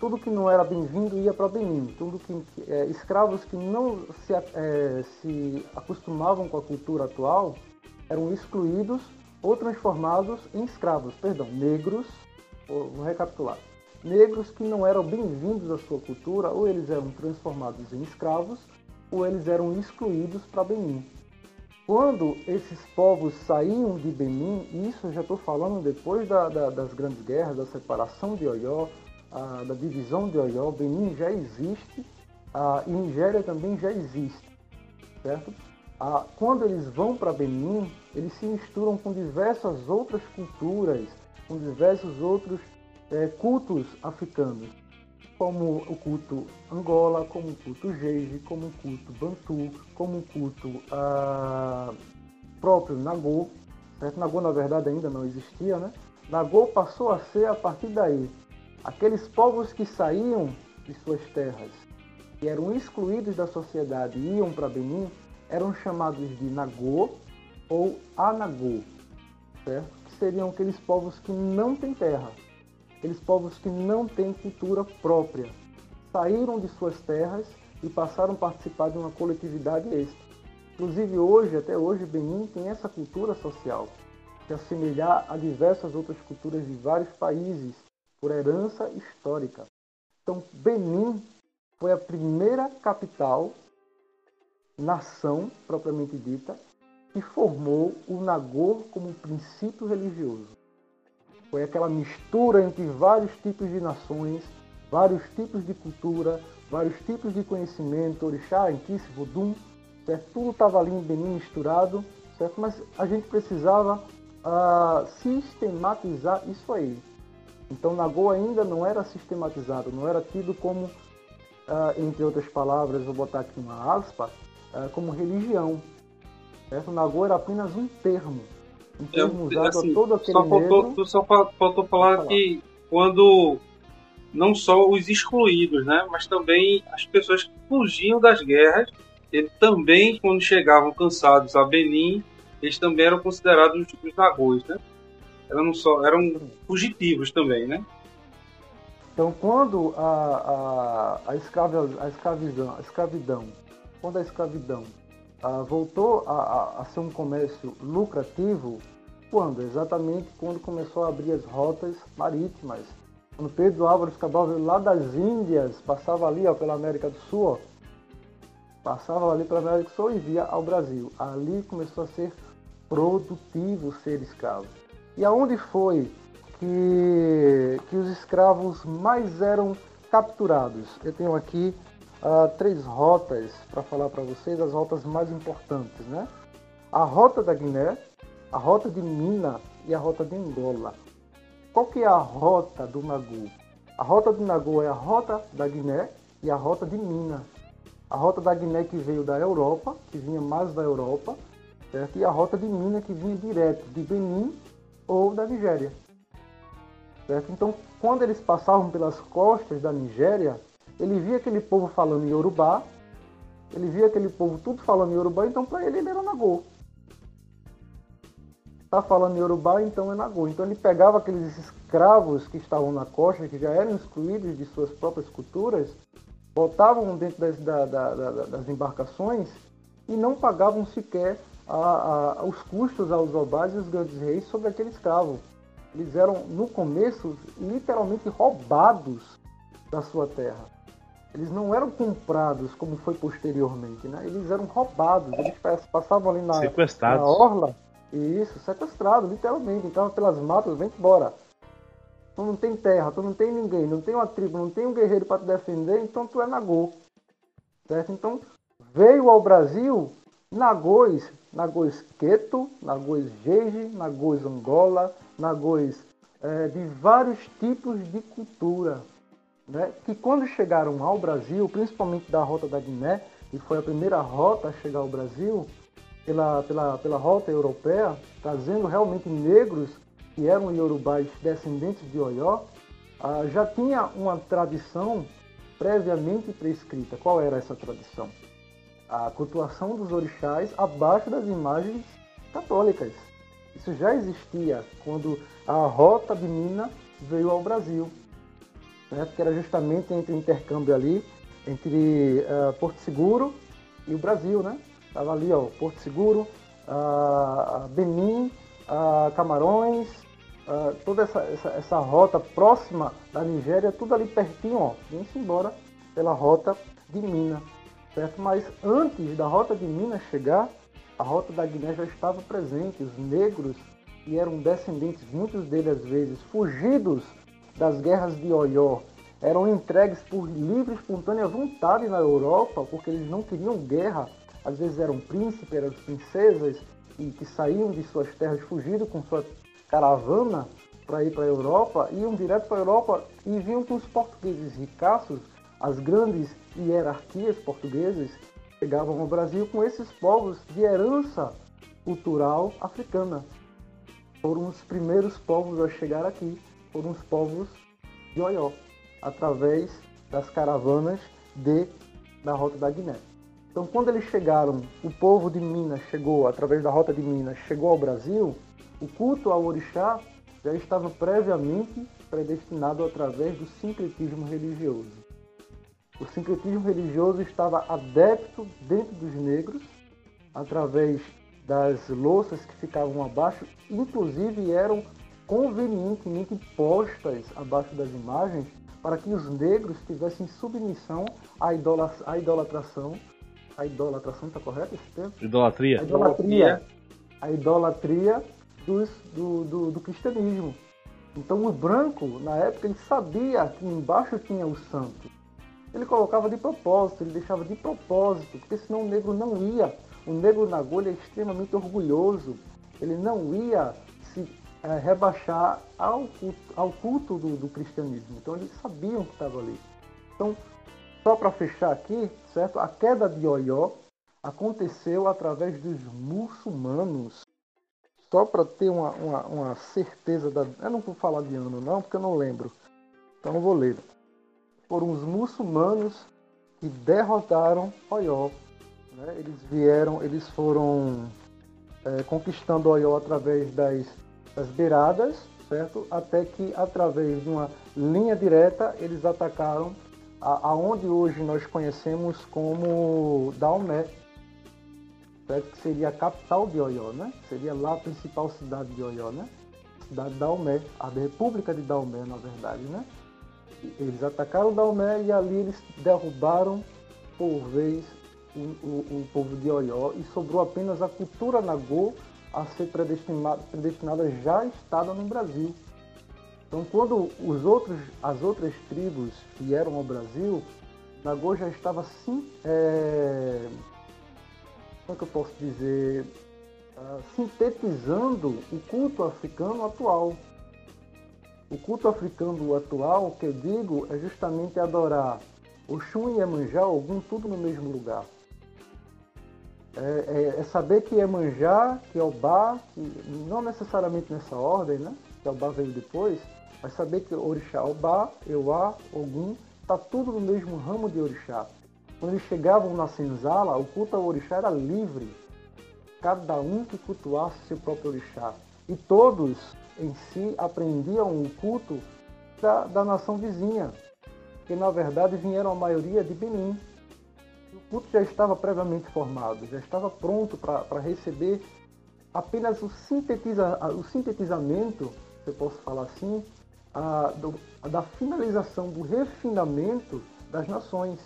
Tudo que não era bem-vindo ia para Benin. Tudo que é, escravos que não se, é, se acostumavam com a cultura atual eram excluídos ou transformados em escravos, perdão, negros vou recapitular. Negros que não eram bem-vindos à sua cultura, ou eles eram transformados em escravos, ou eles eram excluídos para Benin. Quando esses povos saíam de Benin, isso eu já estou falando depois da, da, das grandes guerras, da separação de Oió, a, da divisão de Oió, Benin já existe, a Nigéria também já existe. certo? Ah, quando eles vão para Benin, eles se misturam com diversas outras culturas, com diversos outros é, cultos africanos, como o culto Angola, como o culto Jeje, como o culto Bantu, como o culto ah, próprio Nagô. Certo? Nagô, na verdade, ainda não existia, né? Nagô passou a ser, a partir daí, aqueles povos que saíam de suas terras, que eram excluídos da sociedade e iam para Benin, eram chamados de Nagô ou Anagô, certo? que seriam aqueles povos que não têm terra, aqueles povos que não têm cultura própria, saíram de suas terras e passaram a participar de uma coletividade extra. Inclusive hoje, até hoje, Benin tem essa cultura social, se assemelhar a diversas outras culturas de vários países por herança histórica. Então, Benin foi a primeira capital, nação propriamente dita, que formou o Nagor como princípio religioso. Foi aquela mistura entre vários tipos de nações, vários tipos de cultura, vários tipos de conhecimento, orixá, enquisse, vodum, certo? tudo estava ali em Benin misturado, certo? mas a gente precisava uh, sistematizar isso aí. Então Nagô ainda não era sistematizado, não era tido como, uh, entre outras palavras, vou botar aqui uma aspa, uh, como religião. Certo? Nagô era apenas um termo, um termo usado assim, a todo aquele só faltou, negro... Só faltou falar, falar que quando não só os excluídos, né, mas também as pessoas que fugiam das guerras, eles também, quando chegavam cansados a Benin, eles também eram considerados os nagôs, né? Eram, só, eram fugitivos também, né? Então, quando a, a, a, escravi, a, escravidão, a escravidão, quando a escravidão a, voltou a, a, ser um comércio lucrativo, quando? Exatamente quando começou a abrir as rotas marítimas. Quando Pedro Álvares Cabral veio lá das Índias, passava ali ó, pela América do Sul, ó, passava ali pela América do Sul e via ao Brasil. Ali começou a ser produtivo ser escravo. E aonde foi que, que os escravos mais eram capturados? Eu tenho aqui uh, três rotas para falar para vocês, as rotas mais importantes, né? A rota da Guiné, a rota de Mina e a rota de Angola. Qual que é a rota do Nagu? A rota do Nagu é a rota da Guiné e a rota de Mina. A rota da Guiné que veio da Europa, que vinha mais da Europa, certo? e a rota de Mina que vinha direto de Benin ou da Nigéria. Certo? Então, quando eles passavam pelas costas da Nigéria, ele via aquele povo falando em Yorubá, ele via aquele povo tudo falando em Yorubá, então para ele ele era Nagô. Tá falando em Yorubá, então é Nagô. Então ele pegava aqueles escravos que estavam na costa, que já eram excluídos de suas próprias culturas, botavam dentro das, da, da, da, das embarcações e não pagavam sequer a, a, os custos aos obais e os grandes reis sobre aquele escravo. Eles eram, no começo, literalmente roubados da sua terra. Eles não eram comprados como foi posteriormente, né? Eles eram roubados, eles passavam ali na, na orla. Isso, sequestrado, literalmente. Então, pelas matas, vem embora. Tu não tem terra, tu não tem ninguém, não tem uma tribo, não tem um guerreiro para te defender, então tu é Nagô. Certo? Então, veio ao Brasil Nagôs Nagôs Queto, Nagôs Jeje, Nagôs Angola, Nagôs é, de vários tipos de cultura, né? que quando chegaram ao Brasil, principalmente da rota da Guiné, e foi a primeira rota a chegar ao Brasil, pela, pela, pela rota europeia, trazendo realmente negros que eram iorubais descendentes de Oió, ah, já tinha uma tradição previamente prescrita. Qual era essa tradição? A cultuação dos orixás abaixo das imagens católicas. Isso já existia quando a rota de Mina veio ao Brasil, né? que era justamente entre o intercâmbio ali entre uh, Porto Seguro e o Brasil, né? Tava ali, ó, Porto Seguro, uh, Benin, uh, Camarões, uh, toda essa, essa, essa, rota próxima da Nigéria, tudo ali pertinho, ó, vem-se embora pela rota de Minas certo? Mas antes da Rota de Minas chegar, a Rota da Guiné já estava presente. Os negros, que eram descendentes, muitos deles às vezes fugidos das guerras de Oió, eram entregues por livre e espontânea vontade na Europa, porque eles não queriam guerra às vezes eram príncipes, eram princesas, e que saíam de suas terras fugindo com sua caravana para ir para a Europa, iam direto para a Europa e viam que os portugueses ricaços, as grandes hierarquias portuguesas, chegavam ao Brasil com esses povos de herança cultural africana. Foram os primeiros povos a chegar aqui, foram os povos de Oió, através das caravanas de, da Rota da Guiné. Então, quando eles chegaram, o povo de Minas chegou, através da Rota de Minas, chegou ao Brasil, o culto ao orixá já estava previamente predestinado através do sincretismo religioso. O sincretismo religioso estava adepto dentro dos negros, através das louças que ficavam abaixo, inclusive eram convenientemente postas abaixo das imagens para que os negros tivessem submissão à, idola, à idolatração. A idolatração está correto esse termo? Idolatria. A idolatria. A idolatria dos, do, do, do cristianismo. Então o branco, na época, ele sabia que embaixo tinha o santo. Ele colocava de propósito, ele deixava de propósito, porque senão o negro não ia. O negro na agulha é extremamente orgulhoso. Ele não ia se é, rebaixar ao culto, ao culto do, do, cristianismo. Então eles sabiam que estava ali. Então, só para fechar aqui, certo? A queda de Oió aconteceu através dos muçulmanos só para ter uma, uma, uma, certeza da. Eu não vou falar de ano, não, porque eu não lembro. Então eu vou ler. Foram os muçulmanos que derrotaram Oió. Né? Eles vieram, eles foram é, conquistando Oió através das, das beiradas, certo? Até que, através de uma linha direta, eles atacaram a, aonde hoje nós conhecemos como Daomé, certo? que seria a capital de Oió, né? Seria lá a principal cidade de Oió, né? Cidade de a República de Daomé, na verdade, né? Eles atacaram Daomé e ali eles derrubaram por vez o, o, o povo de Oió e sobrou apenas a cultura Nagô a ser predestinada, predestinada já estada no Brasil. Então, quando os outros, as outras tribos vieram ao Brasil, Nagô já estava sim, é, como é que eu posso dizer, uh, sintetizando o culto africano atual. O culto africano atual, que eu digo, é justamente adorar Oxum e Iemanjá, algum tudo no mesmo lugar. É, é, é, saber que Iemanjá, que Obá, que não necessariamente nessa ordem, né? Que Obá veio depois, mas saber que Orixá, Obá, Euá, Ogum, está tudo no mesmo ramo de Orixá. Quando eles chegavam na senzala, o culto ao orixá era livre. Cada um que cultuasse seu próprio orixá. E todos em si aprendiam o culto da, da nação vizinha, que na verdade vieram a maioria de Benin. O culto já estava previamente formado, já estava pronto para receber apenas o, sintetiza, o sintetizamento, se eu posso falar assim, a, do, a da finalização, do refinamento das nações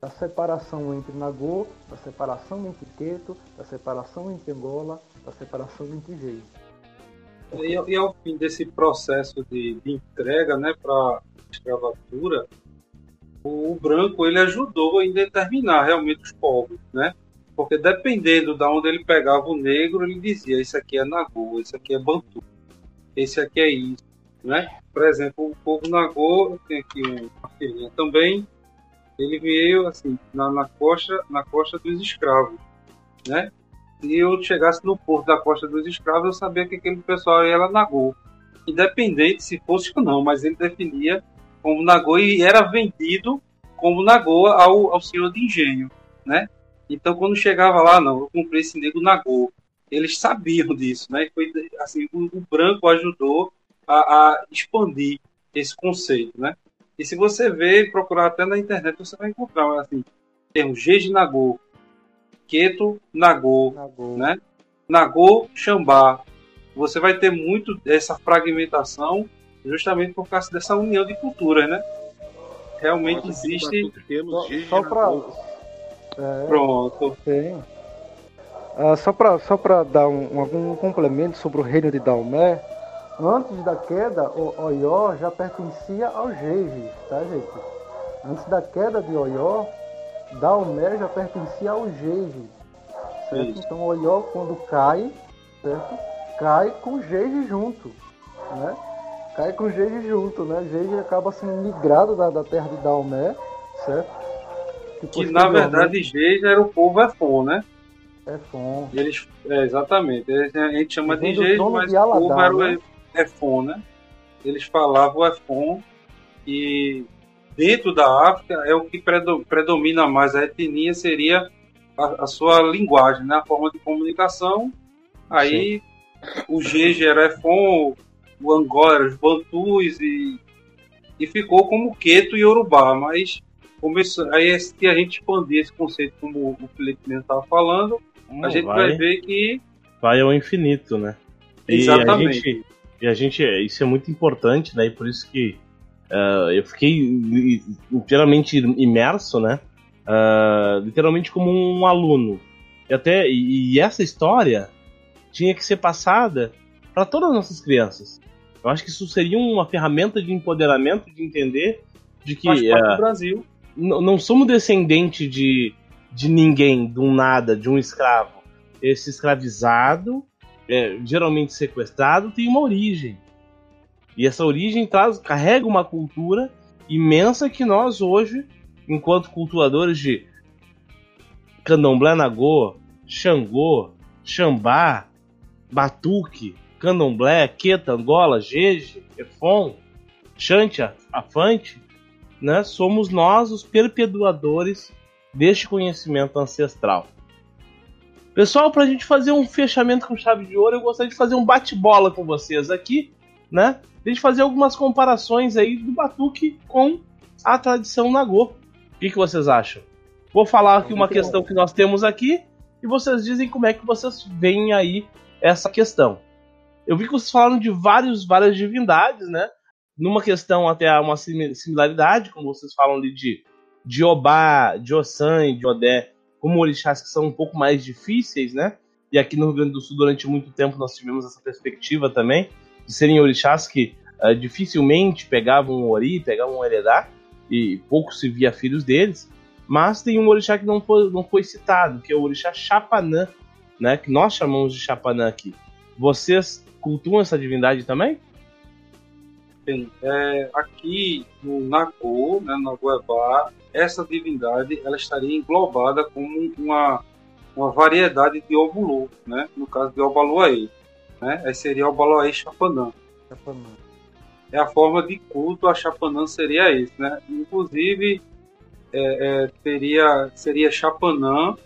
da separação entre Nagô, da separação entre Queto, da separação entre Angola, da separação entre Reis. E, e, ao fim desse processo de, de entrega né, para escravatura, o, o, branco ele ajudou em determinar realmente os povos, né? Porque dependendo de onde ele pegava o negro, ele dizia: isso aqui é Nagô, isso aqui é Bantu, esse aqui é isso, né? Por exemplo, o povo Nagô, tenho aqui uma filhinha também, ele veio assim na, na costa na costa dos escravos, né? Se eu chegasse no porto da costa dos escravos, eu sabia que aquele pessoal era Nagô, independente se fosse ou não, mas ele definia como Nagô e era vendido como Nagô ao, ao senhor de engenho, né? Então quando chegava lá, não, eu comprei esse nego Nagô. Eles sabiam disso, né? Foi assim, o, o branco ajudou a, a expandir esse conceito, né? E se você ver, procurar até na internet, você vai encontrar assim, termo G de Nagô, Keto Nagô, Nagô. né? Nagô Xambá. Você vai ter muito dessa fragmentação justamente por causa dessa união de culturas, né? Realmente Nossa, existe. Só, só para. É, Pronto. Tem. Uh, só para só dar um, algum complemento sobre o reino de Dalmé, Antes da queda, o Oió já pertencia aos Reis, tá, gente? Antes da queda de Oió, Daomé já pertencia aos Reis. certo? Então o Oió quando cai, certo? Cai com Geige junto, né? Cai com Geige junto, né? Geige acaba sendo migrado da, da terra de Daomé, certo? Que, que na verdade Geige era o povo Efon, né? Efon. Eles, é, exatamente. a gente chama de Geige, mas o povo era o né? Efon, né? Eles falavam o Efon e dentro da África é o que predomina mais a etnia seria a, a sua linguagem, né? a forma de comunicação. Aí Sim. o G era Efon, o Angola era os Bantus e, e ficou como Queto e Urubá, mas começou, aí se a gente expandir esse conceito como o Felipe mesmo estava falando, hum, a gente vai, vai, ver que vai ao infinito, né? Exatamente. E a gente, e a gente, isso é muito importante, né? E por isso que Uh, eu fiquei inteiramente imerso, né? Uh, literalmente como um aluno. E, até, e, e essa história tinha que ser passada para todas as nossas crianças. Eu acho que isso seria uma ferramenta de empoderamento, de entender de que uh, Brasil. não somos descendentes de, de ninguém, de um nada, de um escravo. Esse escravizado, é, geralmente sequestrado, tem uma origem. E essa origem traz, carrega uma cultura imensa que nós hoje, enquanto cultuadores de candomblé nagô, xangô, xambá, batuque, candomblé, queta, angola, jeje, efon, xantia, afante, né, somos nós os perpetuadores deste conhecimento ancestral. Pessoal, para a gente fazer um fechamento com chave de ouro, eu gostaria de fazer um bate-bola com vocês aqui, né? a gente fazer algumas comparações aí do batuque com a tradição nagô. O que, que vocês acham? Vou falar aqui uma questão que nós temos aqui e vocês dizem como é que vocês veem aí essa questão. Eu vi que vocês falaram de vários, várias divindades, né? Numa questão até uma similaridade, como vocês falam ali de, de Obá, de Ossan e de Odé, como orixás que são um pouco mais difíceis, né? E aqui no Rio Grande do Sul, durante muito tempo, nós tivemos essa perspectiva também de serem orixás que uh, dificilmente pegavam um ori, pegavam um heredar, e pouco se via filhos deles. Mas tem um orixá que não foi, não foi citado, que é o orixá Chapanã, né, que nós chamamos de Chapanã aqui. Vocês cultuam essa divindade também? Bem, é, aqui no Nagô, né, no Goiabá, essa divindade ela estaria englobada como uma, uma variedade de Obulu, né, no caso de Obaluaê né? Aí seria o Baloé Chapanã. Chapanã. É a forma de culto a Chapanã seria esse, né? Inclusive é, é, teria, seria Chapanã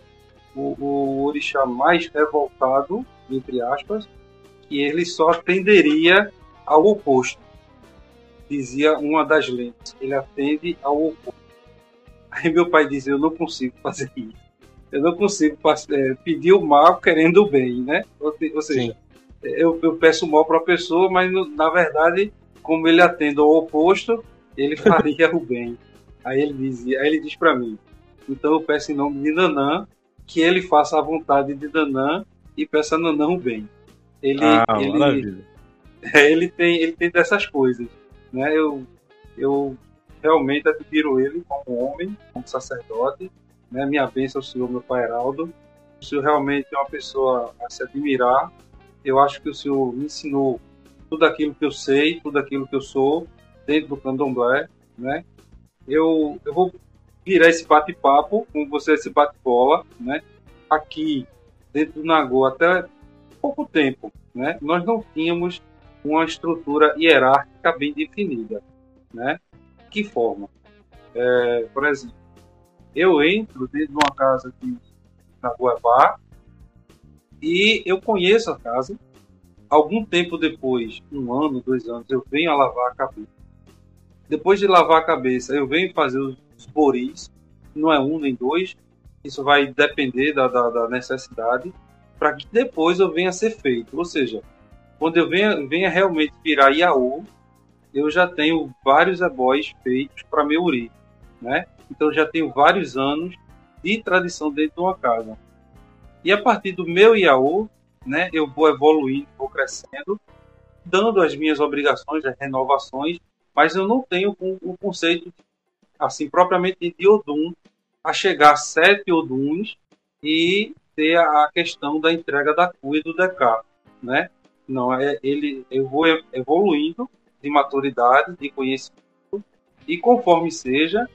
o, o orixá mais revoltado, entre aspas, que ele só atenderia ao oposto. Dizia uma das lentes, ele atende ao oposto. Aí meu pai dizia, eu não consigo fazer isso. Eu não consigo é, pedir o mal querendo o bem, né? Ou, ou seja, Sim eu, eu peço mal para a pessoa, mas na verdade, como ele atende ao oposto, ele [laughs] faria o bem. Aí ele dizia, aí ele diz para mim: então eu peço em nome de Nanã que ele faça a vontade de Nanã e peça a Nanã o bem. Ele, ah, ele, é, [laughs] ele tem, ele tem dessas coisas, né? Eu, eu realmente admiro ele como homem, como sacerdote, né? Minha bênção ao Senhor, meu Pai Heraldo. O Senhor realmente é uma pessoa a se admirar eu acho que o senhor me ensinou tudo aquilo que eu sei, tudo aquilo que eu sou dentro do candomblé, né? Eu, eu vou virar esse bate-papo com você, esse bate-bola, né? Aqui dentro do Nagô até pouco tempo, né? Nós não tínhamos uma estrutura hierárquica bem definida, né? Que forma? É, por exemplo, eu entro dentro de uma casa de Naguabá, e eu conheço a casa. Algum tempo depois, um ano, dois anos, eu venho a lavar a cabeça. Depois de lavar a cabeça, eu venho fazer os boris. Não é um nem dois. Isso vai depender da, da, da necessidade. Para que depois eu venha a ser feito. Ou seja, quando eu venha, venha realmente virar Iaú, eu já tenho vários ebóis feitos para meu uri. Né? Então já tenho vários anos de tradição dentro de uma casa. E a partir do meu IAU, né, eu vou evoluindo, vou crescendo, dando as minhas obrigações, as renovações, mas eu não tenho o conceito, assim, propriamente de Odum, a chegar a sete Oduns e ter a questão da entrega da CUI do DK, né? Não é ele eu vou evoluindo de maturidade, de conhecimento e conforme seja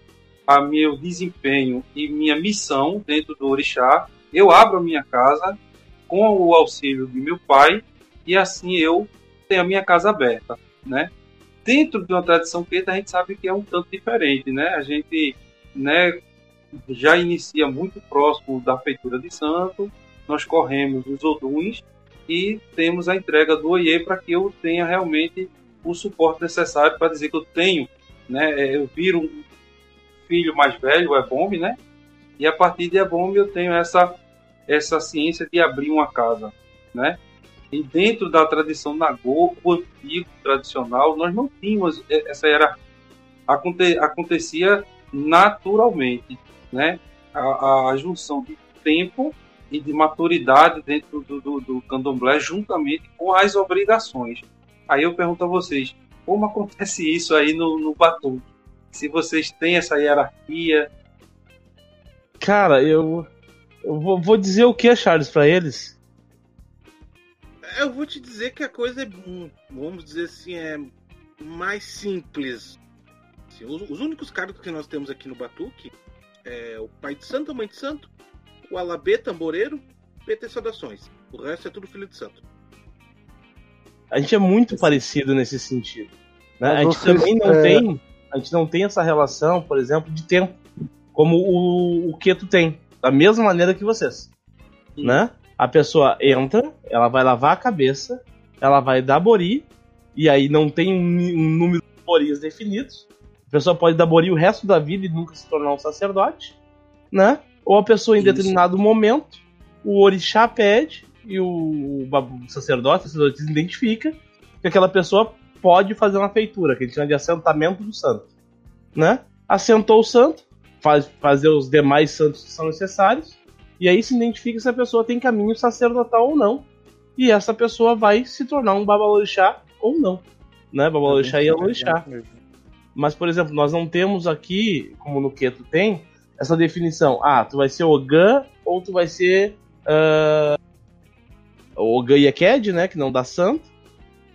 a meu desempenho e minha missão dentro do orixá, eu abro a minha casa com o auxílio de meu pai e assim eu tenho a minha casa aberta, né? Dentro de uma tradição queta a gente sabe que é um tanto diferente, né? A gente, né, já inicia muito próximo da feitura de santo, nós corremos os oduns e temos a entrega do oiê para que eu tenha realmente o suporte necessário para dizer que eu tenho, né, é, eu viro um filho mais velho, o Ebombe, né, e a partir de Ebombe eu tenho essa, essa ciência de abrir uma casa, né, e dentro da tradição Nagô, o antigo tradicional, nós não tínhamos essa era Aconte, acontecia naturalmente, né, a, a junção de tempo e de maturidade dentro do, do, do candomblé juntamente com as obrigações. Aí eu pergunto a vocês, como acontece isso aí no, no? Se vocês têm essa hierarquia? Cara, eu, eu vou, vou dizer o que, Charles, para eles? Eu vou te dizer que a coisa é, vamos dizer assim, é mais simples. Assim, os, os, únicos cargos que nós temos aqui no Batuque é o pai de santo, a mãe de santo, o Alabê, tamboreiro, PT Saudações. O resto é tudo filho de santo. A gente é muito parecido nesse sentido. Né? A gente também não é... tem. A gente não tem essa relação, por exemplo, de tempo. Como o, o Keto tem. Da mesma maneira que vocês. Né? A pessoa entra, ela vai lavar a cabeça, ela vai dar bori, e aí não tem um, número de boris definidos. A pessoa pode dar bori o resto da vida e nunca se tornar um sacerdote, né? Ou a pessoa em Isso. determinado momento, o orixá pede e o, o sacerdote, o sacerdote identifica que aquela pessoa pode fazer uma feitura, que ele chama de assentamento do santo. Né? Assentou o santo, faz fazer os demais santos que são necessários, e aí se identifica se a pessoa tem caminho sacerdotal ou não. E essa pessoa vai se tornar um babalorixá ou não. Né? Babalorixá e alorixá. Mas, por exemplo, nós não temos aqui, como no Keto tem, essa definição. Ah, tu vai ser Ogan ou tu vai ser uh, Ogan e Eked, né? Que não dá santo.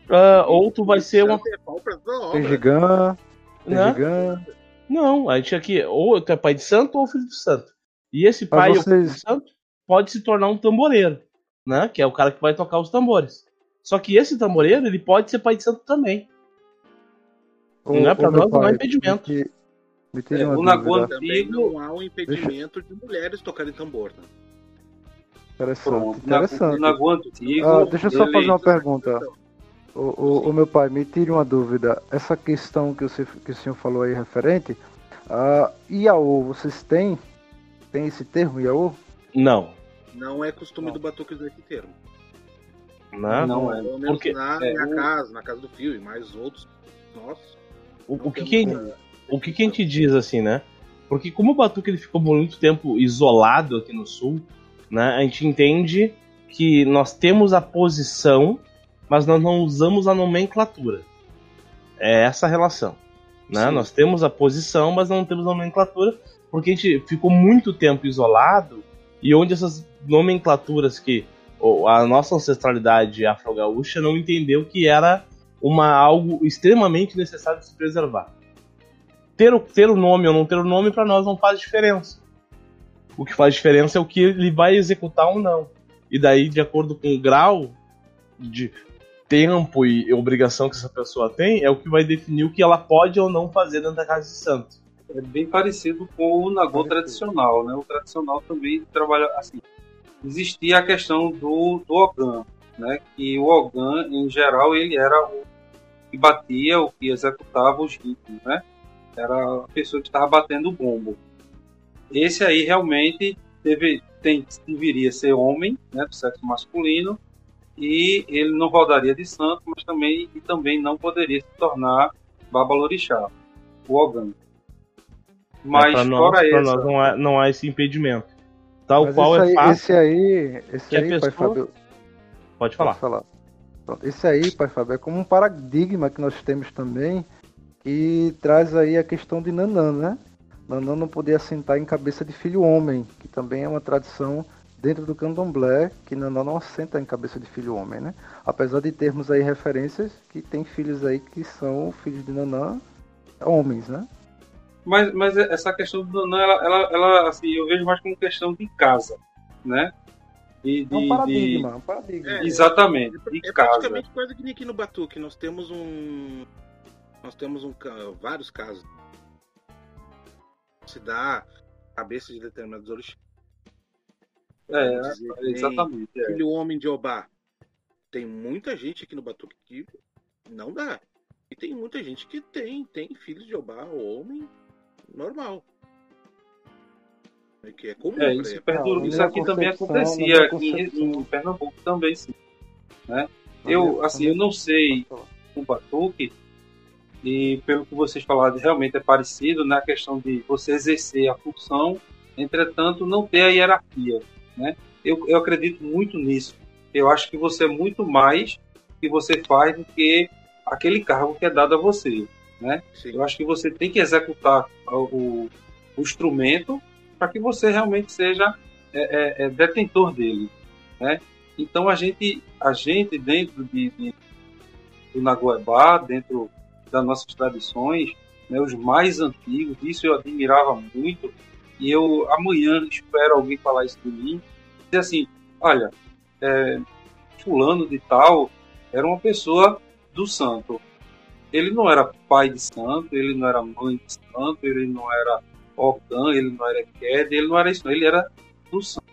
Uh, ou tu vai ser uma. Tejigan. Né? Não, a gente aqui, ou tu é pai de santo ou filho de santo. E esse pai vocês... ou filho de santo pode se tornar um tamboreiro, né? Que é o cara que vai tocar os tambores. Só que esse tamboreiro, ele pode ser pai de santo também. O, não é pra nós não há impedimento. Me, me é, o antigo não há um impedimento Deixa... de mulheres tocarem tambor, né? Interessante. Pronto, interessante. Na, na antigo, ah, deixa eu só fazer uma pergunta. O, o, o, meu pai, me tire uma dúvida. Essa questão que, você, que o senhor falou aí referente, a Iaô, vocês têm? Tem esse termo, Iaô? Não. Não é costume não. do batuque usar esse termo. Não, não é. Pelo menos Porque, na é, minha o... casa, na casa do Fio e mais outros. Nossa. O, o que, que, o que, que a gente diz assim, né? Porque como o batuque ele ficou muito tempo isolado aqui no sul, né? A gente entende que nós temos a posição, mas nós não usamos a nomenclatura. É essa a relação. Né? Nós temos a posição, mas não temos a nomenclatura, porque a gente ficou muito tempo isolado e onde essas nomenclaturas que a nossa ancestralidade afro-gaúcha não entendeu que era uma algo extremamente necessário de se preservar. Ter o, ter o nome ou não ter o nome para nós não faz diferença. O que faz diferença é o que ele vai executar ou não. E daí, de acordo com o grau de tempo e obrigação que essa pessoa tem, é o que vai definir o que ela pode ou não fazer dentro da casa de santo. É bem parecido com o Nagô tradicional, né? O tradicional também trabalha assim. Existia a questão do, do Ogan, né? Que o Ogan, em geral, ele era o que batia, o que executava os ritmos, né? Era a pessoa que estava batendo o bombo. Esse aí realmente deve, tem, deveria ser homem, né, do sexo masculino, e ele não rodaria de santo, mas também, e também não poderia se tornar babalorixá, o Ogan. Mas é, nós, fora essa... nós não há, não há esse impedimento. Tal mas qual é fácil. Esse aí, esse aí, pessoa... pai Fábio... Pode falar. Pode falar. Esse aí, pai Fábio, é como um paradigma que nós temos também, que traz aí a questão de Nanã, né? Nanã não podia sentar em cabeça de filho homem, que também é uma tradição dentro do candomblé que Nanã não assenta em cabeça de filho homem, né? Apesar de termos aí referências que tem filhos aí que são filhos de Nanã homens, né? Mas, mas essa questão do Nanã, ela, ela, ela, assim, eu vejo mais como questão de casa, né? De, de, é um paradigma, de... um paradigma. É, Exatamente, é, de é casa. praticamente quase que nem aqui no Batuque, nós temos um... Nós temos um, vários casos. Se dá cabeça de determinados orixás. É, exatamente. É. Filho homem de Obá. Tem muita gente aqui no Batuque que não dá. E tem muita gente que tem, tem filhos de Obá, homem normal. É que é comum. É, isso, perdura, isso aqui também acontecia aqui em, Pernambuco também, sim. Né? Eu, assim, eu não sei o Batuque, e pelo que vocês falaram, realmente é parecido na questão de você exercer a função, entretanto, não ter a hierarquia. Né? Eu, eu acredito muito nisso. Eu acho que você é muito mais que você faz do que aquele cargo que é dado a você. Né? Eu acho que você tem que executar o, o instrumento para que você realmente seja é, é, é, detentor dele. Né? Então a gente, a gente dentro de, de do Nagoebá, dentro das nossas tradições, né, os mais antigos, isso eu admirava muito, e eu amanhã espero alguém falar isso de mim, dizer assim, olha, é, fulano de tal era uma pessoa do santo. Ele não era pai de santo, ele não era mãe de santo, ele não era Ogã, ele não era Ked, ele não era isso, ele era do santo.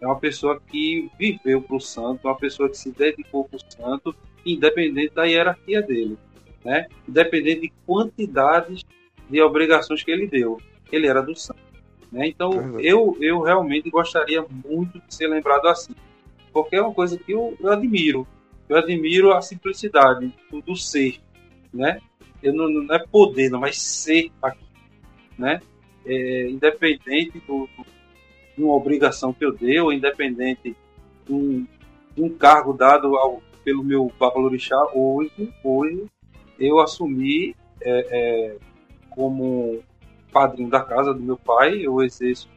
É uma pessoa que viveu para o santo, uma pessoa que se dedicou para o santo, independente da hierarquia dele, né? independente de quantidades de obrigações que ele deu. Ele era do santo. Né? Então, eu, eu realmente gostaria muito de ser lembrado assim, porque é uma coisa que eu, eu admiro. Eu admiro a simplicidade do, do ser, né? Eu não, não, é poder, não, mas ser aqui, né? É, independente do, do, de uma obrigação que eu dei, ou independente de um, de um cargo dado ao, pelo meu Babalorixá, hoje, hoje eu assumi é, é, como padrinho da casa do meu pai, eu exerço,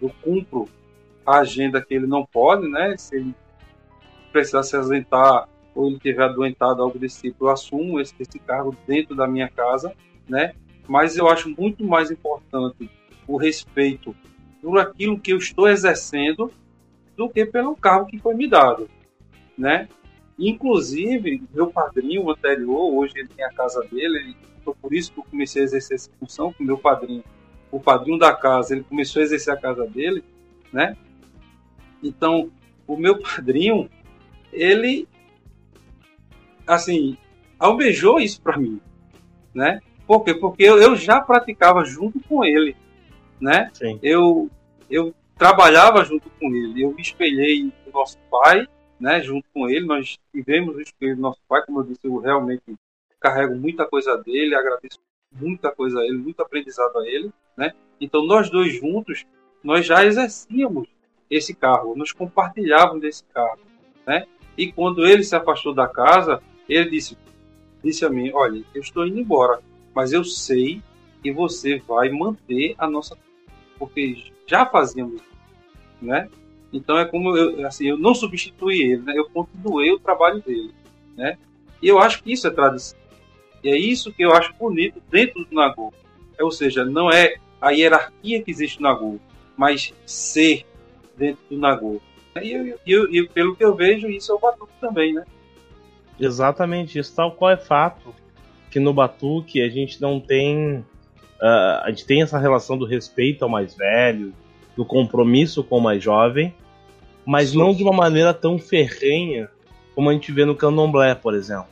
eu cumpro a agenda que ele não pode, né? Se ele precisar se ausentar ou ele tiver adoentado, algo desse tipo, eu assumo esse, esse cargo dentro da minha casa, né? Mas eu acho muito mais importante o respeito por aquilo que eu estou exercendo do que pelo cargo que foi me dado, né? Inclusive, meu padrinho anterior, hoje ele tem a casa dele, ele foi por isso que eu comecei a exercer essa função com meu padrinho. O padrinho da casa, ele começou a exercer a casa dele, né? Então, o meu padrinho, ele, assim, almejou isso para mim, né? Por quê? Porque eu, eu, já praticava junto com ele, né? Sim. Eu, eu trabalhava junto com ele, eu me espelhei no nosso pai, né? Junto com ele, nós tivemos o espelho do nosso pai, como eu disse, eu realmente carrego muita coisa dele, agradeço muita coisa a ele, muito aprendizado a ele, né? Então nós dois juntos, nós já exercíamos esse cargo, nos compartilhávamos desse cargo, né? E quando ele se afastou da casa, ele disse, disse a mim, olha, eu estou indo embora, mas eu sei que você vai manter a nossa, porque já fazíamos, né? Então é como eu, assim, eu não substituí ele, né? Eu continuei o trabalho dele, né? E eu acho que isso é tradição. E é isso que eu acho bonito dentro do Nagô. É, ou seja, não é a hierarquia que existe no Nagô, mas ser dentro do Nagô. E, eu, eu, eu, pelo que eu vejo, isso é o Batuque também, né? Exatamente isso. Tal qual é fato que no Batuque a gente não tem. Uh, a gente tem essa relação do respeito ao mais velho, do compromisso com o mais jovem, mas Sim. não de uma maneira tão ferrenha como a gente vê no candomblé, por exemplo.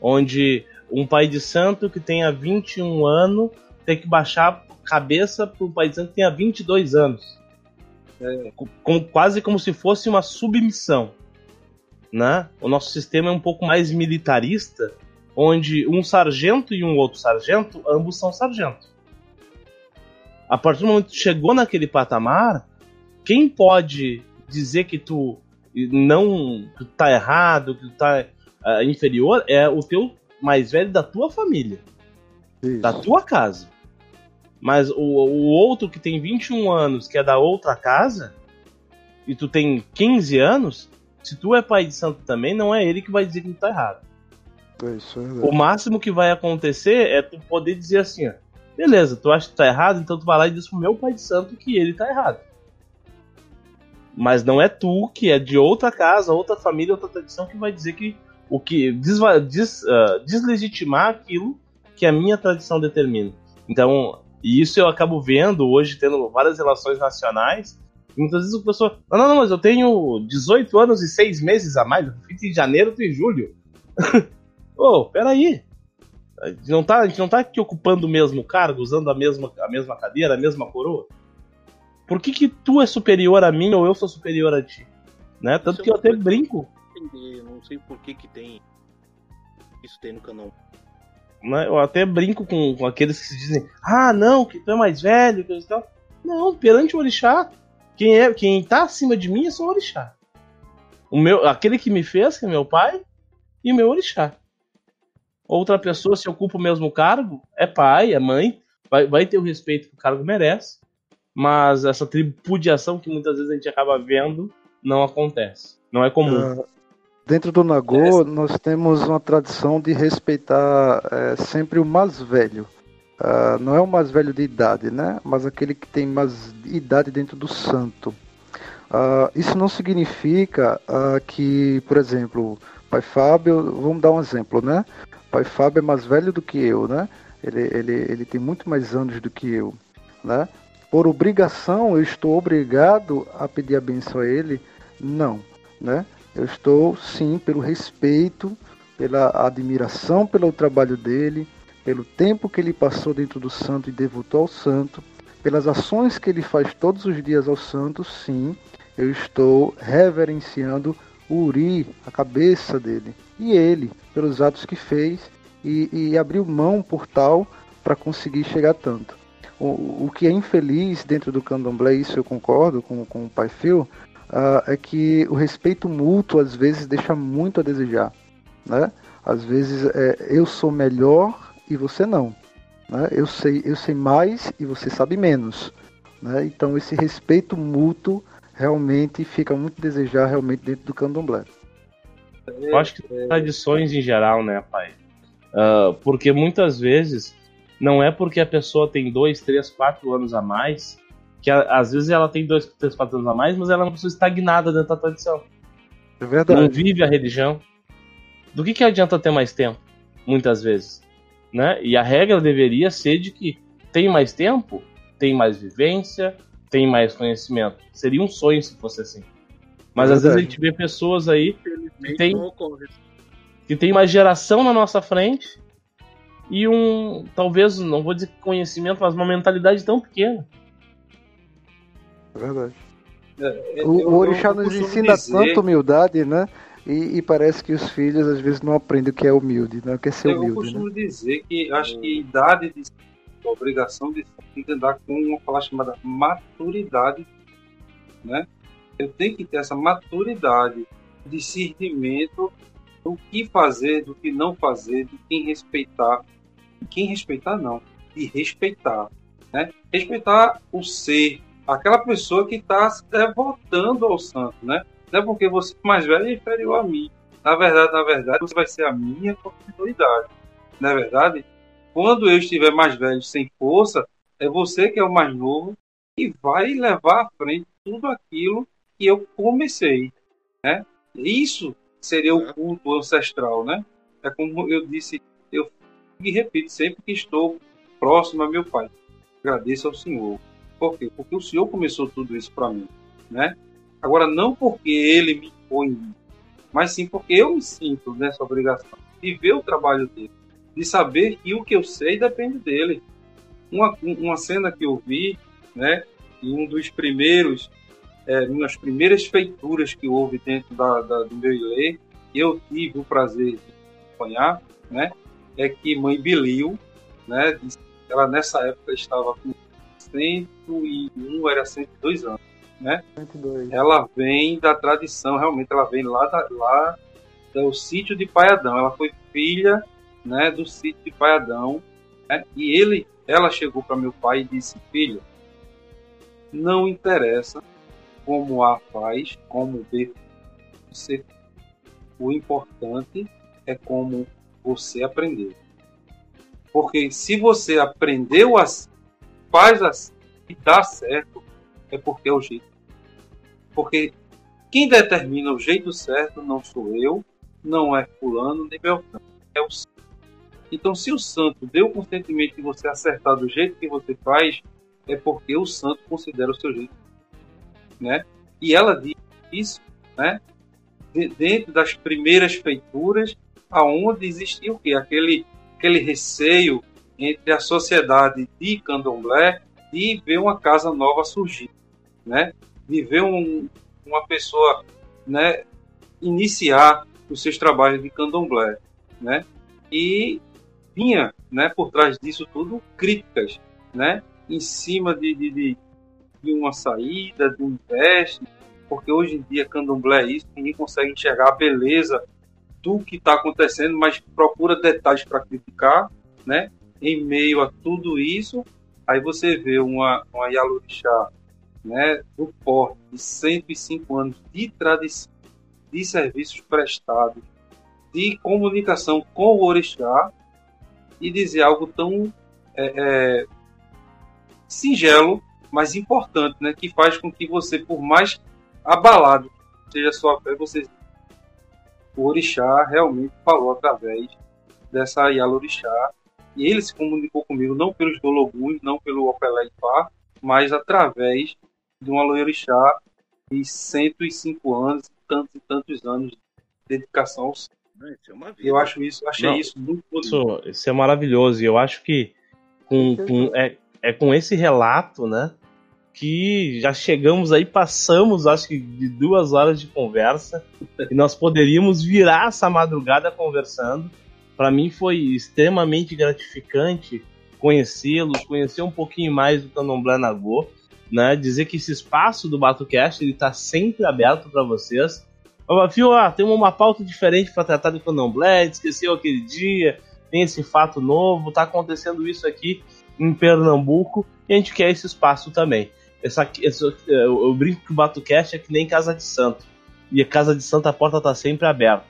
Onde um pai de santo que tenha 21 anos tem que baixar cabeça para um pai de santo que tenha 22 anos. É. Com, quase como se fosse uma submissão. Né? O nosso sistema é um pouco mais militarista, onde um sargento e um outro sargento, ambos são sargentos. A partir do momento que tu chegou naquele patamar, quem pode dizer que tu não que tu tá errado, que tu tá uh, inferior, é o teu mais velho da tua família. Isso. Da tua casa. Mas o, o outro que tem 21 anos, que é da outra casa, e tu tem 15 anos, se tu é pai de santo também, não é ele que vai dizer que tu tá errado. É isso, O máximo que vai acontecer é tu poder dizer assim, ó, beleza, tu acha que tá errado, então tu vai lá e diz pro meu pai de santo que ele tá errado. Mas não é tu, que é de outra casa, outra família, outra tradição, que vai dizer que o que desva- des- ah, deslegitimar aquilo que a minha tradição determina. Então, e isso eu acabo vendo hoje, tendo várias relações nacionais. e Muitas vezes o pessoal. Não, não, não, mas eu tenho 18 anos e 6 meses a mais. Eu fiz em janeiro, em julho. [laughs] Ô, peraí. A gente, não tá, a gente não tá aqui ocupando o mesmo cargo, usando a mesma, a mesma cadeira, a mesma coroa. Por que, que tu é superior a mim ou eu sou superior a ti? Né? Tanto é que eu até brinco. entender, não sei por que que tem isso tem no canal. né? Eu até brinco com, com aqueles que se dizem, ah, não, que tu é mais velho, que tal. Não, perante o orixá, quem, é, quem tá acima de mim é só o orixá. O meu, aquele que me fez, que é meu pai, e meu orixá. Outra pessoa, se ocupa o mesmo cargo, é pai, é mãe, vai, vai ter o respeito que o cargo merece, mas essa tripudiação que muitas vezes a gente acaba vendo não acontece. Não é comum. Ah, dentro do Nagô, nós temos uma tradição de respeitar eh, sempre o mais velho. Ah, não é o mais velho de idade, né? Mas aquele que tem mais idade dentro do santo. Ah, isso não significa ah, que, por exemplo, Pai Fábio, vamos dar um exemplo, né? Pai Fábio é mais velho do que eu, né? Ele, ele, ele tem muito mais anos do que eu, né? Por obrigação, eu estou obrigado a pedir a benção a ele? Não, né? Eu estou sim pelo respeito, pela admiração pelo trabalho dele, pelo tempo que ele passou dentro do santo e devotou ao santo, pelas ações que ele faz todos os dias ao santo, sim, eu estou reverenciando o Uri, a cabeça dele, e ele, pelos atos que fez e, e abriu mão por tal para conseguir chegar tanto. O, o que é infeliz dentro do candomblé, isso eu concordo com, com o Pai Phil, ah, é que o respeito mútuo às vezes deixa muito a desejar, né? Às vezes é, eu sou melhor e você não, né? Eu sei, eu sei mais e você sabe menos, né? Então esse respeito mútuo realmente fica muito a desejar realmente dentro do candomblé. Eu acho que tradições em geral, né, pai? Ah, porque muitas vezes não é porque a pessoa tem dois, três, quatro anos a mais que a- às vezes ela tem dois, três, quatro anos a mais, mas ela é uma pessoa estagnada dentro da tradição. É Não verdade. vive a religião. Do que, que adianta ter mais tempo? Muitas vezes. Né? E a regra deveria ser de que tem mais tempo, tem mais vivência, tem mais conhecimento. Seria um sonho se fosse assim. Mas É às vezes a gente vê pessoas aí Infelizmente Tem- que tem uma geração na nossa frente e um, talvez, não vou dizer conhecimento, mas uma mentalidade tão pequena. É verdade. É, O, eu- o orixá eu nos ensina dizer- tanta humildade, né? E, e parece que os filhos às vezes não aprendem o que é humilde, não quer ser Eu humilde, né? costumo dizer que acho que idade de a obrigação de que andar com uma palavra chamada maturidade, né? Eu tenho que ter essa maturidade, discernimento do que fazer, do que não fazer, de quem respeitar, quem respeitar não, de respeitar, né? Respeitar o ser, aquela pessoa que está se devotando ao santo, né? Não é porque você é mais velho é inferior a mim. Na verdade, na verdade, você vai ser a minha continuidade. Na verdade, quando eu estiver mais velho, sem força, é você que é o mais novo e vai levar à frente tudo aquilo que eu comecei, né? Isso seria o culto ancestral, né? É como eu disse, eu e repito sempre que estou próximo a meu pai. Agradeço ao Senhor. Por quê? Porque o Senhor começou tudo isso para mim, né? Agora não porque ele me impõe, mas sim porque eu me sinto nessa obrigação de ver o trabalho dele, de saber que o que eu sei depende dele. Uma, uma cena que eu vi, né, em um dos primeiros, é, das primeiras feituras que houve dentro da, da, do meu ilê, eu tive o prazer de acompanhar, né, é que mãe Bilil, né, ela nessa época estava com 101, era 102 anos, né? 102. Ela vem da tradição, realmente ela vem lá da, lá do sítio de Paiadão. Ela foi filha, né, do sítio de Paiadão, né? E ele, ela chegou para meu pai e disse: "Filho, não interessa como A faz, como B você. O importante é como você aprendeu. Porque se você aprendeu assim, faz assim e dá certo, é porque é o jeito. Porque quem determina o jeito certo não sou eu, não é fulano nem beltrano, é o santo. Então, se o santo deu consentimento de você acertar do jeito que você faz, é porque o santo considera o seu jeito, né? E ela diz isso, né? dentro das primeiras feituras, aonde existia o quê? Aquele, aquele receio entre a sociedade de candomblé e ver uma casa nova surgir, né? De ver um, uma pessoa, né, iniciar os seus trabalhos de candomblé, né? E vinha, né, por trás disso tudo, críticas, né? Em cima de, de, de, de uma saída, de um teste, porque hoje em dia candomblé é isso, ninguém consegue enxergar a beleza do que está acontecendo, mas procura detalhes para criticar, né? Em meio a tudo isso, aí você vê uma, uma Yalorixá, né, do porte de 105 anos de tradição, de serviços prestados, de comunicação com o orixá, e dizer algo tão é, é, singelo, mas importante, né, que faz com que você, por mais abalado seja sua fé, você o orixá realmente falou através dessa Yalorixá e ele se comunicou comigo não pelos Dologuns, não pelo Opelé Ipá, mas através de um orixá de 105 anos, tantos e tantos anos de dedicação ao é eu acho isso, achei não, isso muito bonito. Isso, isso é maravilhoso e eu acho que com, com, é, é com esse relato, né, que já chegamos aí, passamos acho que de duas horas de conversa e nós poderíamos virar essa madrugada conversando. Para mim foi extremamente gratificante conhecê-los, conhecer um pouquinho mais do Candomblé Nagô, né? Dizer que esse espaço do BatoCast ele tá sempre aberto para vocês. Viu, ah, tem uma pauta diferente para tratar do Candomblé, esqueceu aquele dia, tem esse fato novo, tá acontecendo isso aqui em Pernambuco e a gente quer esse espaço também. Essa, essa, é, eu brinco que o BatoCast é que nem casa de santo. E a casa de santo a porta tá sempre aberta,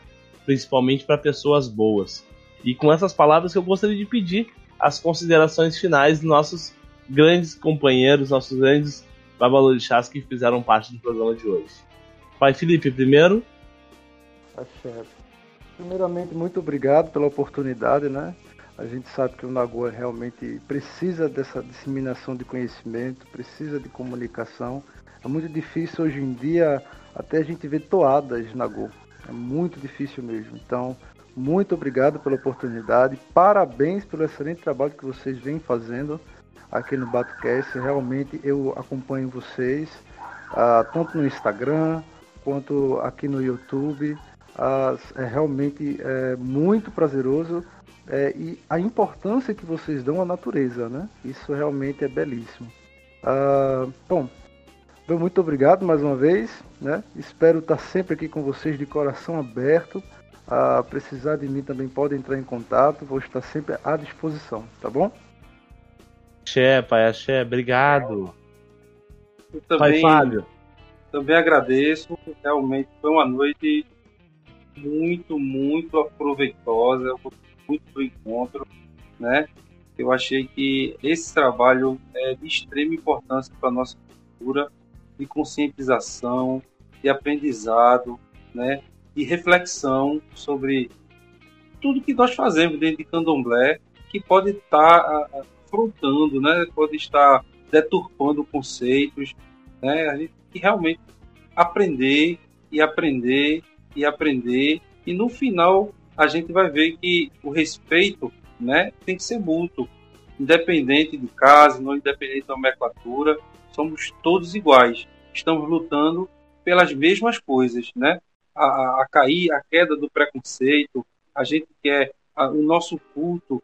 principalmente para pessoas boas. E com essas palavras eu gostaria de pedir as considerações finais dos nossos grandes companheiros, nossos grandes babalorixás que fizeram parte do programa de hoje. Pai Felipe, primeiro. Axé. Primeiramente, muito obrigado pela oportunidade, né? A gente sabe que o Nagoa realmente precisa dessa disseminação de conhecimento, precisa de comunicação. É muito difícil hoje em dia até a gente ver toadas na Go. É muito difícil mesmo. Então, muito obrigado pela oportunidade. Parabéns pelo excelente trabalho que vocês vêm fazendo aqui no Batcast. Realmente eu acompanho vocês, uh, tanto no Instagram quanto aqui no YouTube. Uh, é realmente é, muito prazeroso é, e a importância que vocês dão à natureza, né? Isso realmente é belíssimo. Ah, bom, muito obrigado mais uma vez, né? Espero estar sempre aqui com vocês de coração aberto. Ah, precisar de mim também pode entrar em contato, vou estar sempre à disposição, tá bom? Axé, pai, axé, obrigado. Eu também, pai Fábio. Também agradeço, realmente foi uma noite muito, muito aproveitosa. Eu muito do encontro, né? Eu achei que esse trabalho é de extrema importância para a nossa cultura, de conscientização, de aprendizado, né? De reflexão sobre tudo que nós fazemos dentro de Candomblé, que pode estar afrontando, né? Pode estar deturpando conceitos, né? A gente realmente aprender e aprender e aprender e no final a gente vai ver que o respeito né, tem que ser mútuo, independente de casa, não independente da nomenclatura, somos todos iguais, estamos lutando pelas mesmas coisas, né? A, a, a cair, a queda do preconceito, a gente quer a, o nosso culto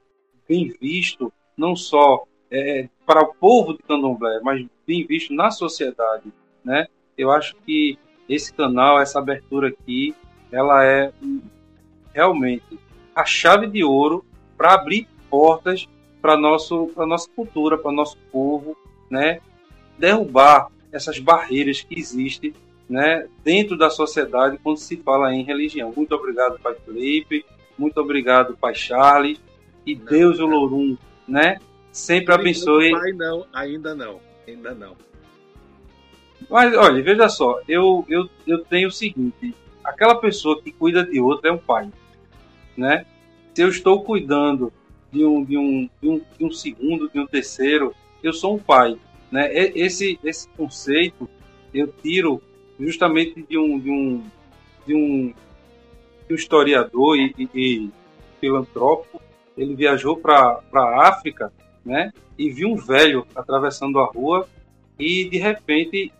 bem visto, não só é, para o povo de Candomblé, mas bem visto na sociedade, né? Eu acho que esse canal, essa abertura aqui, ela é realmente a chave de ouro para abrir portas para nosso para nossa cultura, para nosso povo, né? Derrubar essas barreiras que existem né, dentro da sociedade quando se fala em religião. Muito obrigado, Pai Felipe. Muito obrigado, Pai Charles. E não, Deus, o Lorum, né? Sempre abençoe. Pai, não, ainda não. Ainda não. Mas, olha, veja só. Eu, eu, eu tenho o seguinte. Aquela pessoa que cuida de outra é um pai, né? Se eu estou cuidando de um, de um, de um, de um segundo, de um terceiro, eu sou um pai. Né? Esse, esse conceito eu tiro justamente de um, de um, de um, de um historiador e, e, e filantropo. Ele viajou para a África né? e viu um velho atravessando a rua e de repente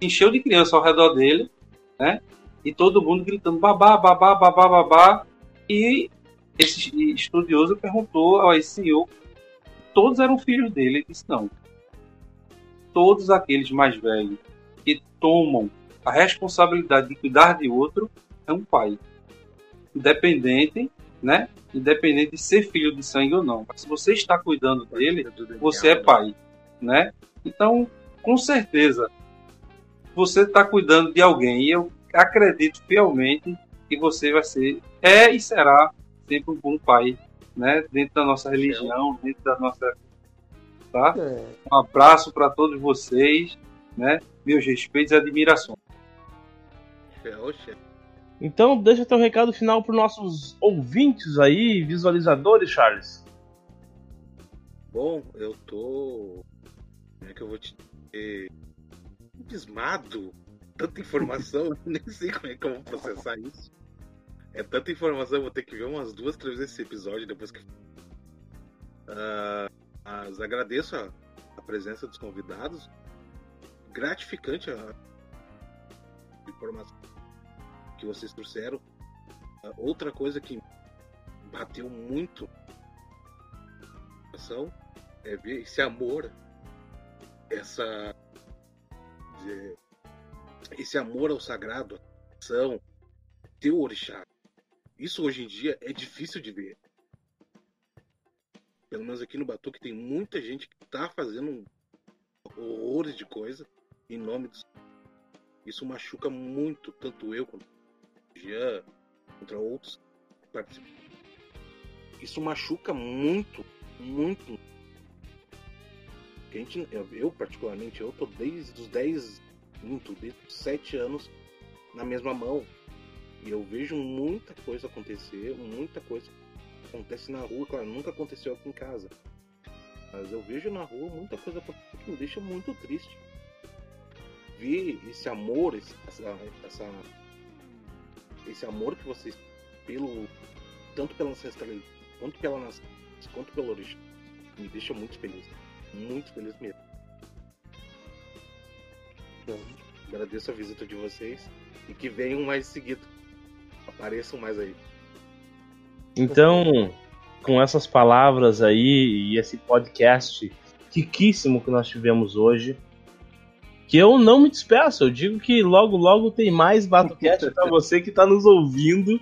encheu de criança ao redor dele, né? E todo mundo gritando babá, babá, babá, babá. E esse estudioso perguntou ao senhor, todos eram filhos dele. Ele disse: não. Todos aqueles mais velhos que tomam a responsabilidade de cuidar de outro é um pai. Independente, né? Independente de ser filho de sangue ou não. Mas se você está cuidando dele, você é pai, né? Então, com certeza, você está cuidando de alguém. E eu acredito fielmente que você vai ser, é e será sempre um bom pai, né? Dentro da nossa religião, dentro da nossa. Tá? É. Um abraço para todos vocês, né? Meus respeitos e admirações. Então, deixa teu recado final para os nossos ouvintes aí, visualizadores, Charles. Bom, eu tô. Como é que eu vou te dizer? Abismado. Tanta informação, [laughs] nem sei como é que eu vou processar isso. É tanta informação, vou ter que ver umas duas, três vezes esse episódio depois que. Uh, mas agradeço a, a, presença dos convidados. Gratificante a informação que vocês trouxeram. Uh, outra coisa que bateu muito é ver esse amor, essa esse amor ao sagrado, ação, teu orixá. Isso hoje em dia é difícil de ver. Pelo menos aqui no Batuque tem muita gente que está fazendo horrores de coisa em nome dos. Isso machuca muito, tanto eu quanto o Jean, contra outros participantes. Isso machuca muito, muito. Gente, eu, particularmente, eu tô desde os 10, muito, desde os 7 anos na mesma mão. E eu vejo muita coisa acontecer, muita coisa acontece na rua, claro, nunca aconteceu aqui em casa. Mas eu vejo na rua muita coisa que me deixa muito triste. Ver esse amor, esse, essa, essa, esse amor que vocês, pelo, tanto pela ancestralidade, quanto pela nação, quanto pela origem, me deixa muito feliz. Muito feliz mesmo. Então, agradeço a visita de vocês e que venham mais seguido apareçam mais aí. Então, com essas palavras aí e esse podcast riquíssimo que nós tivemos hoje, que eu não me despeço, eu digo que logo logo tem mais Batucast para [laughs] você que está nos ouvindo.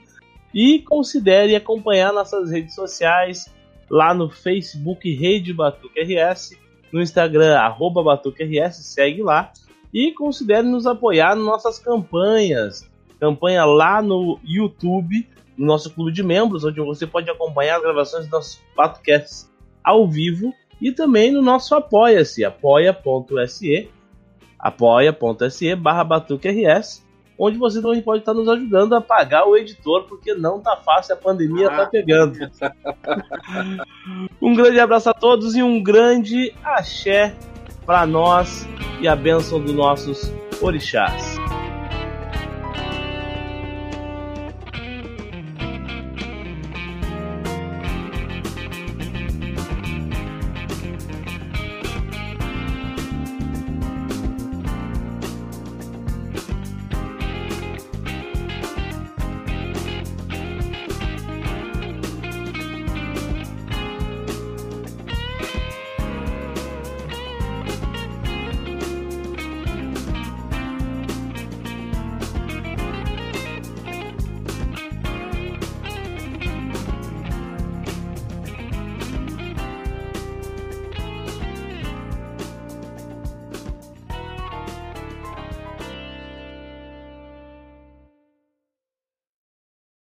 E considere acompanhar nossas redes sociais lá no Facebook Rede Batuque RS, no Instagram arroba Batuque RS, segue lá. E considere nos apoiar nas nossas campanhas, campanha lá no YouTube, no nosso clube de membros, onde você pode acompanhar as gravações dos nossos podcasts ao vivo e também no nosso apoia-se, apoia.se, apoia.se barra batuquers, onde você também pode estar nos ajudando a pagar o editor, porque não tá fácil, a pandemia tá ah. tá pegando. um grande abraço a todos e um grande axé para nós e a bênção dos nossos orixás.